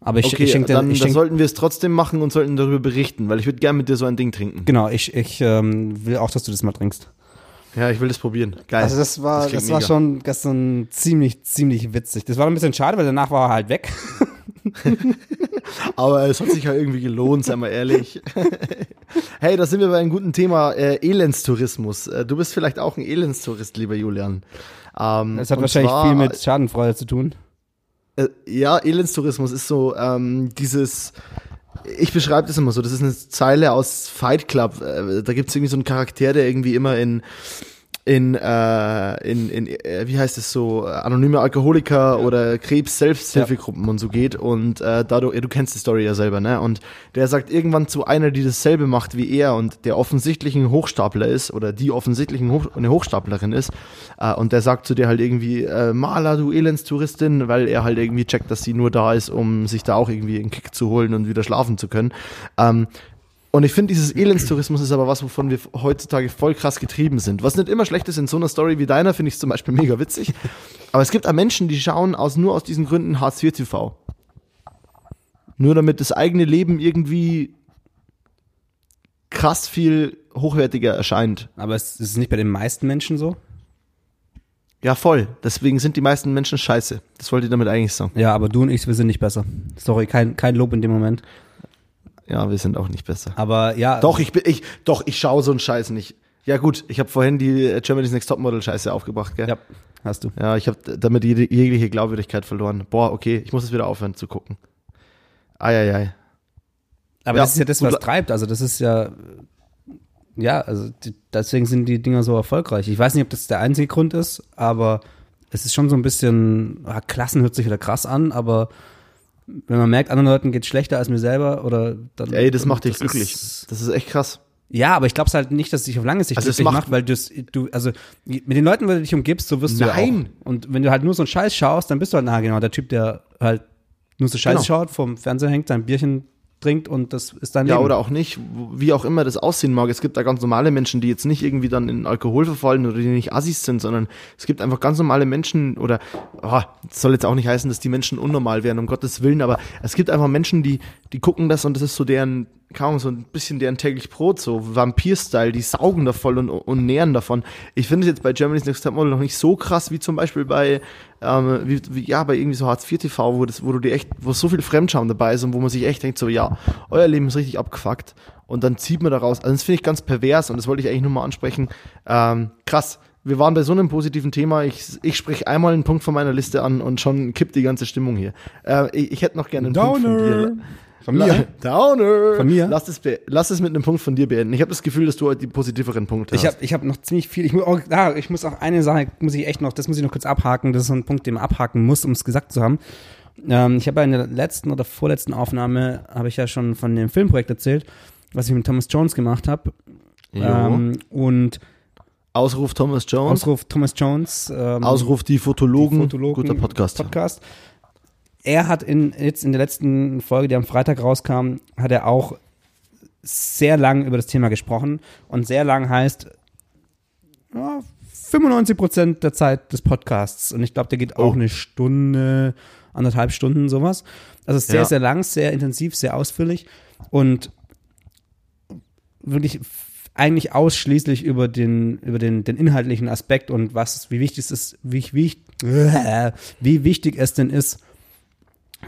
Aber ich, Okay, ich schenke dann, ich dann schenk, sollten wir es trotzdem machen und sollten darüber berichten, weil ich würde gerne mit dir so ein Ding trinken. Genau, ich, ich ähm, will auch, dass du das mal trinkst. Ja, ich will das probieren. Geil. Also das war, das, klingt war mega. schon gestern ziemlich, ziemlich witzig. Das war ein bisschen schade, weil danach war er halt weg. Aber es hat sich ja irgendwie gelohnt, sei mal ehrlich. hey, da sind wir bei einem guten Thema äh, Elendstourismus. Äh, du bist vielleicht auch ein Elendstourist, lieber Julian. Ähm, Das hat wahrscheinlich zwar, viel mit Schadenfreude zu tun. Äh, ja, Elendstourismus ist so ähm, dieses. Ich beschreibe das immer so. Das ist eine Zeile aus Fight Club. Äh, da gibt es irgendwie so einen Charakter, der irgendwie immer in in, äh, in, in äh, wie heißt es so, äh, anonyme Alkoholiker oder Krebs-Selbsthilfegruppen und so geht und äh, dadurch, du kennst die Story ja selber, ne? Und der sagt irgendwann zu einer, die dasselbe macht wie er und der offensichtlich ein Hochstapler ist oder die offensichtlich ein Hoch, eine Hochstaplerin ist äh, und der sagt zu dir halt irgendwie, äh, Maler, du Elendstouristin, weil er halt irgendwie checkt, dass sie nur da ist, um sich da auch irgendwie einen Kick zu holen und wieder schlafen zu können. Ähm, und ich finde, dieses Elendstourismus ist aber was, wovon wir heutzutage voll krass getrieben sind. Was nicht immer schlecht ist in so einer Story wie deiner, finde ich zum Beispiel mega witzig. Aber es gibt auch Menschen, die schauen aus, nur aus diesen Gründen Hartz IV TV. Nur damit das eigene Leben irgendwie krass viel hochwertiger erscheint. Aber es ist nicht bei den meisten Menschen so? Ja, voll. Deswegen sind die meisten Menschen scheiße. Das wollte ich damit eigentlich sagen. Ja, aber du und ich, wir sind nicht besser. Sorry, kein, kein Lob in dem Moment. Ja, wir sind auch nicht besser. Aber ja. Doch, ich bin, ich, doch, ich schaue so einen Scheiß nicht. Ja gut, ich habe vorhin die Germany's Next Topmodel Scheiße aufgebracht, gell? Ja, hast du. Ja, ich habe damit jede, jegliche Glaubwürdigkeit verloren. Boah, okay, ich muss es wieder aufhören zu gucken. Eieiei. Aber Ja, das ist ja das, was treibt. Also das ist ja, ja, also deswegen sind die Dinger so erfolgreich. Ich weiß nicht, ob das der einzige Grund ist, aber es ist schon so ein bisschen, ah, Klassen hört sich wieder krass an, aber wenn man merkt, anderen Leuten geht schlechter als mir selber oder dann. Ey, das macht dich das glücklich. Ist, Das ist echt krass. ja, aber ich glaube halt nicht, dass es dich auf lange Sicht Also es glücklich macht- macht, weil du's- du, also mit den Leuten, wenn du dich umgibst, so wirst du ja Nein. Und wenn du halt nur so einen Scheiß schaust, dann bist du halt, na genau, der Typ, der halt nur so Scheiß Genau. schaut, vom Fernseher hängt, sein Bierchen trinkt und das ist dein Ja, oder auch nicht, wie auch immer das aussehen mag. Es gibt da ganz normale Menschen, die jetzt nicht irgendwie dann in Alkohol verfallen oder die nicht Assis sind, sondern es gibt einfach ganz normale Menschen oder, oh, das soll jetzt auch nicht heißen, dass die Menschen unnormal wären, um Gottes Willen, aber es gibt einfach Menschen, die, die gucken das und das ist so deren, kaum so ein bisschen deren täglich Brot, so Vampir-Style, die saugen da voll und, und nähren davon. Ich finde es jetzt bei Germany's Next Topmodel noch nicht so krass wie zum Beispiel bei, ähm, wie, wie, ja, bei irgendwie so Hartz IV TV, wo das, wo du dir echt, wo so viel Fremdscham dabei ist und wo man sich echt denkt, so, ja, euer Leben ist richtig abgefuckt. Und dann zieht man daraus, also das finde ich ganz pervers und das wollte ich eigentlich nur mal ansprechen. Ähm, krass. Wir waren bei so einem positiven Thema. Ich, ich spreche einmal einen Punkt von meiner Liste an und schon kippt die ganze Stimmung hier. Äh, ich, ich hätte noch gerne einen Punkt von dir. Von mir? Downer. Von mir? Lass es, lass es mit einem Punkt von dir beenden. Ich habe das Gefühl, dass du heute die positiveren Punkte Ich hast. habe ich hab noch ziemlich viel. Ich muss, auch, ah, ich muss auch eine Sache, muss ich echt noch, das muss ich noch kurz abhaken. Das ist so ein Punkt, den man abhaken muss, um es gesagt zu haben. Ähm, ich habe ja in der letzten oder vorletzten Aufnahme, habe ich ja schon von dem Filmprojekt erzählt, was ich mit Thomas Jones gemacht habe. Ähm, und Ausruf Thomas Jones. Ausruf Thomas Jones. Ähm, Ausruf die Fotologen. die Fotologen, Guter Podcast. Podcast. Er hat in, jetzt in der letzten Folge, die am Freitag rauskam, hat er auch sehr lang über das Thema gesprochen. Und sehr lang heißt ja, 95 Prozent der Zeit des Podcasts. Und ich glaube, der geht auch Oh. eine Stunde, anderthalb Stunden, sowas. Also sehr, Ja. sehr lang, sehr intensiv, sehr ausführlich. Und wirklich eigentlich ausschließlich über den, über den, den inhaltlichen Aspekt und was, wie wichtig es ist, wie, wie, wie wichtig es denn ist,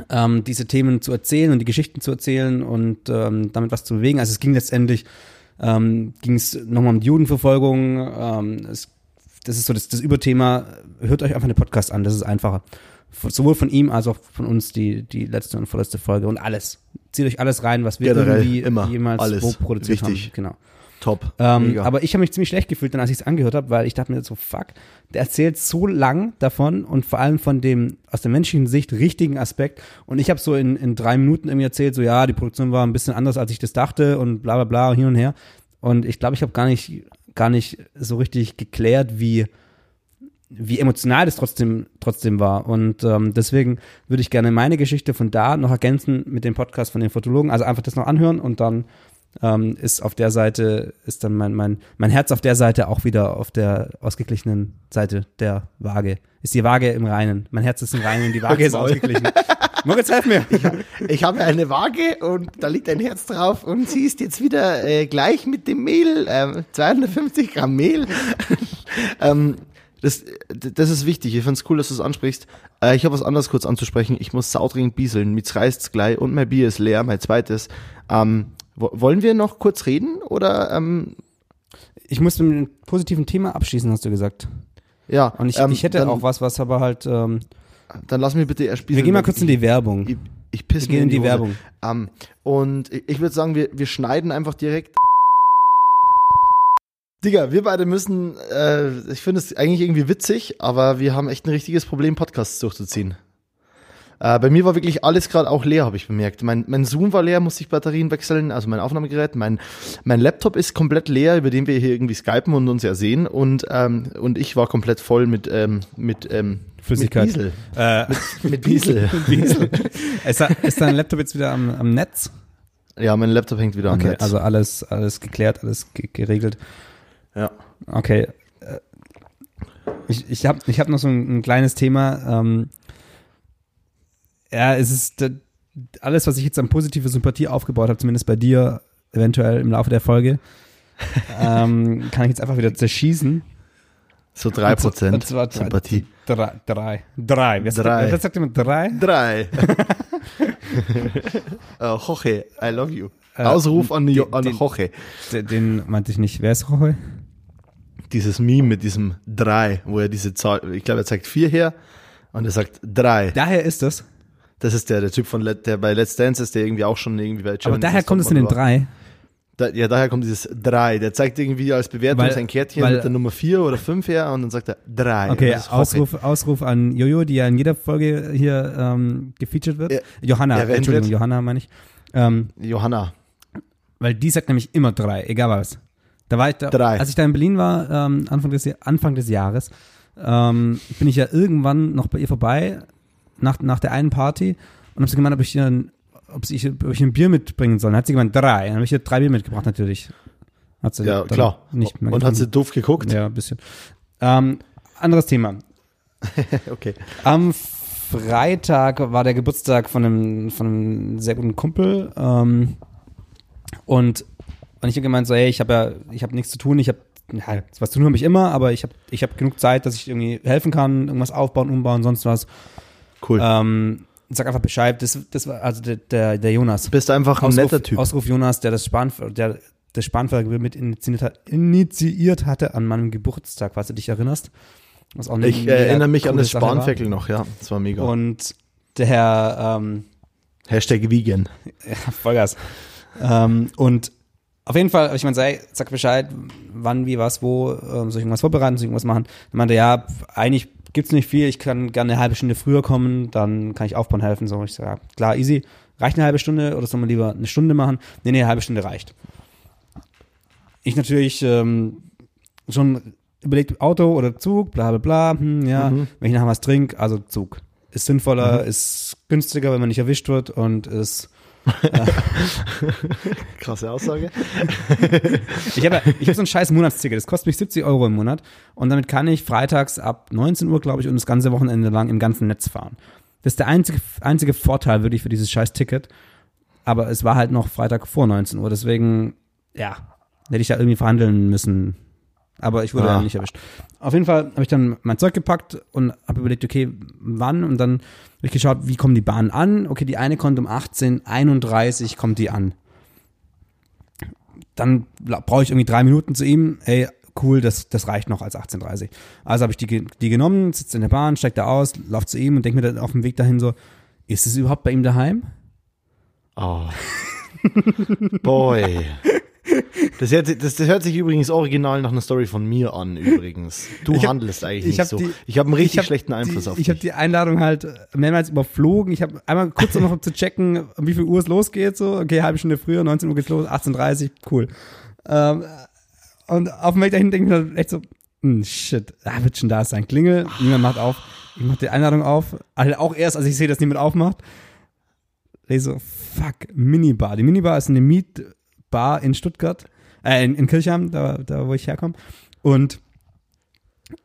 ähm, diese Themen zu erzählen und die Geschichten zu erzählen und ähm, damit was zu bewegen. Also es ging letztendlich, ähm, ging es nochmal um die Judenverfolgung. Ähm, es, das ist so das, das Überthema. Hört euch einfach den Podcast an, das ist einfacher. Von- Sowohl von ihm als auch von uns die, die letzte und vorletzte Folge und alles. Zieht euch alles rein, was wir Generell, irgendwie immer, jemals alles. wo produziert Wichtig. haben. Genau. Top. Ähm, aber ich habe mich ziemlich schlecht gefühlt, dann als ich es angehört habe, weil ich dachte mir so, fuck, der erzählt so lang davon und vor allem von dem aus der menschlichen Sicht richtigen Aspekt. Und ich habe so in, in drei Minuten irgendwie erzählt, so ja, die Produktion war ein bisschen anders, als ich das dachte und bla bla bla hin und her. Und ich glaube, ich habe gar nicht, gar nicht so richtig geklärt, wie, wie emotional das trotzdem, trotzdem war. Und ähm, deswegen würde ich gerne meine Geschichte von da noch ergänzen mit dem Podcast von den Fotologen. Also einfach das noch anhören und dann ähm, ist auf der Seite, ist dann mein, mein, mein Herz auf der Seite auch wieder auf der ausgeglichenen Seite der Waage. Ist die Waage im Reinen. Mein Herz ist im Reinen, die Waage ist ausgeglichen. Moritz, helf mir. Ich habe eine Waage und da liegt ein Herz drauf und sie ist jetzt wieder äh, gleich mit dem Mehl, ähm, 250 Gramm Mehl. ähm, das, das ist wichtig. Ich finde es cool, dass du es ansprichst. Äh, ich habe was anderes kurz anzusprechen. Ich muss saudringend bieseln. Mir reißt's gleich und mein Bier ist leer, mein zweites. Ähm, wollen wir noch kurz reden oder ähm, Ich muss mit einem positiven Thema abschließen, hast du gesagt. ja? Und ich, ähm, ich hätte dann, auch was, was aber halt. Ähm, Dann lass mich bitte erst wir gehen mal kurz in die Werbung. Ich, ich piss Wir gehen mir in die Hose. Werbung. Ähm, und ich, ich würde sagen, wir, wir schneiden einfach direkt. Digga, wir beide müssen, äh, ich finde es eigentlich irgendwie witzig, aber wir haben echt ein richtiges Problem, Podcasts durchzuziehen. Äh, bei mir war wirklich alles gerade auch leer, habe ich bemerkt. Mein, mein Zoom war leer, musste ich Batterien wechseln, also mein Aufnahmegerät. Mein, mein Laptop ist komplett leer, über den wir hier irgendwie skypen und uns ja sehen. Und, ähm, und ich war komplett voll mit, ähm, mit, ähm, Flüssigkeit. Mit Diesel. Äh, Mit Diesel. Diesel. ist, da- ist dein Laptop jetzt wieder am, am Netz? ja, mein Laptop hängt wieder am Okay, Netz. also alles, alles geklärt, alles ge geregelt. ja. Okay. äh, Ich, ich habe ich hab noch so ein, ein kleines Thema. Ähm, ja, es ist alles, was ich jetzt an positive Sympathie aufgebaut habe, zumindest bei dir, eventuell im Laufe der Folge, ähm, kann ich jetzt einfach wieder zerschießen. So 3% Und zwar Sympathie. Drei. Drei. Drei. Wer sagt- Drei. Wer sagt immer drei? Drei. äh, Jorge, I love you. Äh, Ausruf an, den- an Jorge. Den, den meinte ich nicht. Wer ist Roche? Dieses Meme mit diesem drei, wo er diese Zahl, ich glaube, er zeigt vier her und er sagt drei. Daher ist das. Das ist der, der Typ von, Let, der bei Let's Dance ist, der irgendwie auch schon irgendwie bei Aber Germany's daher Next kommt es in den drei. Da, ja, daher kommt dieses drei. Der zeigt irgendwie als Bewertung Weil- sein Kärtchen weil- mit der Nummer vier oder fünf her und dann sagt er drei. Okay. Ausruf, Ausruf an Jojo, die ja in jeder Folge hier ähm, gefeatured wird. Ja, Johanna, erwähnt Entschuldigung, wird. Johanna meine ich. Ähm, Johanna. weil die sagt nämlich immer drei, egal was. Da war ich da, Drei. als ich da in Berlin war, ähm, Anfang, des, Anfang des Jahres, ähm, bin ich ja irgendwann noch bei ihr vorbei, nach, nach der einen Party, und habe sie gemeint, ob ich, ihr ein, ob, sie, ob ich ein Bier mitbringen soll. Dann hat sie gemeint, drei. Dann habe ich ihr drei Bier mitgebracht, natürlich. Hat sie Ja, klar. Nicht mehr und hat sie doof geguckt? Ja, ein bisschen. Ähm, anderes Thema. Okay. Am Freitag war der Geburtstag von einem, von einem sehr guten Kumpel. Ähm, und, und ich habe gemeint, so, hey, ich habe ja, ich habe nichts zu tun, ich habe, ja, was zu tun habe ich immer, aber ich habe ich hab genug Zeit, dass ich irgendwie helfen kann, irgendwas aufbauen, umbauen, sonst was. Cool. Ähm, sag einfach Bescheid. Das, das war also der, der, der Jonas. Bist einfach ein Ausruf, netter Typ. Ausruf Jonas, der das Span, der das Spanferkel mit initiiert, hat- initiiert hatte an meinem Geburtstag, falls du dich erinnerst. Was auch eine Ich äh, erinnere mich an das. Spanferkel noch, ja. Das war mega. Und der Herr, ähm, Hashtag vegan. ja, Vollgas. ähm, und auf jeden Fall, ich meine, sei, sag Bescheid, wann, wie, was, wo, ähm, soll ich irgendwas vorbereiten, soll ich irgendwas machen? Dann meinte ja, eigentlich gibt's nicht viel, ich kann gerne eine halbe Stunde früher kommen, dann kann ich aufbauen helfen. So, ich sage, klar, easy. Reicht eine halbe Stunde oder soll man lieber eine Stunde machen? Nee, nee, eine halbe Stunde reicht. Ich natürlich ähm, schon überlegt, Auto oder Zug, bla bla bla, hm, ja, Mhm. wenn ich nachher was trinke, also Zug. Ist sinnvoller, ist günstiger, wenn man nicht erwischt wird und ist Krasse Aussage. Ich habe ich hab so ein scheiß Monatsticket, das kostet mich 70 Euro im Monat und damit kann ich freitags ab 19 Uhr, glaube ich, und das ganze Wochenende lang im ganzen Netz fahren. Das ist der einzige, einzige Vorteil wirklich für dieses scheiß Ticket. Aber es war halt noch Freitag vor 19 Uhr, deswegen, ja, hätte ich da irgendwie verhandeln müssen. Aber ich wurde Ah. ja nicht erwischt. Auf jeden Fall habe ich dann mein Zeug gepackt und habe überlegt, okay, wann? Und dann habe ich geschaut, wie kommen die Bahnen an? Okay, die eine kommt um 18.31 kommt die an dann brauche ich irgendwie drei Minuten zu ihm. Ey, cool, das, das reicht noch als 18.30 Also habe ich die, die genommen, sitze in der Bahn, steig da aus, lauf zu ihm und denke mir dann auf dem Weg dahin so, ist es überhaupt bei ihm daheim? Oh. Boy. Das hört, sich- das, das hört sich übrigens original nach einer Story von mir an, übrigens. Du hab- handelst eigentlich ich nicht so. die- ich habe einen richtig Ich hab schlechten Einfluss die, auf Ich habe dich. die Einladung halt mehrmals überflogen. Ich habe einmal kurz noch zu checken, um wie viel Uhr es losgeht. So, okay, halbe Stunde früher, 19 Uhr geht's los, 18.30 cool. Ähm, und auf dem Weg dahin denke ich mir echt so, hm, shit, da wird schon da sein. Klingel, niemand macht auf. Ich mach die Einladung auf. Also auch erst, als ich sehe, dass niemand aufmacht. Ich so, fuck, Minibar. Die Minibar ist eine Mietbar in Stuttgart, äh, in, in Kirchheim, da, da wo ich herkomme. Und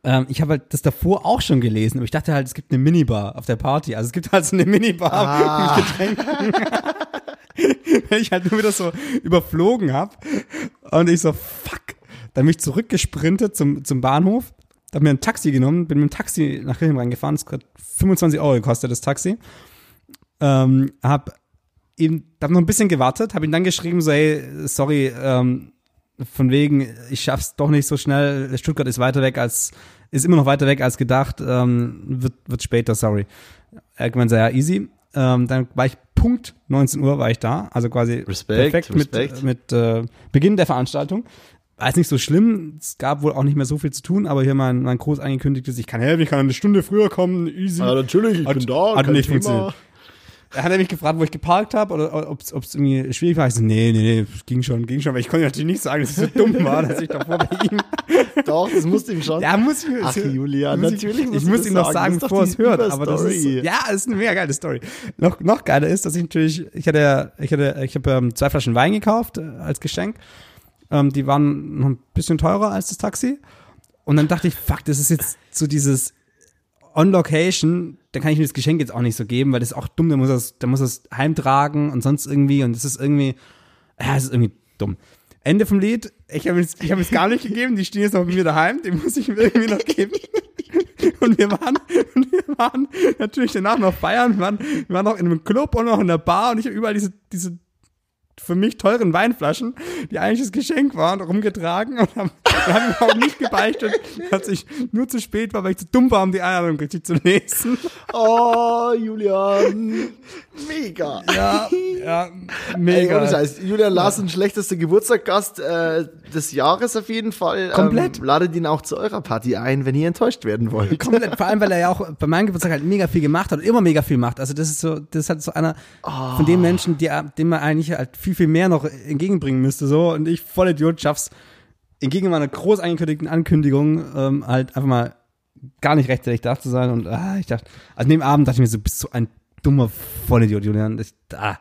ähm, ich habe halt das davor auch schon gelesen, aber ich dachte halt, es gibt eine Minibar auf der Party. Also es gibt halt so eine Minibar Ah. mit Getränken. Wenn ich halt nur wieder so überflogen habe. Und ich so, fuck. Dann bin ich zurückgesprintet zum, zum Bahnhof, habe mir ein Taxi genommen, bin mit dem Taxi nach Kirchheim reingefahren. Das hat 25 Euro gekostet, das Taxi. Ähm, hab ihm, hab noch ein bisschen gewartet, habe ihm dann geschrieben, so, hey, sorry, ähm, von wegen, ich schaff's doch nicht so schnell. Stuttgart ist weiter weg als, ist immer noch weiter weg als gedacht. Ähm, wird, wird später, sorry. Gemeint, so, ja, easy. Ähm, dann war ich Punkt 19 Uhr war ich da, also quasi Respekt, perfekt Respekt. mit, mit äh, Beginn der Veranstaltung. War jetzt nicht so schlimm, es gab wohl auch nicht mehr so viel zu tun, aber hier mein, mein groß angekündigtes, ich kann helfen, ich kann eine Stunde früher kommen, easy. Ja, natürlich, ich Hat- bin da. hat nicht Thema. funktioniert. Er hat nämlich gefragt, wo ich geparkt habe oder ob es irgendwie schwierig war. Ich so, nee, nee, nee, ging schon, ging schon, weil ich konnte natürlich nicht sagen, dass es so dumm war, dass ich davor bei ihm. Doch, das musst du ihm schon. Ja, muss ich, Ach, Julia, muss ich, natürlich Ich du muss ihm noch sagen. bevor es hört. Aber das ist, ja, das ist eine mega geile Story. Noch, noch geiler ist, dass ich natürlich, ich hatte, ich hatte, ich habe ähm, zwei Flaschen Wein gekauft äh, als Geschenk. Ähm, die waren noch ein bisschen teurer als das Taxi. Und dann dachte ich, fuck, das ist jetzt so dieses on Location, dann kann ich mir das Geschenk jetzt auch nicht so geben, weil das ist auch dumm, da muss er es, da muss er es heimtragen und sonst irgendwie und das ist irgendwie, ja, es ist irgendwie dumm. Ende vom Lied, ich habe es hab gar nicht gegeben, die stehen jetzt noch bei mir daheim, den muss ich mir irgendwie noch geben. Und wir waren, und wir waren natürlich danach noch feiern, wir waren, wir waren noch in einem Club und noch in der Bar und ich habe überall diese, diese für mich teuren Weinflaschen, die eigentlich das Geschenk waren, rumgetragen und haben, haben auch nicht gebeichtet, dass ich nur zu spät war, weil ich zu dumm war, um die Einladung richtig zu lesen. Oh, Julian. Mega. Ja, ja, Ey, mega. ohne Scheiß. Julian Larsen, schlechtester Geburtstaggast äh, des Jahres auf jeden Fall. Komplett. Ähm, ladet ihn auch zu eurer Party ein, wenn ihr enttäuscht werden wollt. Komplett, vor allem, weil er ja auch bei meinem Geburtstag halt mega viel gemacht hat und immer mega viel macht. Also das ist so, das ist halt so einer von den Menschen, die, dem man eigentlich halt viel, viel mehr noch entgegenbringen müsste. So und ich, voll Idiot, schaff's entgegen meiner groß angekündigten Ankündigung ähm, halt einfach mal gar nicht rechtzeitig da zu sein. Und ah, ich dachte, also neben Abend dachte ich mir so, bist du ein dummer Vollidiot, Julian. Ich, ah.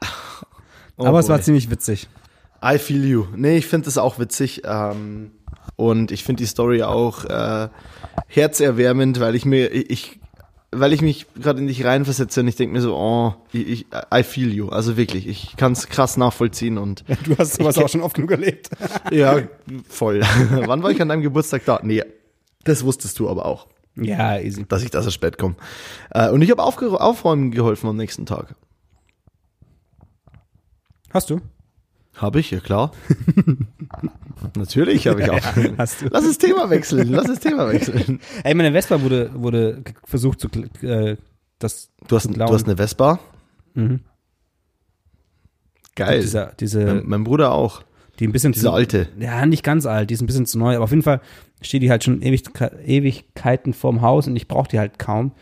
Oh Aber es war boy. ziemlich witzig. I feel you. Nee, ich finde das auch witzig. Ähm, und ich finde die Story auch äh, herzerwärmend, weil ich mir, ich, weil ich mich gerade in dich reinversetze und ich denke mir so, oh, ich, ich, I feel you. Also wirklich, ich kann es krass nachvollziehen und Du hast sowas auch schon oft genug erlebt. ja, voll. Wann war ich an deinem Geburtstag da? Nee, das wusstest du aber auch, ja, easy. dass ich da so spät komme. Äh, und ich habe aufräumen geholfen am nächsten Tag. Hast du? Habe ich, ja klar. Natürlich habe ich auch. Hast du. Lass das Thema wechseln, lass das Thema wechseln. Ey, meine Vespa wurde, wurde versucht zu, äh, das Du hast, du hast eine Vespa? Mhm. Geil. Dieser, diese, mein, mein Bruder auch. die ein bisschen Diese zu, alte. Ja, nicht ganz alt, die ist ein bisschen zu neu, aber auf jeden Fall steht die halt schon ewig, Ewigkeiten vorm Haus und ich brauche die halt kaum.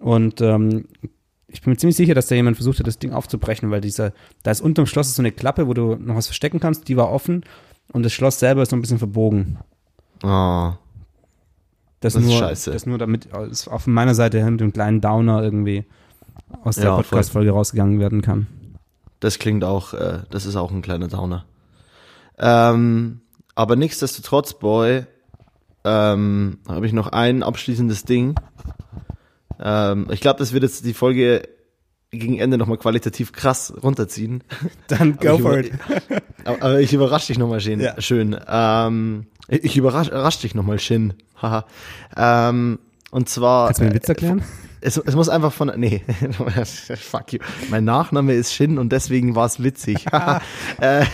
Und ähm, ich bin mir ziemlich sicher, dass da jemand versucht hat, das Ding aufzubrechen, weil dieser, da ist unterm Schloss so eine Klappe, wo du noch was verstecken kannst, die war offen und das Schloss selber ist noch ein bisschen verbogen. Oh. Das, Das ist nur, scheiße. Das nur damit ist auf meiner Seite mit dem kleinen Downer irgendwie aus der Ja. Podcast-Folge rausgegangen werden kann. Das klingt auch, äh, das ist auch ein kleiner Downer. Ähm, aber nichtsdestotrotz, Boy, ähm, habe ich noch ein abschließendes Ding. Ähm, ich glaube, das wird jetzt die Folge gegen Ende nochmal qualitativ krass runterziehen. Dann Aber go ich for it. Aber, aber ich überrasche dich nochmal schön. Ja. schön. Ähm, ich ich überrasch, dich nochmal schön. Haha. ähm, und zwar. Kannst du mir einen Witz äh, erklären? Es, es muss einfach von. Nee, fuck you. Mein Nachname ist Shin und deswegen war es witzig. äh,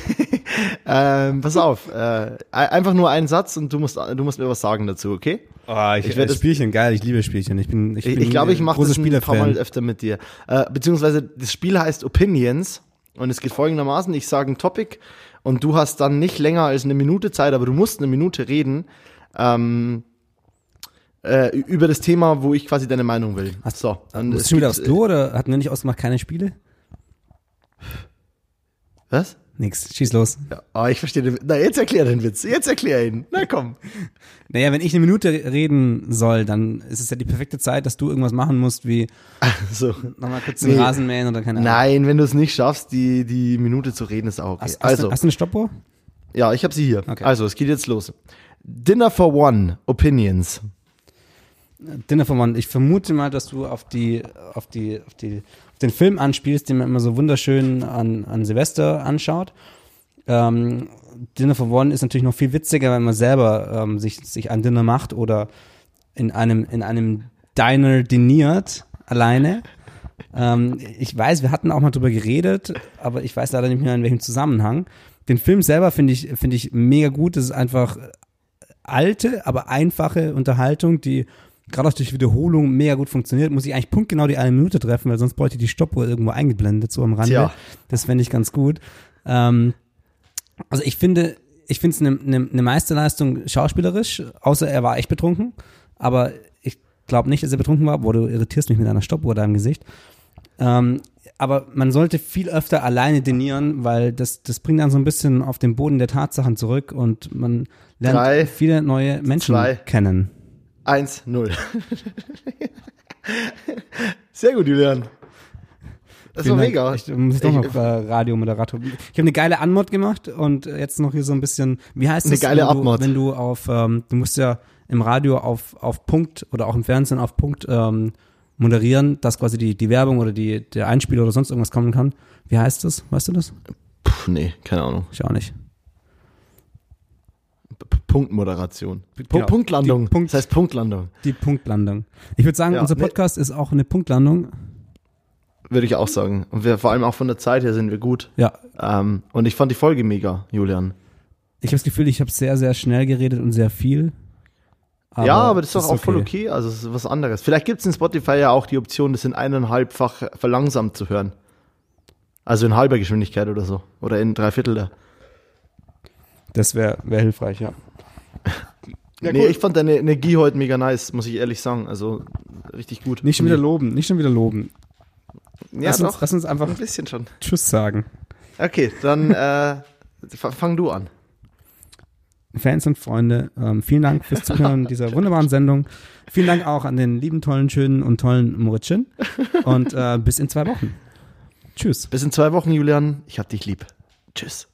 ähm, pass auf. Äh, einfach nur einen Satz und du musst, du musst mir was sagen dazu, okay? Oh, ich, Ich ich werd das das- Spielchen geil, ich liebe Spielchen. Ich bin, ich, Ich, bin ich glaube, ich mache das ein paar Mal öfter mit dir. Äh, beziehungsweise das Spiel heißt Opinions und es geht folgendermaßen, ich sage ein Topic und du hast dann nicht länger als eine Minute Zeit, aber du musst eine Minute reden ähm, äh, über das Thema, wo ich quasi deine Meinung will. Hast- so, und Musst es du schon wieder aufs Klo oder hatten wir nicht ausgemacht, keine Spiele? Was? Nix, schieß los. Ja, ah, ich verstehe den Na, jetzt erklär den Witz. Jetzt erklär ihn. Na komm. Naja, wenn ich eine Minute reden soll, dann ist es ja die perfekte Zeit, dass du irgendwas machen musst, wie So. nochmal kurz den Nee. Rasen mähen oder keine Ahnung. Nein, wenn du es nicht schaffst, die, die Minute zu reden, ist auch okay. Hast, hast, also, du, hast du eine Stoppuhr? ja, ich habe sie hier. Okay. Also, es geht jetzt los. Dinner for One, Opinions. Dinner for One. Ich vermute mal, dass du auf die, auf die, auf die, auf den Film anspielst, den man immer so wunderschön an, an Silvester anschaut. Ähm, Dinner for One ist natürlich noch viel witziger, wenn man selber ähm, sich, sich ein Dinner macht oder in einem, in einem Diner diniert, alleine. Ähm, ich weiß, wir hatten auch mal drüber geredet, aber ich weiß leider nicht mehr in welchem Zusammenhang. Den Film selber finde ich, finde ich mega gut. Das ist einfach alte, aber einfache Unterhaltung, die gerade auch durch Wiederholung mega gut funktioniert. Muss ich eigentlich punktgenau die eine Minute treffen, weil sonst bräuchte ich die Stoppuhr irgendwo eingeblendet, so am Rande. Tja. Das fände ich ganz gut. Ähm, also ich finde, ich finde es eine ne, ne Meisterleistung schauspielerisch, außer er war echt betrunken. Aber ich glaube nicht, dass er betrunken war. Boah, du irritierst mich mit einer Stoppuhr da im Gesicht. Ähm, aber man sollte viel öfter alleine dinieren, weil das, das bringt dann so ein bisschen auf den Boden der Tatsachen zurück und man lernt Drei, viele neue Menschen zwei. kennen. Eins, null. Sehr gut, Julian. Das Vielen war Dank. mega. Ich muss doch noch äh, Radiomoderator. Ich habe eine geile Anmod gemacht und jetzt noch hier so ein bisschen, wie heißt Eine das, geile wenn, du, Abmod. wenn du auf, ähm, du musst ja im Radio auf, auf Punkt oder auch im Fernsehen auf Punkt ähm, moderieren, dass quasi die, die Werbung oder die, der Einspieler oder sonst irgendwas kommen kann. Wie heißt das? Weißt du das? Puh, nee, keine Ahnung. Ich auch nicht. Punktmoderation. Genau. Punktlandung. Punkt- das heißt Punktlandung. Die Punktlandung. Ich würde sagen, Ja, unser nee. Podcast ist auch eine Punktlandung. Würde ich auch sagen. Und wir, vor allem auch von der Zeit her sind wir gut. Ja. Ähm, und ich fand die Folge mega, Julian. Ich habe das Gefühl, ich habe sehr, sehr schnell geredet und sehr viel. ja, aber das ist doch auch voll okay. Also es ist was anderes. Vielleicht gibt es in Spotify ja auch die Option, das in eineinhalbfach verlangsamt zu hören. Also in halber Geschwindigkeit oder so. Oder in dreiviertel. Das wäre wär hilfreich, ja. Ja, nee, cool. ich fand deine Energie heute mega nice, muss ich ehrlich sagen. Also richtig gut. Nicht schon wieder loben, nicht schon wieder loben. Ja, lass, uns, doch. lass uns einfach Ein bisschen schon. Tschüss sagen. Okay, dann äh, fa- fang du an. Fans und Freunde, ähm, vielen Dank fürs Zuhören dieser wunderbaren Sendung. Vielen Dank auch an den lieben, tollen, schönen und tollen Moritzchen. Und äh, bis in zwei Wochen. Tschüss. Bis in zwei Wochen, Julian. Ich hab dich lieb. Tschüss.